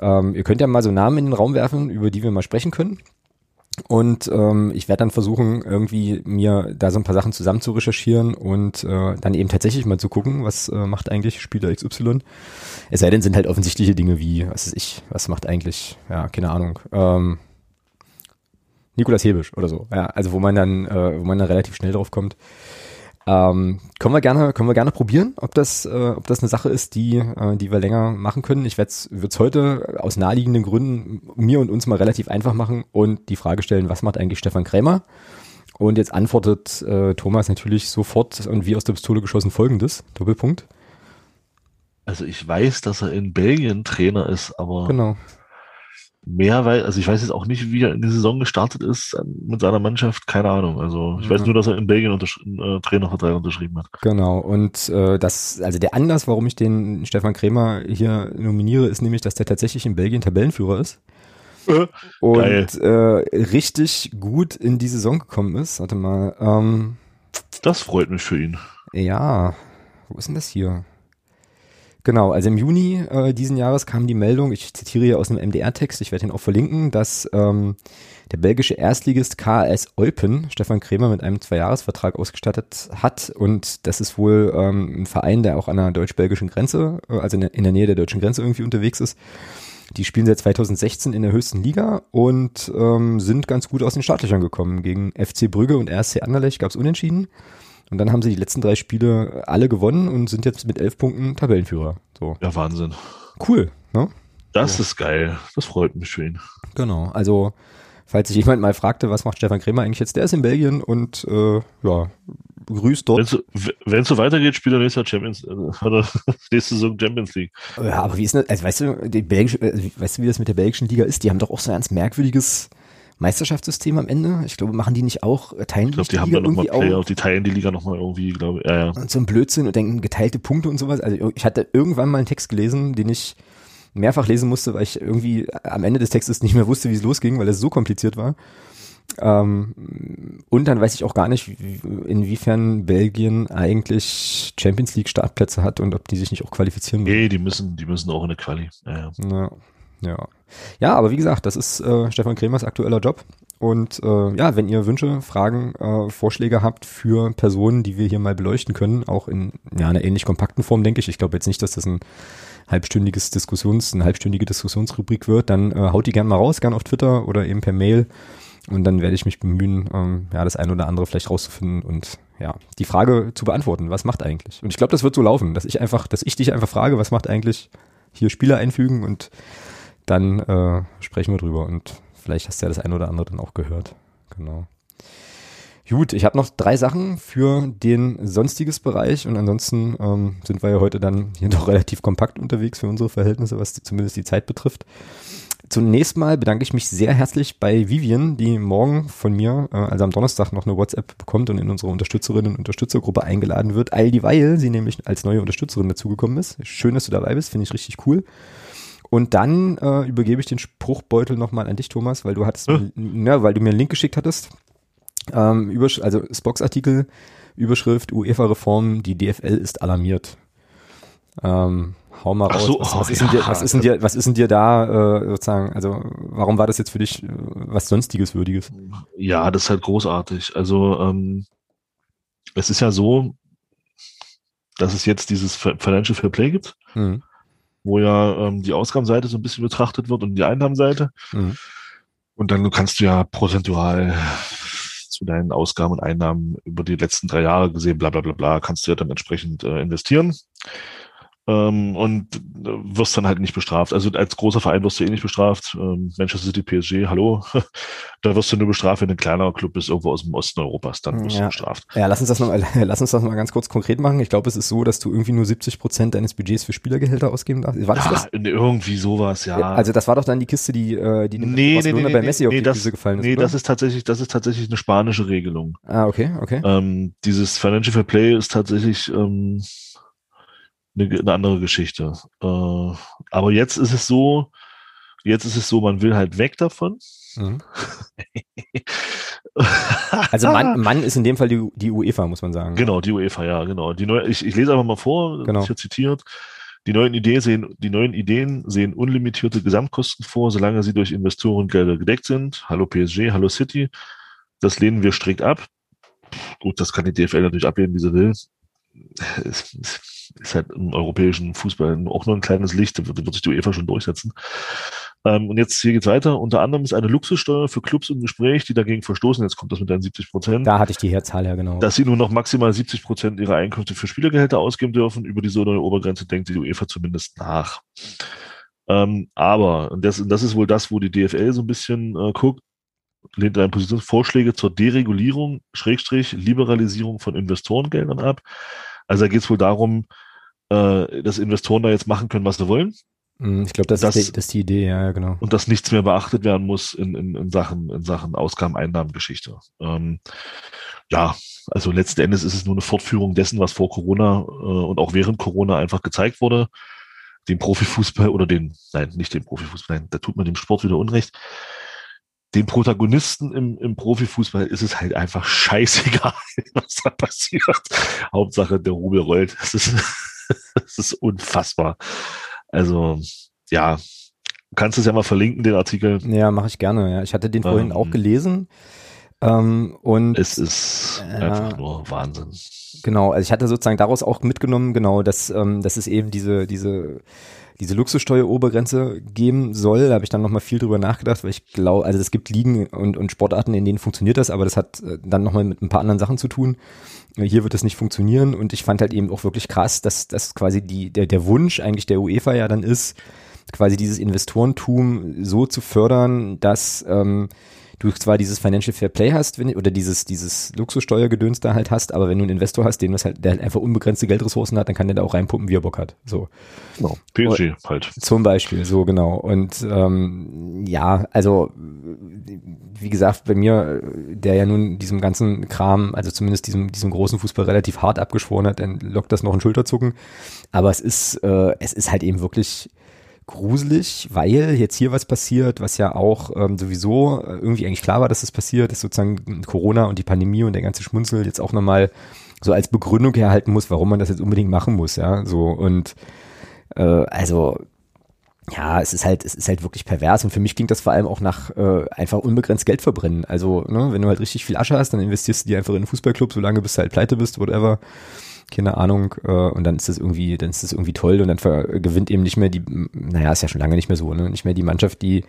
Ähm, ihr könnt ja mal so Namen in den Raum werfen, über die wir mal sprechen können. Und ähm, ich werde dann versuchen, irgendwie mir da so ein paar Sachen zusammen zu recherchieren und äh, dann eben tatsächlich mal zu gucken, was äh, macht eigentlich Spieler XY. Es sei denn, sind halt offensichtliche Dinge wie, was ist ich, was macht eigentlich, ja, keine Ahnung, ähm, Nikolas Hebisch oder so. Ja, also wo man dann, äh, wo man dann relativ schnell drauf kommt. Ähm, können wir gerne, können wir gerne probieren, ob das, äh, ob das eine Sache ist, die, äh, die wir länger machen können. Ich werde es heute aus naheliegenden Gründen mir und uns mal relativ einfach machen und die Frage stellen, was macht eigentlich Stefan Krämer? Und jetzt antwortet äh, Thomas natürlich sofort und wie aus der Pistole geschossen folgendes, Doppelpunkt. Also ich weiß, dass er in Belgien Trainer ist, aber genau mehr, weil, also ich weiß jetzt auch nicht, wie er in die Saison gestartet ist mit seiner Mannschaft, keine Ahnung. Also ich ja. weiß nur, dass er in Belgien äh, Trainervertrag unterschrieben hat. Genau, und äh, das, also der Anlass, warum ich den Stefan Krämer hier nominiere, ist nämlich, dass der tatsächlich in Belgien Tabellenführer ist. Äh, und äh, richtig gut in die Saison gekommen ist. Warte mal. Ähm, das freut mich für ihn. Ja, wo ist denn das hier? Genau, also im Juni äh, diesen Jahres kam die Meldung, ich zitiere hier aus einem MDR-Text, ich werde ihn auch verlinken, dass ähm, der belgische Erstligist KS Eupen Stefan Krämer mit einem Zweijahresvertrag ausgestattet hat und das ist wohl ähm, ein Verein, der auch an der deutsch-belgischen Grenze, äh, also in der, in der Nähe der deutschen Grenze irgendwie unterwegs ist. Die spielen seit 2016 in der höchsten Liga und ähm, sind ganz gut aus den Startlöchern gekommen. Gegen FC Brügge und RSC Anderlecht gab es Unentschieden. Und dann haben sie die letzten drei Spiele alle gewonnen und sind jetzt mit elf Punkten Tabellenführer. So. Ja, Wahnsinn. Cool, ne? Das so. ist geil. Das freut mich ihn. Genau. Also, falls sich jemand mal fragte, was macht Stefan Krämer eigentlich jetzt, der ist in Belgien und äh, ja, grüßt dort. Wenn es so weitergeht, spielt er nächstes Champions, äh, nächste Saison Champions League. Ja, aber wie ist das, also weißt du, die belgische, also, weißt du, wie das mit der belgischen Liga ist? Die haben doch auch so ein ganz merkwürdiges Meisterschaftssystem am Ende. Ich glaube, machen die nicht auch, äh, teilen ich glaub, die, die haben Liga dann irgendwie Player, auch? Die teilen die Liga nochmal irgendwie, glaube ich. Ja, ja. Und so ein Blödsinn und denken geteilte Punkte und sowas. Also ich hatte irgendwann mal einen Text gelesen, den ich mehrfach lesen musste, weil ich irgendwie am Ende des Textes nicht mehr wusste, wie es losging, weil es so kompliziert war. Ähm, und dann weiß ich auch gar nicht, inwiefern Belgien eigentlich Champions League Startplätze hat und ob die sich nicht auch qualifizieren müssen. Nee, die müssen, die müssen auch in eine Quali. Ja, ja. Ja. Ja, aber wie gesagt, das ist äh, Stefan Kremers aktueller Job. Und äh, ja, wenn ihr Wünsche, Fragen, äh, Vorschläge habt für Personen, die wir hier mal beleuchten können, auch in ja, einer ähnlich kompakten Form, denke ich. Ich glaube jetzt nicht, dass das ein halbstündiges Diskussions, eine halbstündige Diskussionsrubrik wird, dann äh, haut die gerne mal raus, gerne auf Twitter oder eben per Mail. Und dann werde ich mich bemühen, ähm, ja, das eine oder andere vielleicht rauszufinden und ja, die Frage zu beantworten, was macht eigentlich? Und ich glaube, das wird so laufen, dass ich einfach, dass ich dich einfach frage, was macht eigentlich hier Spieler einfügen und dann äh, sprechen wir drüber. Und vielleicht hast du ja das eine oder andere dann auch gehört. Genau. Gut, ich habe noch drei Sachen für den sonstiges Bereich und ansonsten ähm, sind wir ja heute dann hier doch relativ kompakt unterwegs für unsere Verhältnisse, was die, zumindest die Zeit betrifft. Zunächst mal bedanke ich mich sehr herzlich bei Vivian, die morgen von mir, äh, also am Donnerstag, noch eine WhatsApp bekommt und in unsere Unterstützerinnen und Unterstützergruppe eingeladen wird, all dieweil sie nämlich als neue Unterstützerin dazugekommen ist. Schön, dass du dabei bist, finde ich richtig cool. Und dann äh, übergebe ich den Spruchbeutel nochmal an dich, Thomas, weil du hattest, hm? ja, weil du mir einen Link geschickt hattest. Ähm, Übersch also Spox-Artikel, Überschrift UEFA-Reform, die DFL ist alarmiert. Ähm, hau mal raus. So, was, was, oh, ist ja. dir, was, ist denn dir, was ist denn dir da äh, sozusagen, also warum war das jetzt für dich äh, was sonstiges Würdiges? Ja, das ist halt großartig. Also ähm, es ist ja so, dass es jetzt dieses Financial Fair Play gibt, mhm. Wo ja ähm, die Ausgabenseite so ein bisschen betrachtet wird und die Einnahmenseite. Mhm. Und dann kannst du ja prozentual zu deinen Ausgaben und Einnahmen über die letzten drei Jahre gesehen, bla bla bla bla, kannst du ja dann entsprechend äh, investieren ähm, und äh, wirst dann halt nicht bestraft. Also als großer Verein wirst du eh nicht bestraft. Ähm, Manchester City, PSG, hallo. da wirst du nur bestraft, wenn ein kleinerer Club ist, irgendwo aus dem Osten Europas, dann wirst ja. du bestraft. Ja, lass uns das noch, lass uns das mal ganz kurz konkret machen. Ich glaube, es ist so, dass du irgendwie nur 70 Prozent deines Budgets für Spielergehälter ausgeben darfst. War das ja, das? irgendwie sowas, ja. ja. Also das war doch dann die Kiste, die, äh, die nee, nee, nee, bei Messi nee, auf die das, gefallen ist. Nee, oder? das ist tatsächlich, das ist tatsächlich eine spanische Regelung. Ah, okay, okay. Ähm, dieses Financial Fair Play ist tatsächlich, ähm, eine, eine andere Geschichte. Äh, aber jetzt ist es so, jetzt ist es so, man will halt weg davon. Mhm. also Mann, Mann ist in dem Fall die, die UEFA, muss man sagen. Genau, die UEFA, ja, genau. Die neue, ich, ich lese einfach mal vor, genau. hier zitiert. Die neuen, Ideen sehen, die neuen Ideen sehen unlimitierte Gesamtkosten vor, solange sie durch Investorengelder gedeckt sind. Hallo PSG, hallo City. Das lehnen wir strikt ab. Gut, das kann die DFL natürlich ablehnen, wie sie will ist halt im europäischen Fußball auch nur ein kleines Licht, da wird, wird sich die UEFA schon durchsetzen. Ähm, und jetzt hier geht's weiter. Unter anderem ist eine Luxussteuer für Clubs im Gespräch, die dagegen verstoßen. Jetzt kommt das mit deinen 70 Prozent. Da hatte ich die Herzzahl ja genau. Dass sie nur noch maximal 70 Prozent ihrer Einkünfte für Spielergehälter ausgeben dürfen. Über diese neue Obergrenze denkt die UEFA zumindest nach. Ähm, aber, und das, und das ist wohl das, wo die DFL so ein bisschen äh, guckt, lehnt eine Position Vorschläge zur Deregulierung, Schrägstrich, Liberalisierung von Investorengeldern ab. Also da geht es wohl darum, äh, dass Investoren da jetzt machen können, was sie wollen. Hm, ich glaube, das, das, ist, das ist die Idee, ja, genau. Und dass nichts mehr beachtet werden muss in, in, in Sachen, in Sachen Ausgaben, Einnahmengeschichte. Ähm, ja, also letzten Endes ist es nur eine Fortführung dessen, was vor Corona äh, und auch während Corona einfach gezeigt wurde. Den Profifußball oder den, nein, nicht den Profifußball, nein, da tut man dem Sport wieder Unrecht den Protagonisten im, im Profifußball ist es halt einfach scheißegal, was da passiert. Hauptsache, der Rubel rollt. Das ist, das ist unfassbar. Also, ja, du kannst es ja mal verlinken, den Artikel. Ja, mache ich gerne. Ja. Ich hatte den vorhin ähm, auch gelesen. Ähm, und es ist äh, einfach nur Wahnsinn. Genau, also ich hatte sozusagen daraus auch mitgenommen, genau, dass, ähm, dass es eben diese, diese diese Luxussteuerobergrenze geben soll. Da habe ich dann nochmal viel drüber nachgedacht, weil ich glaube, also es gibt Ligen und, und Sportarten, in denen funktioniert das, aber das hat äh, dann nochmal mit ein paar anderen Sachen zu tun. Äh, hier wird das nicht funktionieren und ich fand halt eben auch wirklich krass, dass, dass quasi die, der, der Wunsch eigentlich der UEFA ja dann ist, quasi dieses Investorentum so zu fördern, dass ähm, du zwar dieses Financial Fair Play hast, wenn, oder dieses, dieses Luxussteuergedöns da halt hast, aber wenn du einen Investor hast, den halt, der halt einfach unbegrenzte Geldressourcen hat, dann kann der da auch reinpumpen, wie er Bock hat. So. Genau. PSG halt. Zum Beispiel, so genau. Und ähm, ja, also wie gesagt, bei mir, der ja nun diesem ganzen Kram, also zumindest diesem, diesem großen Fußball relativ hart abgeschworen hat, dann lockt das noch ein Schulterzucken. Aber es ist, äh, es ist halt eben wirklich gruselig, weil jetzt hier was passiert, was ja auch ähm, sowieso äh, irgendwie eigentlich klar war, dass das passiert, dass sozusagen Corona und die Pandemie und der ganze Schmunzel jetzt auch nochmal so als Begründung herhalten muss, warum man das jetzt unbedingt machen muss, ja, so. Und äh, also ja, es ist halt, es ist halt wirklich pervers. Und für mich klingt das vor allem auch nach äh, einfach unbegrenzt Geld verbrennen. Also, ne, wenn du halt richtig viel Asche hast, dann investierst du die einfach in einen Fußballclub, solange bis du halt pleite bist, whatever keine Ahnung, äh, und dann ist das irgendwie, dann ist das irgendwie toll und dann gewinnt eben nicht mehr die, naja, ist ja schon lange nicht mehr so, ne? Nicht mehr die Mannschaft, die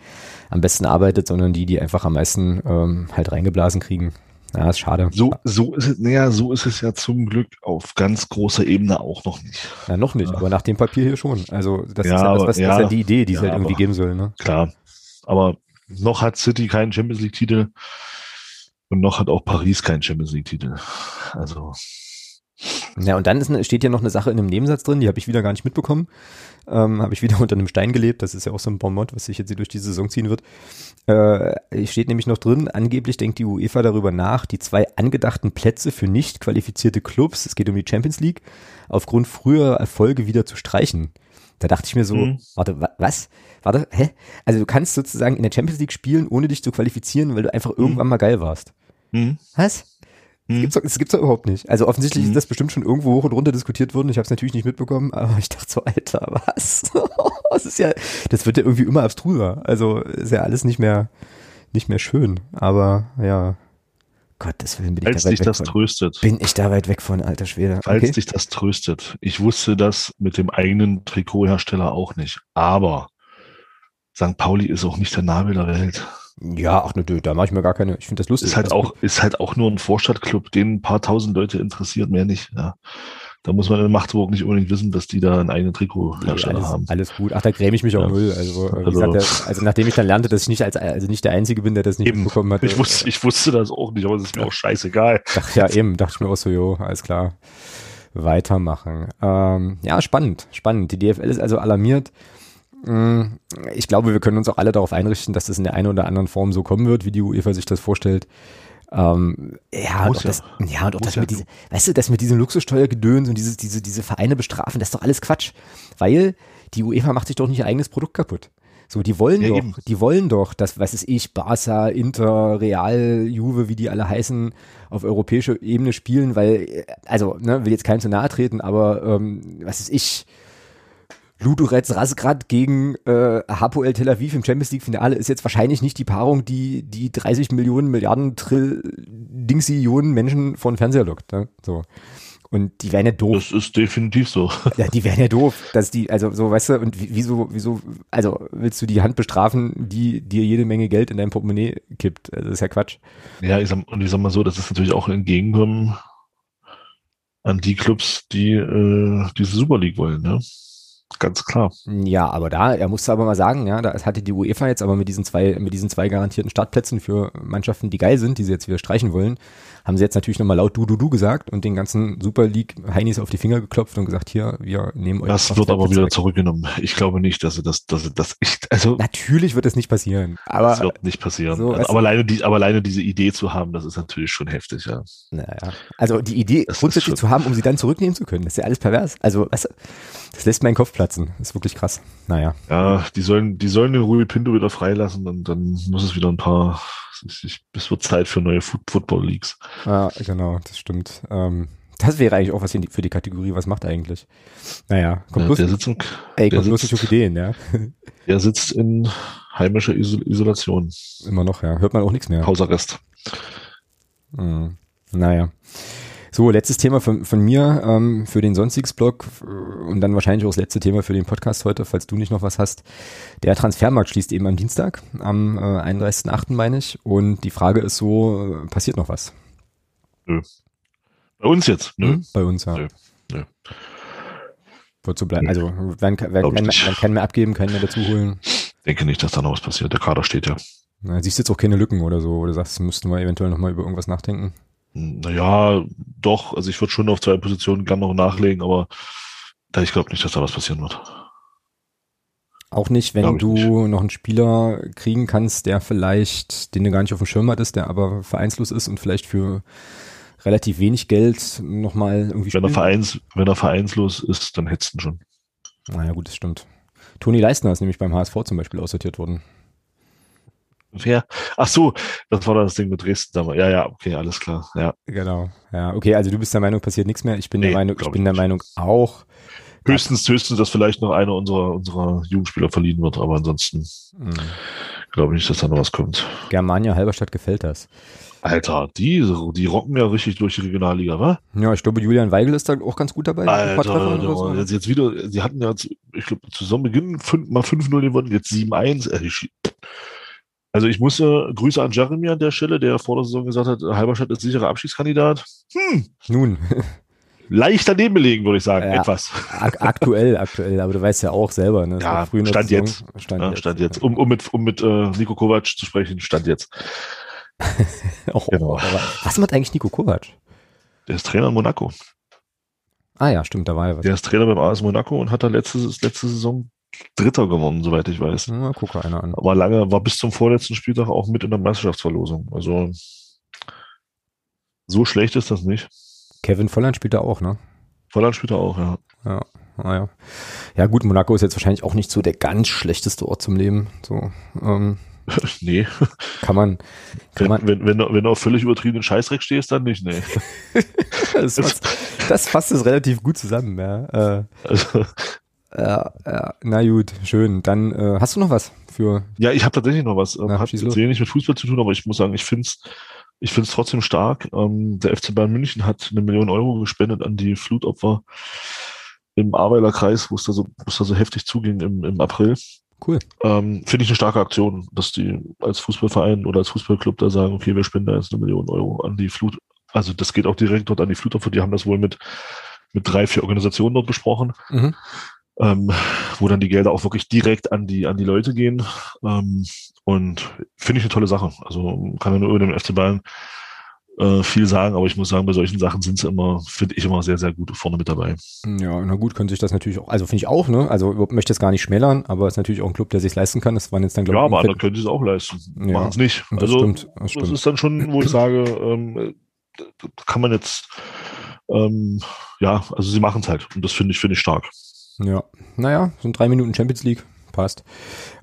am besten arbeitet, sondern die, die einfach am meisten ähm, halt reingeblasen kriegen. Ja, ist schade. So, so ist es, naja, so ist es ja zum Glück auf ganz großer Ebene auch noch nicht. Ja, noch nicht, ja. aber nach dem Papier hier schon. Also, das ja, ist ja das, was, ja, das ist ja die Idee, die es halt irgendwie geben soll, ne? Klar. Aber noch hat City keinen Champions League-Titel und noch hat auch Paris keinen Champions League-Titel. Also. Ja, und dann ist, steht hier noch eine Sache in einem Nebensatz drin, die habe ich wieder gar nicht mitbekommen. Ähm, habe ich wieder unter einem Stein gelebt. Das ist ja auch so ein Bonmot, was sich jetzt hier durch die Saison ziehen wird. Äh, steht nämlich noch drin, angeblich denkt die UEFA darüber nach, die zwei angedachten Plätze für nicht qualifizierte Clubs, es geht um die Champions League, aufgrund früherer Erfolge wieder zu streichen. Da dachte ich mir so, mhm. warte, wa was? Warte, hä? Also du kannst sozusagen in der Champions League spielen, ohne dich zu qualifizieren, weil du einfach mhm. irgendwann mal geil warst. Mhm. Was? Das gibt's, doch, das gibt's doch überhaupt nicht. Also offensichtlich mhm. ist das bestimmt schon irgendwo hoch und runter diskutiert worden. Ich habe es natürlich nicht mitbekommen, aber ich dachte so, Alter, was? das ist ja, das wird ja irgendwie immer abstruser. Also ist ja alles nicht mehr, nicht mehr schön. Aber ja, Gottes Willen bin Falls ich da weit dich das von. tröstet. Bin ich da weit weg von, alter Schwede. Falls Okay. dich das tröstet. Ich wusste das mit dem eigenen Trikothersteller auch nicht. Aber St. Pauli ist auch nicht der Nabel der Welt. Ja, ach ne, da mache ich mir gar keine. Ich finde das lustig. Ist halt Also, auch, ist halt auch nur ein Vorstadtclub, den ein paar tausend Leute interessiert, mehr nicht. Ja. Da muss man in Magdeburg nicht unbedingt wissen, dass die da einen eigenen Trikothersteller alles, haben. alles gut. Ach, da gräme ich mich auch Ja. null. Also, Also- gesagt, also nachdem ich dann lernte, dass ich nicht als also nicht der Einzige bin, der das nicht Eben. bekommen hat. Ich wusste, ich wusste das auch nicht, aber es ist mir auch scheißegal. Dachte, ja, eben, dachte ich mir auch so, jo, alles klar. Weitermachen. Ähm, ja, spannend, spannend. Die DFL ist also alarmiert. Mm, Ich glaube, wir können uns auch alle darauf einrichten, dass das in der einen oder anderen Form so kommen wird, wie die UEFA sich das vorstellt. Ähm, ja, und auch ja. das, ja, und auch das ja. mit diese, weißt du, das mit diesem Luxussteuergedöns und diese, diese, diese Vereine bestrafen, das ist doch alles Quatsch. Weil die UEFA macht sich doch nicht ihr eigenes Produkt kaputt. So, die wollen Ja, doch, eben. die wollen doch, dass, was ist ich, Barca, Inter, Real, Juve, wie die alle heißen, auf europäischer Ebene spielen, weil, äh, also, ne, will jetzt keinem zu nahe treten, aber, ähm, was ist ich, Ludogorets Razgrad gegen äh, Hapoel Tel Aviv im Champions League Finale ist jetzt wahrscheinlich nicht die Paarung, die die 30 Millionen Milliarden Trill Dingsilionen Menschen vor den Fernseher lockt. Ne? So. Und die wären ja doof. Das ist definitiv so. Ja, die wären ja doof, dass die, also so, weißt du, und wie- wieso, wieso, also willst du die Hand bestrafen, die dir jede Menge Geld in dein Portemonnaie kippt? Also, das ist ja Quatsch. Ja, ich sag, und ich sag mal so, das ist natürlich auch ein Entgegenkommen an die Clubs, die äh, diese Super League wollen, ne? Ganz klar. Ja, aber da, er musste aber mal sagen, ja, da hatte die UEFA jetzt aber mit diesen zwei, mit diesen zwei garantierten Startplätzen für Mannschaften, die geil sind, die sie jetzt wieder streichen wollen, haben sie jetzt natürlich nochmal laut du, du, du gesagt und den ganzen Super League Heinis auf die Finger geklopft und gesagt, hier, wir nehmen euch. Das wird aber wieder weg. zurückgenommen. Ich glaube nicht, dass sie das, dass sie das, ich, also, Natürlich wird das nicht passieren, das aber, wird nicht passieren. so, also, aber alleine die, aber alleine diese Idee zu haben, das ist natürlich schon heftig, ja. naja, also die Idee Das grundsätzlich zu haben, um sie dann zurücknehmen zu können, das ist ja alles pervers. Also, weißt du, das lässt meinen Kopf platzen. Das ist wirklich krass. Naja. Ja, die sollen, die sollen den Rui Pinto wieder freilassen und dann muss es wieder ein paar, es wird Zeit für neue Foot Football Leagues. Ja, genau, das stimmt. Ähm, das wäre eigentlich auch was für die Kategorie, was macht eigentlich? Naja, kommt Ja, bloß, der sitzt, in, ey, kommt bloß nicht auf Ideen, ja. der sitzt in heimischer Isol Isolation. Immer noch, ja. Hört man auch nichts mehr. Hausarrest. Hm. Naja. So, letztes Thema von, von mir ähm, für den Sonstiges-Blog äh, und dann wahrscheinlich auch das letzte Thema für den Podcast heute, falls du nicht noch was hast. Der Transfermarkt schließt eben am Dienstag, am äh, 31.8. meine ich. Und die Frage ist so, äh, passiert noch was? Bei uns jetzt, ne? Hm? Bei uns, ja. Nö. Nö. Wird so bleiben. Nö. Also, werden, werden, werden, keinen mehr abgeben, keinen mehr dazu holen. Denke nicht, dass da noch was passiert. Der Kader steht ja. Na, siehst jetzt auch keine Lücken oder so, wo du sagst, müssten wir eventuell nochmal über irgendwas nachdenken. Naja, doch. Also ich würde schon auf zwei Positionen gern noch nachlegen, aber da ich glaube nicht, dass da was passieren wird. Auch nicht, wenn Glaub du nicht. noch einen Spieler kriegen kannst, der vielleicht, den du gar nicht auf dem Schirm hattest, der aber vereinslos ist und vielleicht für relativ wenig Geld nochmal irgendwie Wenn er, Vereins, wenn er vereinslos ist, dann hättest du ihn schon. Naja, gut, das stimmt. Toni Leistner ist nämlich beim HSV zum Beispiel aussortiert worden. Wer? Ach so, das war das Ding mit Dresden damals. Ja, ja, okay, alles klar. Ja. Genau. Ja, okay, also du bist der Meinung, passiert nichts mehr. Ich bin der Nee, Meinung, ich bin der nicht. Meinung auch. Höchstens, höchstens, dass vielleicht noch einer unserer, unserer Jugendspieler verliehen wird, aber ansonsten Mh, glaube ich nicht, dass da noch was kommt. Germania Halberstadt gefällt das. Alter, die, die rocken ja richtig durch die Regionalliga, wa? Ja, ich glaube, Julian Weigel ist da auch ganz gut dabei. Alter, oder so. jetzt, jetzt wieder, sie hatten ja, ich glaube, zu Saisonbeginn fünf, mal 5-0 gewonnen, jetzt 7-1. Äh, Also ich muss äh, Grüße an Jeremy an der Stelle, der vor der Saison gesagt hat, Halberstadt ist sicherer Abschiedskandidat. Hm, Nun, leicht daneben belegen, würde ich sagen. Ja, Etwas. Ak aktuell, aktuell, aber du weißt ja auch selber, ne? Ja, Stand Saison. jetzt. Stand Ja, jetzt. stand jetzt. Um, um mit, um mit äh, Nico Kovac zu sprechen, stand jetzt. Oh, Genau. was macht eigentlich Nico Kovac? Der ist Trainer in Monaco. Ah ja, stimmt, da war ja was. Der ist Trainer beim AS Monaco und hat da letzte, letzte Saison Dritter gewonnen, soweit ich weiß. Na, guck mal einer an. War lange, war bis zum vorletzten Spieltag auch mit in der Meisterschaftsverlosung. Also so schlecht ist das nicht. Kevin Volland spielt da auch, ne? Volland spielt er auch, ja. Ja, ah, ja. Ja gut, Monaco ist jetzt wahrscheinlich auch nicht so der ganz schlechteste Ort zum Leben. So ähm, nee. kann man, kann Wenn, man wenn, wenn, du, wenn du auf völlig übertriebenen Scheißdreck stehst, dann nicht, nee. das, fasst, das fasst es relativ gut zusammen, ja. Äh, Also, ja, ja, na gut, schön. Dann äh, hast du noch was für ja, ich habe tatsächlich noch was. Ähm, Na, hat jetzt wenig mit Fußball zu tun, aber ich muss sagen, ich find's ich find's trotzdem stark. Ähm, der FC Bayern München hat eine Million Euro gespendet an die Flutopfer im Ahrweiler Kreis, wo es da so, wo es da so heftig zuging im, im April. cool. Ähm, Finde ich eine starke Aktion, dass die als Fußballverein oder als Fußballclub da sagen, okay, wir spenden da jetzt eine Million Euro an die Flut. Also das geht auch direkt dort an die Flutopfer. Die haben das wohl mit, mit drei, vier Organisationen dort besprochen, Mhm. Ähm, wo dann die Gelder auch wirklich direkt an die, an die Leute gehen. Ähm, und finde ich eine tolle Sache. Also kann man nur über den FC Bayern äh, viel sagen, aber ich muss sagen, bei solchen Sachen sind sie immer, finde ich immer sehr, sehr gut vorne mit dabei. Ja, na gut, könnte sich das natürlich auch, also finde ich auch, ne? Also ich möchte es gar nicht schmälern, aber es ist natürlich auch ein Club, der sich leisten kann. Das waren jetzt dann, glaube Ja, ich, aber ungefähr- andere können sie es auch leisten. Ja, Machen es nicht. das Also stimmt, das Das stimmt. ist dann schon, wo ich sage, ähm, kann man jetzt, ähm, ja, also sie machen es halt. Und das finde ich, finde ich stark. Ja, naja, sind drei Minuten Champions League, passt.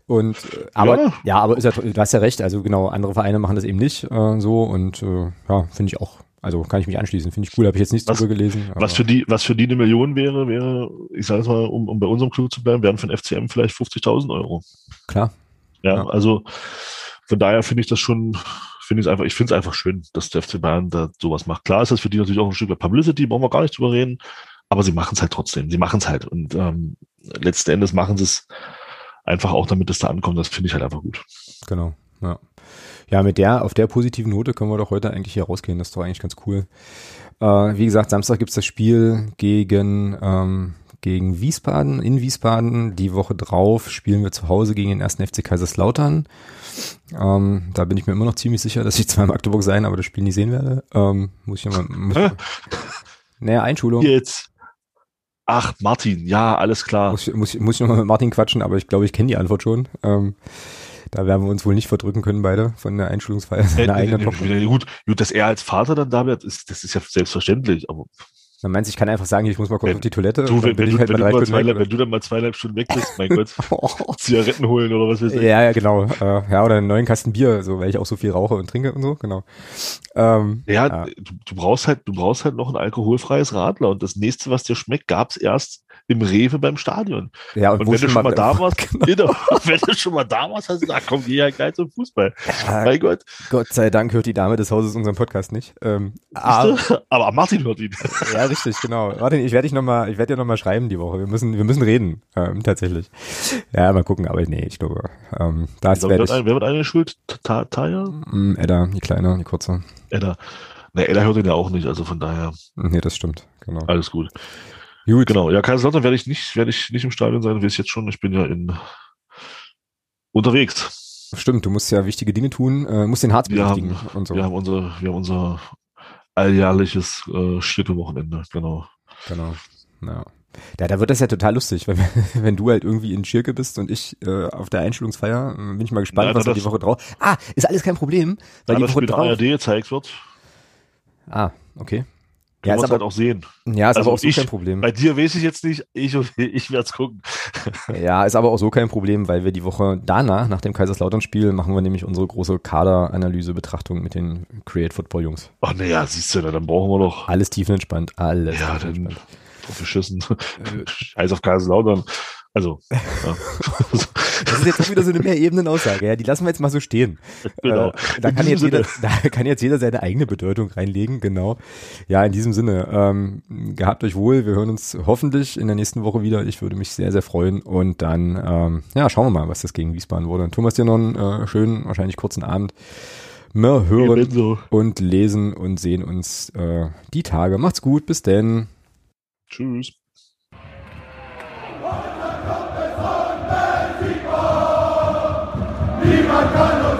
Und äh, aber ja. Ja. aber ist ja, du hast ja recht, also genau, andere Vereine machen das eben nicht äh, so und äh, ja, finde ich auch, also kann ich mich anschließen, finde ich cool, habe ich jetzt nichts Was- drüber gelesen. Was für die, was für die eine Million wäre, wäre, ich sage es mal, um, um bei unserem Club zu bleiben, wären für den FCM vielleicht 50.000 Euro. klar. Ja, Ja. also von daher finde ich das schon, finde ich es einfach, ich finde es einfach schön, dass der FC Bayern da sowas macht. Klar ist das für die natürlich auch ein Stück weit Publicity, brauchen wir gar nicht drüber reden, aber sie machen es halt trotzdem. Sie machen es halt und ähm, letzten Endes machen sie es einfach auch, damit es da ankommt. Das finde ich halt einfach gut. Genau, ja. Ja, mit der, auf der positiven Note können wir doch heute eigentlich hier rausgehen. Das ist doch eigentlich ganz cool. Äh, wie gesagt, Samstag gibt's das Spiel gegen, ähm, gegen Wiesbaden, in Wiesbaden. Die Woche drauf spielen wir zu Hause gegen den ersten FC Kaiserslautern. Ähm, da bin ich mir immer noch ziemlich sicher, dass ich zwar in Magdeburg sein, aber das Spiel nie sehen werde. Ähm, muss ich ja mal, muss naja, Einschulung. Jetzt. Ach, Martin, ja, alles klar. Muss, ich- muss, muss ich nochmal mit Martin quatschen, aber ich glaube, ich kenne die Antwort schon. Ähm, da werden wir uns wohl nicht verdrücken können, beide, von der Einschulungsfeier seiner Äh, eigenen äh, Tochter. äh, gut, gut, dass er als Vater dann da wird, ist, das ist ja selbstverständlich. Aber Man meint, ich kann einfach sagen, ich muss mal kurz Wenn- auf die Toilette. du, wenn, wenn, du, halt wenn, mal du weg. wenn du dann mal zweieinhalb Stunden weg bist, mein Gott, Zigaretten holen oder was weiß ich. Ja, ja, genau. Äh, ja, oder einen neuen Kasten Bier, so, weil ich auch so viel rauche und trinke und so, genau. Ähm, Ja, Ja. Du, du brauchst halt, du brauchst halt noch ein alkoholfreies Radler und das nächste, was dir schmeckt, gab's erst im Rewe beim Stadion. ja, Und wo wenn du schon mal da warst, Genau. genau, wenn du schon mal da warst, hast du gesagt, komm, geh halt gleich zum Fußball. Ja, Mein Gott. Gott sei Dank hört die Dame des Hauses unseren Podcast nicht. Ähm, aber? Aber Martin hört ihn. ja, richtig, genau. Warte, ich werde dich noch mal, ich werde dir noch mal schreiben die Woche. Wir müssen, wir müssen reden, ähm, tatsächlich. Ja, mal gucken, aber nee, ich glaube, ähm, das Wer werde wird, ich. ein, wer wird eine schuld? Ta- Taya? Mm, Edda, die kleine, die kurze. Edda. Ne, Edda hört ihn ja auch nicht, also von daher Nee, das stimmt, genau. alles gut. Gut, Genau, ja, Kaiserslautern werde ich nicht, werde ich nicht im Stadion sein, wie es jetzt schon. Ich bin ja in unterwegs. stimmt, du musst ja wichtige Dinge tun, äh, musst den Harz haben, und so. wir haben unser, wir haben unser alljährliches äh, Schirke-Wochenende, genau. Genau. Ja. Ja, da wird das ja total lustig, wenn, wenn du halt irgendwie in Schirke bist und ich äh, auf der Einschulungsfeier. äh, Bin ich mal gespannt, Ja, was da die Woche drauf. Ah, ist alles kein Problem, weil Da die Woche drauf. ARD gezeigt wird, Ah, okay. Können Ja, ist es halt aber, auch sehen. ja, ist also aber auch so ich- kein Problem. Bei dir weiß ich jetzt nicht, ich, ich werde es gucken. Ja, ist aber auch so kein Problem, weil wir die Woche danach, nach dem Kaiserslautern-Spiel, machen wir nämlich unsere große Kaderanalyse-Betrachtung mit den Create Football-Jungs. Ach naja, siehst du, dann brauchen wir doch Alles tiefenentspannt, alles Ja, dann- tiefenentspannt. drauf geschissen. Äh, Scheiß auf Kaiserslautern. Also, ja. Das ist jetzt auch wieder so eine Mehrebenen-Aussage, ja, die lassen wir jetzt mal so stehen. genau. Äh, da, kann jetzt jeder, da kann jetzt jeder seine eigene Bedeutung reinlegen, genau. Ja, in diesem Sinne, ähm, gehabt euch wohl. Wir hören uns hoffentlich in der nächsten Woche wieder. Ich würde mich sehr, sehr freuen. Und dann, ähm, ja, schauen wir mal, was das gegen Wiesbaden wurde. Thomas, dir noch einen äh, schönen, wahrscheinlich kurzen Abend. Wir hören Ebenso. und lesen und sehen uns äh, die Tage. Macht's gut, bis denn. Tschüss. Niemand kann uns